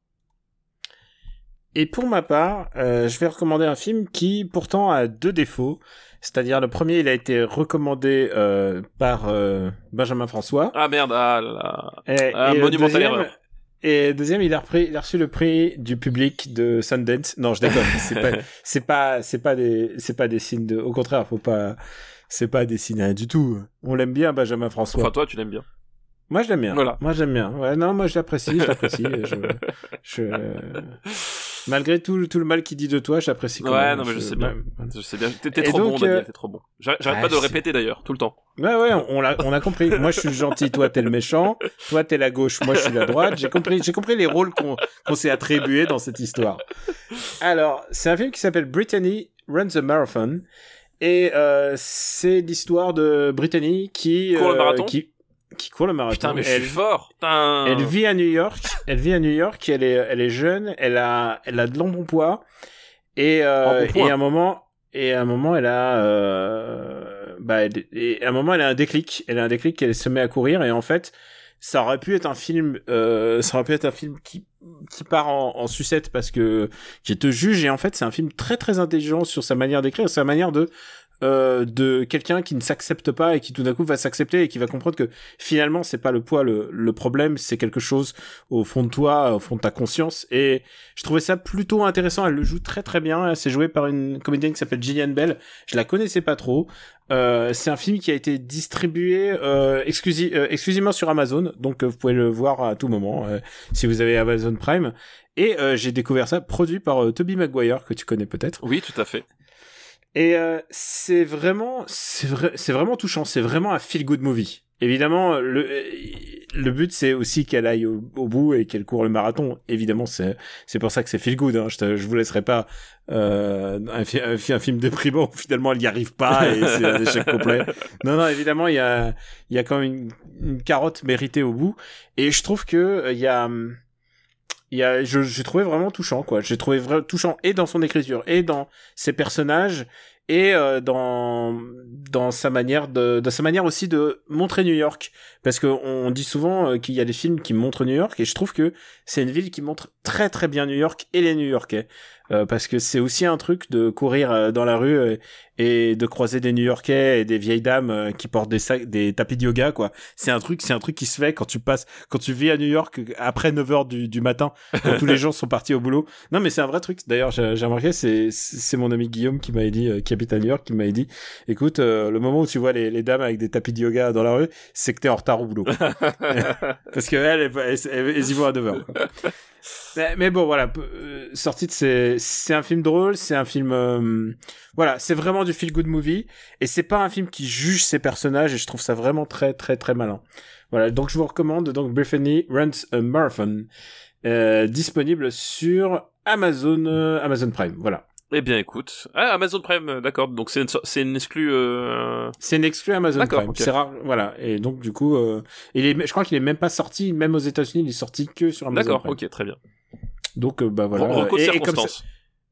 A: Et pour ma part, euh, je vais recommander un film qui pourtant a deux défauts. C'est-à-dire le premier, il a été recommandé euh, par euh, Benjamin François.
B: ah merde ah là là
A: Et,
B: Ah,
A: et
B: monumentale
A: deuxième-
B: erreur.
A: Et deuxième, il a, repris, il a reçu le prix du public de Sundance. Non, je déconne. c'est pas, *laughs* c'est pas, c'est pas des, c'est pas des signes de. Au contraire, faut pas. C'est pas des signes rien du tout. On l'aime bien, Benjamin François.
B: enfin toi tu l'aimes bien
A: Moi, je l'aime bien.
B: Voilà.
A: Moi, j'aime bien. Ouais, non, moi, je l'apprécie, je l'apprécie. je, je, malgré tout, tout le mal qu'il dit de toi, j'apprécie quand
B: Ouais,
A: même.
B: non, mais je sais bien. je sais bien t'es trop bon
A: donc, euh,
B: t'es trop bon J'arrête pas de le répéter d'ailleurs tout le temps
A: Ouais, ouais, on l'a, on a compris. Moi, je suis le gentil, toi, t'es le méchant. Toi, t'es la gauche, moi, je suis la droite. J'ai compris, j'ai compris les rôles qu'on, s'est attribués dans cette histoire. Alors, c'est un film qui s'appelle Brittany Runs the Marathon. Et, euh, c'est l'histoire de Brittany qui,
B: Court le
A: euh,
B: marathon
A: qui, qui court le marathon.
B: putain mais je
A: elle,
B: suis fort putain
A: elle vit à New York. Elle vit à New York. Elle est, elle est jeune. Elle a, elle a de l'embonpoint. Et, euh,
B: Embonpoint.
A: et à un moment, et à un moment, elle a, euh, bah, elle- et à un moment, elle a un déclic. Elle a un déclic. Elle se met à courir. Et en fait, ça aurait pu être un film, euh, ça aurait pu être un film qui qui part en, en sucette parce que qui te juge et en fait c'est un film très très intelligent sur sa manière d'écrire, sa manière de euh, de quelqu'un qui ne s'accepte pas et qui tout d'un coup va s'accepter et qui va comprendre que finalement c'est pas le poids le, le problème, c'est quelque chose au fond de toi, au fond de ta conscience. Et je trouvais ça plutôt intéressant. Elle le joue très très bien. C'est joué par une comédienne qui s'appelle Gillian Bell. Je la connaissais pas trop. Euh, c'est un film qui a été distribué euh, euh, exclusivement sur Amazon, donc euh, vous pouvez le voir à tout moment euh, si vous avez Amazon Prime. Et j'ai découvert ça produit par Toby Maguire que tu connais peut-être.
B: Oui, tout à fait.
A: Et euh, c'est vraiment, c'est vrai, c'est vraiment touchant. C'est vraiment un feel good movie. Évidemment, le le but c'est aussi qu'elle aille au, bout et qu'elle court le marathon. Évidemment, c'est c'est pour ça que c'est feel good. Hein. Je, je vous laisserai pas euh, un, un, un, film déprimant où finalement elle y arrive pas et c'est un échec complet. *laughs* Non, non, évidemment, il y a il y a quand même une, une, carotte méritée au bout. Et je trouve que euh, il y a il y a, j'ai trouvé vraiment touchant, quoi. J'ai trouvé vraiment touchant et dans son écriture, et dans ses personnages, et euh, dans dans sa manière de, dans sa manière aussi de montrer New York, parce que on dit souvent euh, qu'il y a des films qui montrent New York, et je trouve que c'est une ville qui montre très très bien New York et les New Yorkais. Euh, parce que c'est aussi un truc de courir euh, dans la rue euh, et de croiser des New-Yorkais et des vieilles dames qui portent des sacs, des tapis de yoga quoi. C'est un truc, c'est un truc qui se fait quand tu passes, quand tu vis à New York après 9 heures du, du matin, quand tous les *laughs* gens sont partis au boulot. Non mais c'est un vrai truc. D'ailleurs, j'ai remarqué, c'est c'est mon ami Guillaume qui m'avait dit, qui habite à New York, qui m'avait dit, écoute, le moment où tu vois les, les dames avec des tapis de yoga dans la rue, c'est que t'es en retard au boulot. *laughs* *laughs* Parce que elles, elles, y vont à 9 heures. Quoi. Mais, mais, bon, voilà, euh, sorti de c'est c'est un film drôle, c'est un film, euh, voilà, c'est vraiment du feel good movie et c'est pas un film qui juge ses personnages et je trouve ça vraiment très très très malin. Voilà, donc je vous recommande donc Brittany Runs a Marathon, euh, disponible sur Amazon euh, Amazon Prime. Voilà.
B: Eh bien, écoute. Ah, Amazon Prime, euh, d'accord. Donc c'est une, c'est une exclue. Euh...
A: C'est une exclue Amazon Prime. Okay. C'est rare, voilà. Et donc du coup, euh, il est, je crois qu'il est même pas sorti, même aux États-Unis, il est sorti que sur Amazon
B: D'accord,
A: Prime.
B: ok, très bien.
A: Donc euh, bah voilà.
B: Bon,
A: et,
B: et, comme ça,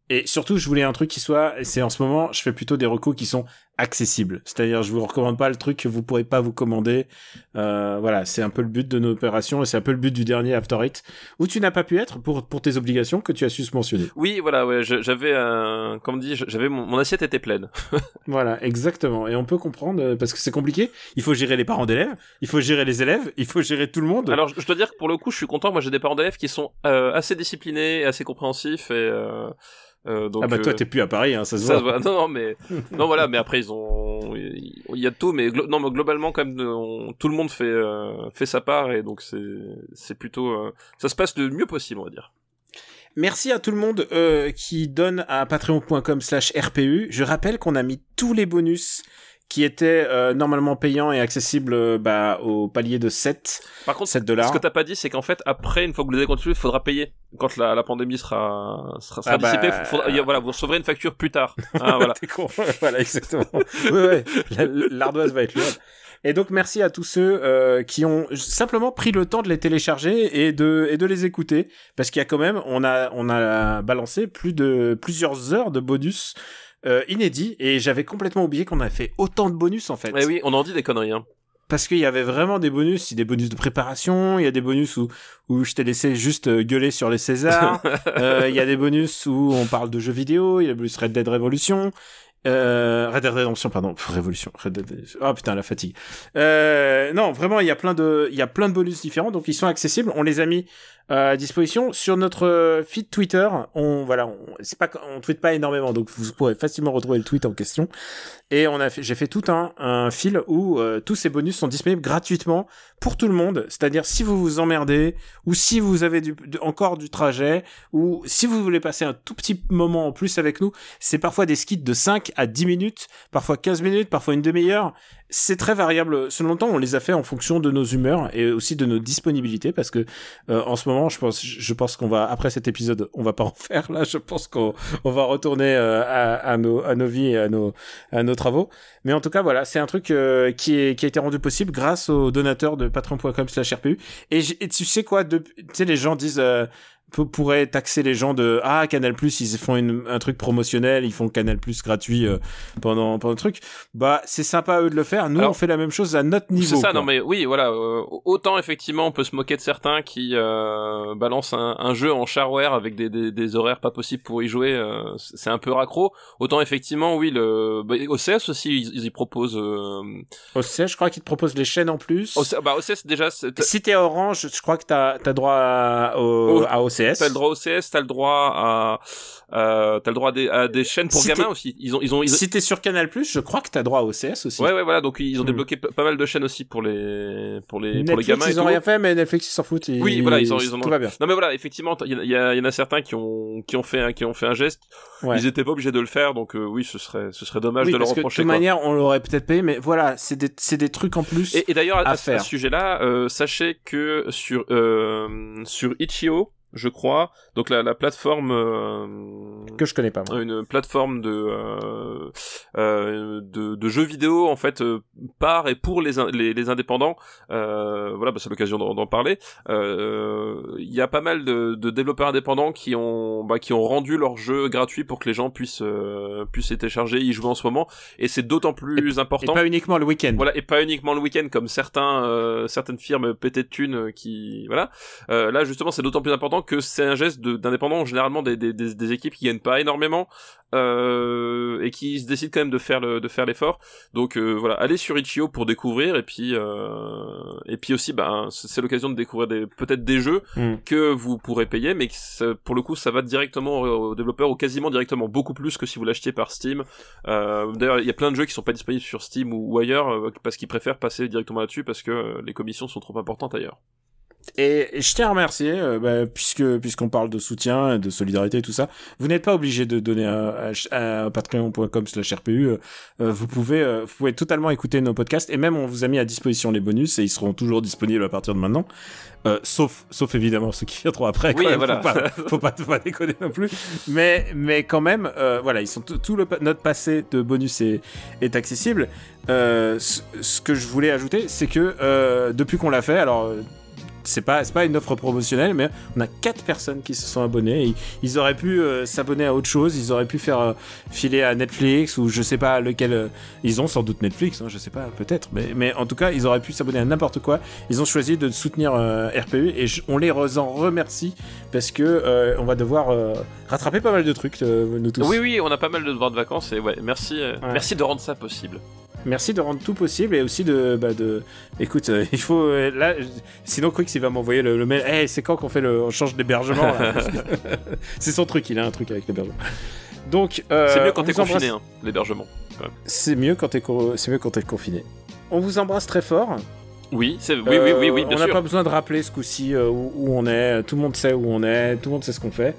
A: et surtout, je voulais un truc qui soit, c'est en ce moment, je fais plutôt des recours qui sont accessibles. C'est-à-dire, je vous recommande pas le truc que vous pourrez pas vous commander. Euh, voilà, c'est un peu le but de nos opérations et c'est un peu le but du dernier After It, où tu n'as pas pu être pour, pour tes obligations que tu as su se mentionner.
B: Oui, voilà, ouais, j'avais un, comme dit, j'avais mon, mon, assiette était pleine. *laughs*
A: voilà, exactement. Et on peut comprendre euh, parce que c'est compliqué. Il faut gérer les parents d'élèves, il faut gérer les élèves, il faut gérer tout le monde.
B: Alors, je dois dire que pour le coup, je suis content. Moi, j'ai des parents d'élèves qui sont euh, assez disciplinés, assez compréhensifs et euh, euh, donc,
A: ah bah toi t'es plus à Paris, hein, ça se
B: ça
A: voit.
B: Se voit. Non, non, mais non voilà, mais après il y a tout, mais non, mais globalement quand même, tout le monde fait euh, fait sa part et donc c'est c'est plutôt, euh... ça se passe le mieux possible, on va dire.
A: Merci à tout le monde euh, qui donne à patreon.com/rpu. Je rappelle qu'on a mis tous les bonus qui était euh, normalement payant et accessible euh, bah, au palier de 7
B: Par contre,
A: 7 dollars.
B: ce que t'as pas dit, c'est qu'en fait, après, une fois que vous l'avez continué, il faudra payer. Quand la, la pandémie sera, sera, sera
A: Ah bah,
B: dissipée, faudra- a- voilà, vous recevrez une facture plus tard. *laughs* Ah, voilà.
A: T'es con. *laughs* voilà, exactement. ouais, ouais. La- L'ardoise va être lourde. Et donc merci à tous ceux euh, qui ont simplement pris le temps de les télécharger et de et de les écouter parce qu'il y a quand même on a on a balancé plus de plusieurs heures de bonus euh, inédits et j'avais complètement oublié qu'on avait fait autant de bonus en fait.
B: Eh oui, on en dit des conneries, hein.
A: Parce qu'il y avait vraiment des bonus, il y a des bonus de préparation, il y a des bonus où, où je t'ai laissé juste euh, gueuler sur les Césars, *laughs* euh, il y a des bonus où on parle de jeux vidéo, il y a le bonus Red Dead Revolution, euh, Red Dead Redemption, pardon, Pff, Révolution, Red Dead, oh putain la fatigue. Euh, non, vraiment, il y a plein de, il y a plein de bonus différents, donc ils sont accessibles. On les a mis euh, à disposition sur notre feed Twitter. On, voilà, on, c'est pas, on tweet pas énormément, donc vous pourrez facilement retrouver le tweet en question. Et on a fait, j'ai fait tout un, un fil où euh, tous ces bonus sont disponibles gratuitement pour tout le monde. C'est-à-dire si vous vous emmerdez ou si vous avez du, encore du trajet ou si vous voulez passer un tout petit moment en plus avec nous, c'est parfois des skits de 5 à 10 minutes, parfois 15 minutes, parfois une demi-heure. C'est très variable. Selon le temps, on les a fait en fonction de nos humeurs et aussi de nos disponibilités parce que euh, en ce moment, je pense, je pense qu'on va après cet épisode, on va pas en *laughs* faire là. Je pense qu'on on va retourner euh, à, à nos à nos vies et à nos à nos travaux. Mais en tout cas, voilà, c'est un truc euh, qui est qui a été rendu possible grâce aux donateurs de patreon.com/rpu. Et, et tu sais quoi, tu sais les gens disent euh, peut- pourrait taxer les gens de ah Canal Plus ils font une- un truc promotionnel ils font Canal Plus gratuit euh, pendant pendant le truc bah c'est sympa à eux de le faire nous
B: Alors,
A: on fait la même chose à notre niveau
B: C'est ça,
A: quoi.
B: non mais oui, voilà. euh, autant effectivement, on peut se moquer de certains qui euh, balancent un, un jeu en shareware avec des, des, des horaires pas possibles pour y jouer. euh, c'est un peu raccro. Autant effectivement, oui, le bah, OCS aussi, ils, ils y proposent. Euh,
A: OCS je crois qu'ils te proposent les chaînes en plus
B: OC- bah OCS déjà,
A: si t'es Orange je crois que t'as as droit à, au-
B: Au-
A: à OCS
B: t'as le droit au OCS, t'as le droit à, euh, t'as le droit à des, à des chaînes pour
A: Si
B: gamins aussi. Ils ont, ils ont, ils ont-
A: si t'es sur Canal Plus je crois que t'as droit à OCS aussi
B: Ouais, ouais, voilà. Donc ils ont
A: Hmm.
B: débloqué pas mal de chaînes aussi pour les, pour les, pour les gamins et
A: ils ont
B: tout.
A: rien fait mais Netflix ils s'en foutent ils-
B: Oui, voilà, ils ont- ils ont-
A: tout va bien
B: Non mais voilà, effectivement, il y, y, y en a certains qui ont, qui ont fait, un, qui ont fait un geste.
A: Ouais.
B: Ils étaient pas obligés de le faire, donc euh, oui, ce serait, ce serait dommage
A: oui,
B: de leur
A: que de
B: reprocher.
A: toute manière, on l'aurait peut-être payé, mais voilà, c'est des, c'est des trucs en plus.
B: Et, et d'ailleurs, à,
A: à
B: à ce- à
A: faire.
B: ce sujet-là, euh, sachez que sur euh, sur Itch.io, je crois, donc la, la plateforme euh,
A: que je connais pas, moi.
B: une plateforme de, euh, euh, de de jeux vidéo en fait euh, par et pour les in- les, les indépendants. Euh, voilà, bah, c'est l'occasion d'en parler. Euh, Il y a pas mal de, de développeurs indépendants qui ont bah, qui ont rendu leurs jeux gratuits pour que les gens puissent euh, puissent les télécharger, y jouer en ce moment. Et c'est d'autant plus
A: Et
B: important.
A: pas uniquement le week-end.
B: Voilà, et pas uniquement le week-end comme certains, euh, certaines firmes pétées de thunes qui, voilà. Euh, là, justement, c'est d'autant plus important que c'est un geste de- d'indépendant, généralement des, des, des, des équipes qui gagnent pas énormément euh, et qui se décident quand même de faire le, de faire l'effort. Donc euh, voilà, allez sur Itch.io pour découvrir et puis euh, et puis aussi, ben, c'est l'occasion de découvrir des peut-être des jeux
A: Mm.
B: que vous pourrez payer, mais que ça- pour le coup, ça va directement aux, développeurs ou quasiment directement, beaucoup plus que si vous l'achetiez par Steam. D'ailleurs, il y a plein de jeux qui sont pas disponibles sur Steam ou, ou ailleurs parce qu'ils préfèrent passer directement là-dessus parce que les commissions sont trop importantes ailleurs.
A: Et je tiens à remercier, euh, bah, puisque puisqu'on parle de soutien, de solidarité et tout ça, vous n'êtes pas obligé de donner à, à, à patreon.com slash RPU. euh, euh, vous pouvez euh, vous pouvez totalement écouter nos podcasts et même on vous a mis à disposition les bonus et ils seront toujours disponibles à partir de maintenant. Sauf sauf évidemment ceux qui viendront après.
B: Oui,
A: même,
B: voilà.
A: Faut pas, faut pas, faut pas déconner non plus. Mais mais quand même, voilà, ils sont tout le notre passé de bonus est est accessible. Ce, que je voulais ajouter, c'est que depuis qu'on l'a fait, alors c'est pas pas une offre promotionnelle, mais on a quatre personnes qui se sont abonnées. Et ils auraient pu euh, s'abonner à autre chose, ils auraient pu faire euh, filer à Netflix ou je sais pas lequel. euh, ils ont sans doute Netflix, hein, je sais pas, peut-être, mais mais en tout cas ils auraient pu s'abonner à n'importe quoi. Ils ont choisi de soutenir RPU et je- on les re- en remercie parce que on va devoir rattraper pas mal de trucs nous tous.
B: Oui, oui, on a pas mal de devoirs de vacances et ouais, merci,
A: Ouais.
B: merci de rendre ça possible.
A: Merci de rendre tout possible et aussi de, bah, de, écoute, euh, *laughs* il faut euh, là, sinon Quix il va m'envoyer le, le mail. Hey, c'est quand qu'on fait le, on change d'hébergement *laughs* C'est son truc, il a un truc avec l'hébergement. Donc, euh,
B: c'est mieux quand t'es confiné, hein, l'hébergement.
A: C'est mieux quand t'es, co- c'est mieux quand t'es confiné. On vous embrasse très fort.
B: Oui, c'est, oui, oui, oui, oui, bien
A: on n'a pas besoin de rappeler ce coup-ci euh, où, où on est. Tout le monde sait où on est. Tout le monde sait ce qu'on fait,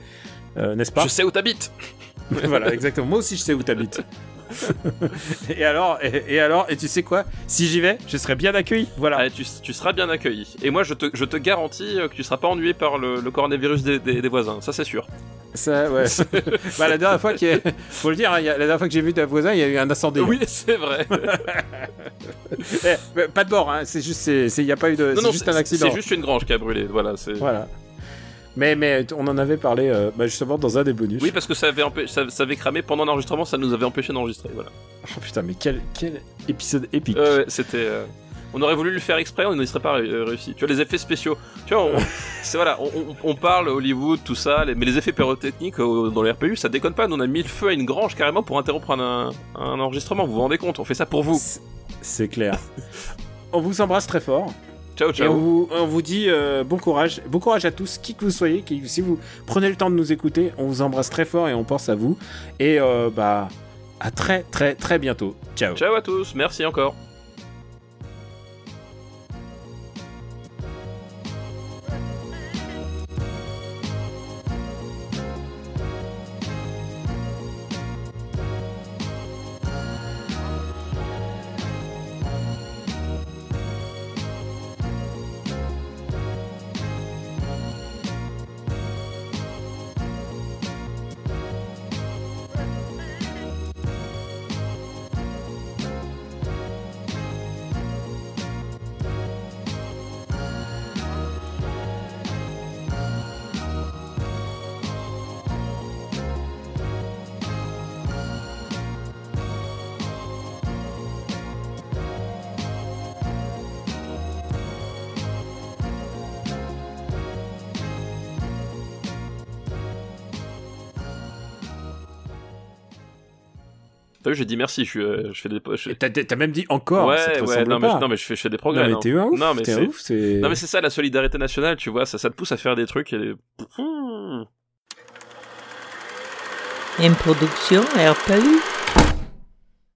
A: Euh, n'est-ce pas
B: Je sais où t'habites. *laughs*
A: voilà, exactement. Moi aussi, je sais où t'habites. Et alors, et, et alors, et tu sais quoi? Si j'y vais, je serai bien accueilli. Voilà.
B: Ah, tu, tu seras bien accueilli. Et moi, je te, je te garantis euh, que tu seras pas ennuyé par le, le coronavirus des, des, des voisins. Ça, c'est sûr.
A: Ça, ouais. *laughs* bah, la dernière fois qu'il y a- faut le dire, hein, la dernière fois que j'ai vu ta voisin, il y a eu un incendie.
B: Oui, c'est vrai. *laughs*
A: Eh, pas de bord, hein. C'est juste, il y a pas eu de,
B: non,
A: c'est juste un accident.
B: C'est juste une grange qui a brûlé. Voilà.
A: Voilà. Mais, mais on en avait parlé, euh, bah, justement, dans un des bonus.
B: Oui, parce que ça avait, ça, ça avait cramé pendant l'enregistrement, ça nous avait empêché d'enregistrer. Voilà. *laughs*
A: Oh putain, mais quel, quel épisode épique.
B: Euh, c'était. euh, On aurait voulu le faire exprès, on n'y serait pas euh, réussi. Tu vois, les effets spéciaux. Tu vois, on, *laughs* c'est voilà, on, on- parle Hollywood, tout ça, les- mais les effets pyrotechniques euh, dans les RPU, ça déconne pas. Nous, on a mis le feu à une grange carrément pour interrompre un, un enregistrement. Vous vous rendez compte? On fait ça pour vous.
A: C'est clair. on vous embrasse très fort.
B: Ciao,
A: Et on
B: ciao.
A: vous, on vous dit euh, bon courage. Bon courage à tous, qui que vous soyez. Qui, si vous prenez le temps de nous écouter, on vous embrasse très fort et on pense à vous. Et euh, bah, à très, très, très bientôt. Ciao.
B: Ciao à tous, merci encore. T'as vu, j'ai dit merci, je, suis, euh, je fais des. Je...
A: T'as, t'as même dit encore. ça te
B: Ouais,
A: ressemble
B: non mais,
A: pas.
B: je- non mais je fais, je fais des progrès.
A: Non, mais t'es ouf.
B: Non, mais c'est-
A: ouf, c'est.
B: Non mais c'est ça la solidarité nationale, tu vois, ça, ça te pousse à faire des trucs et.
C: Une production RPU.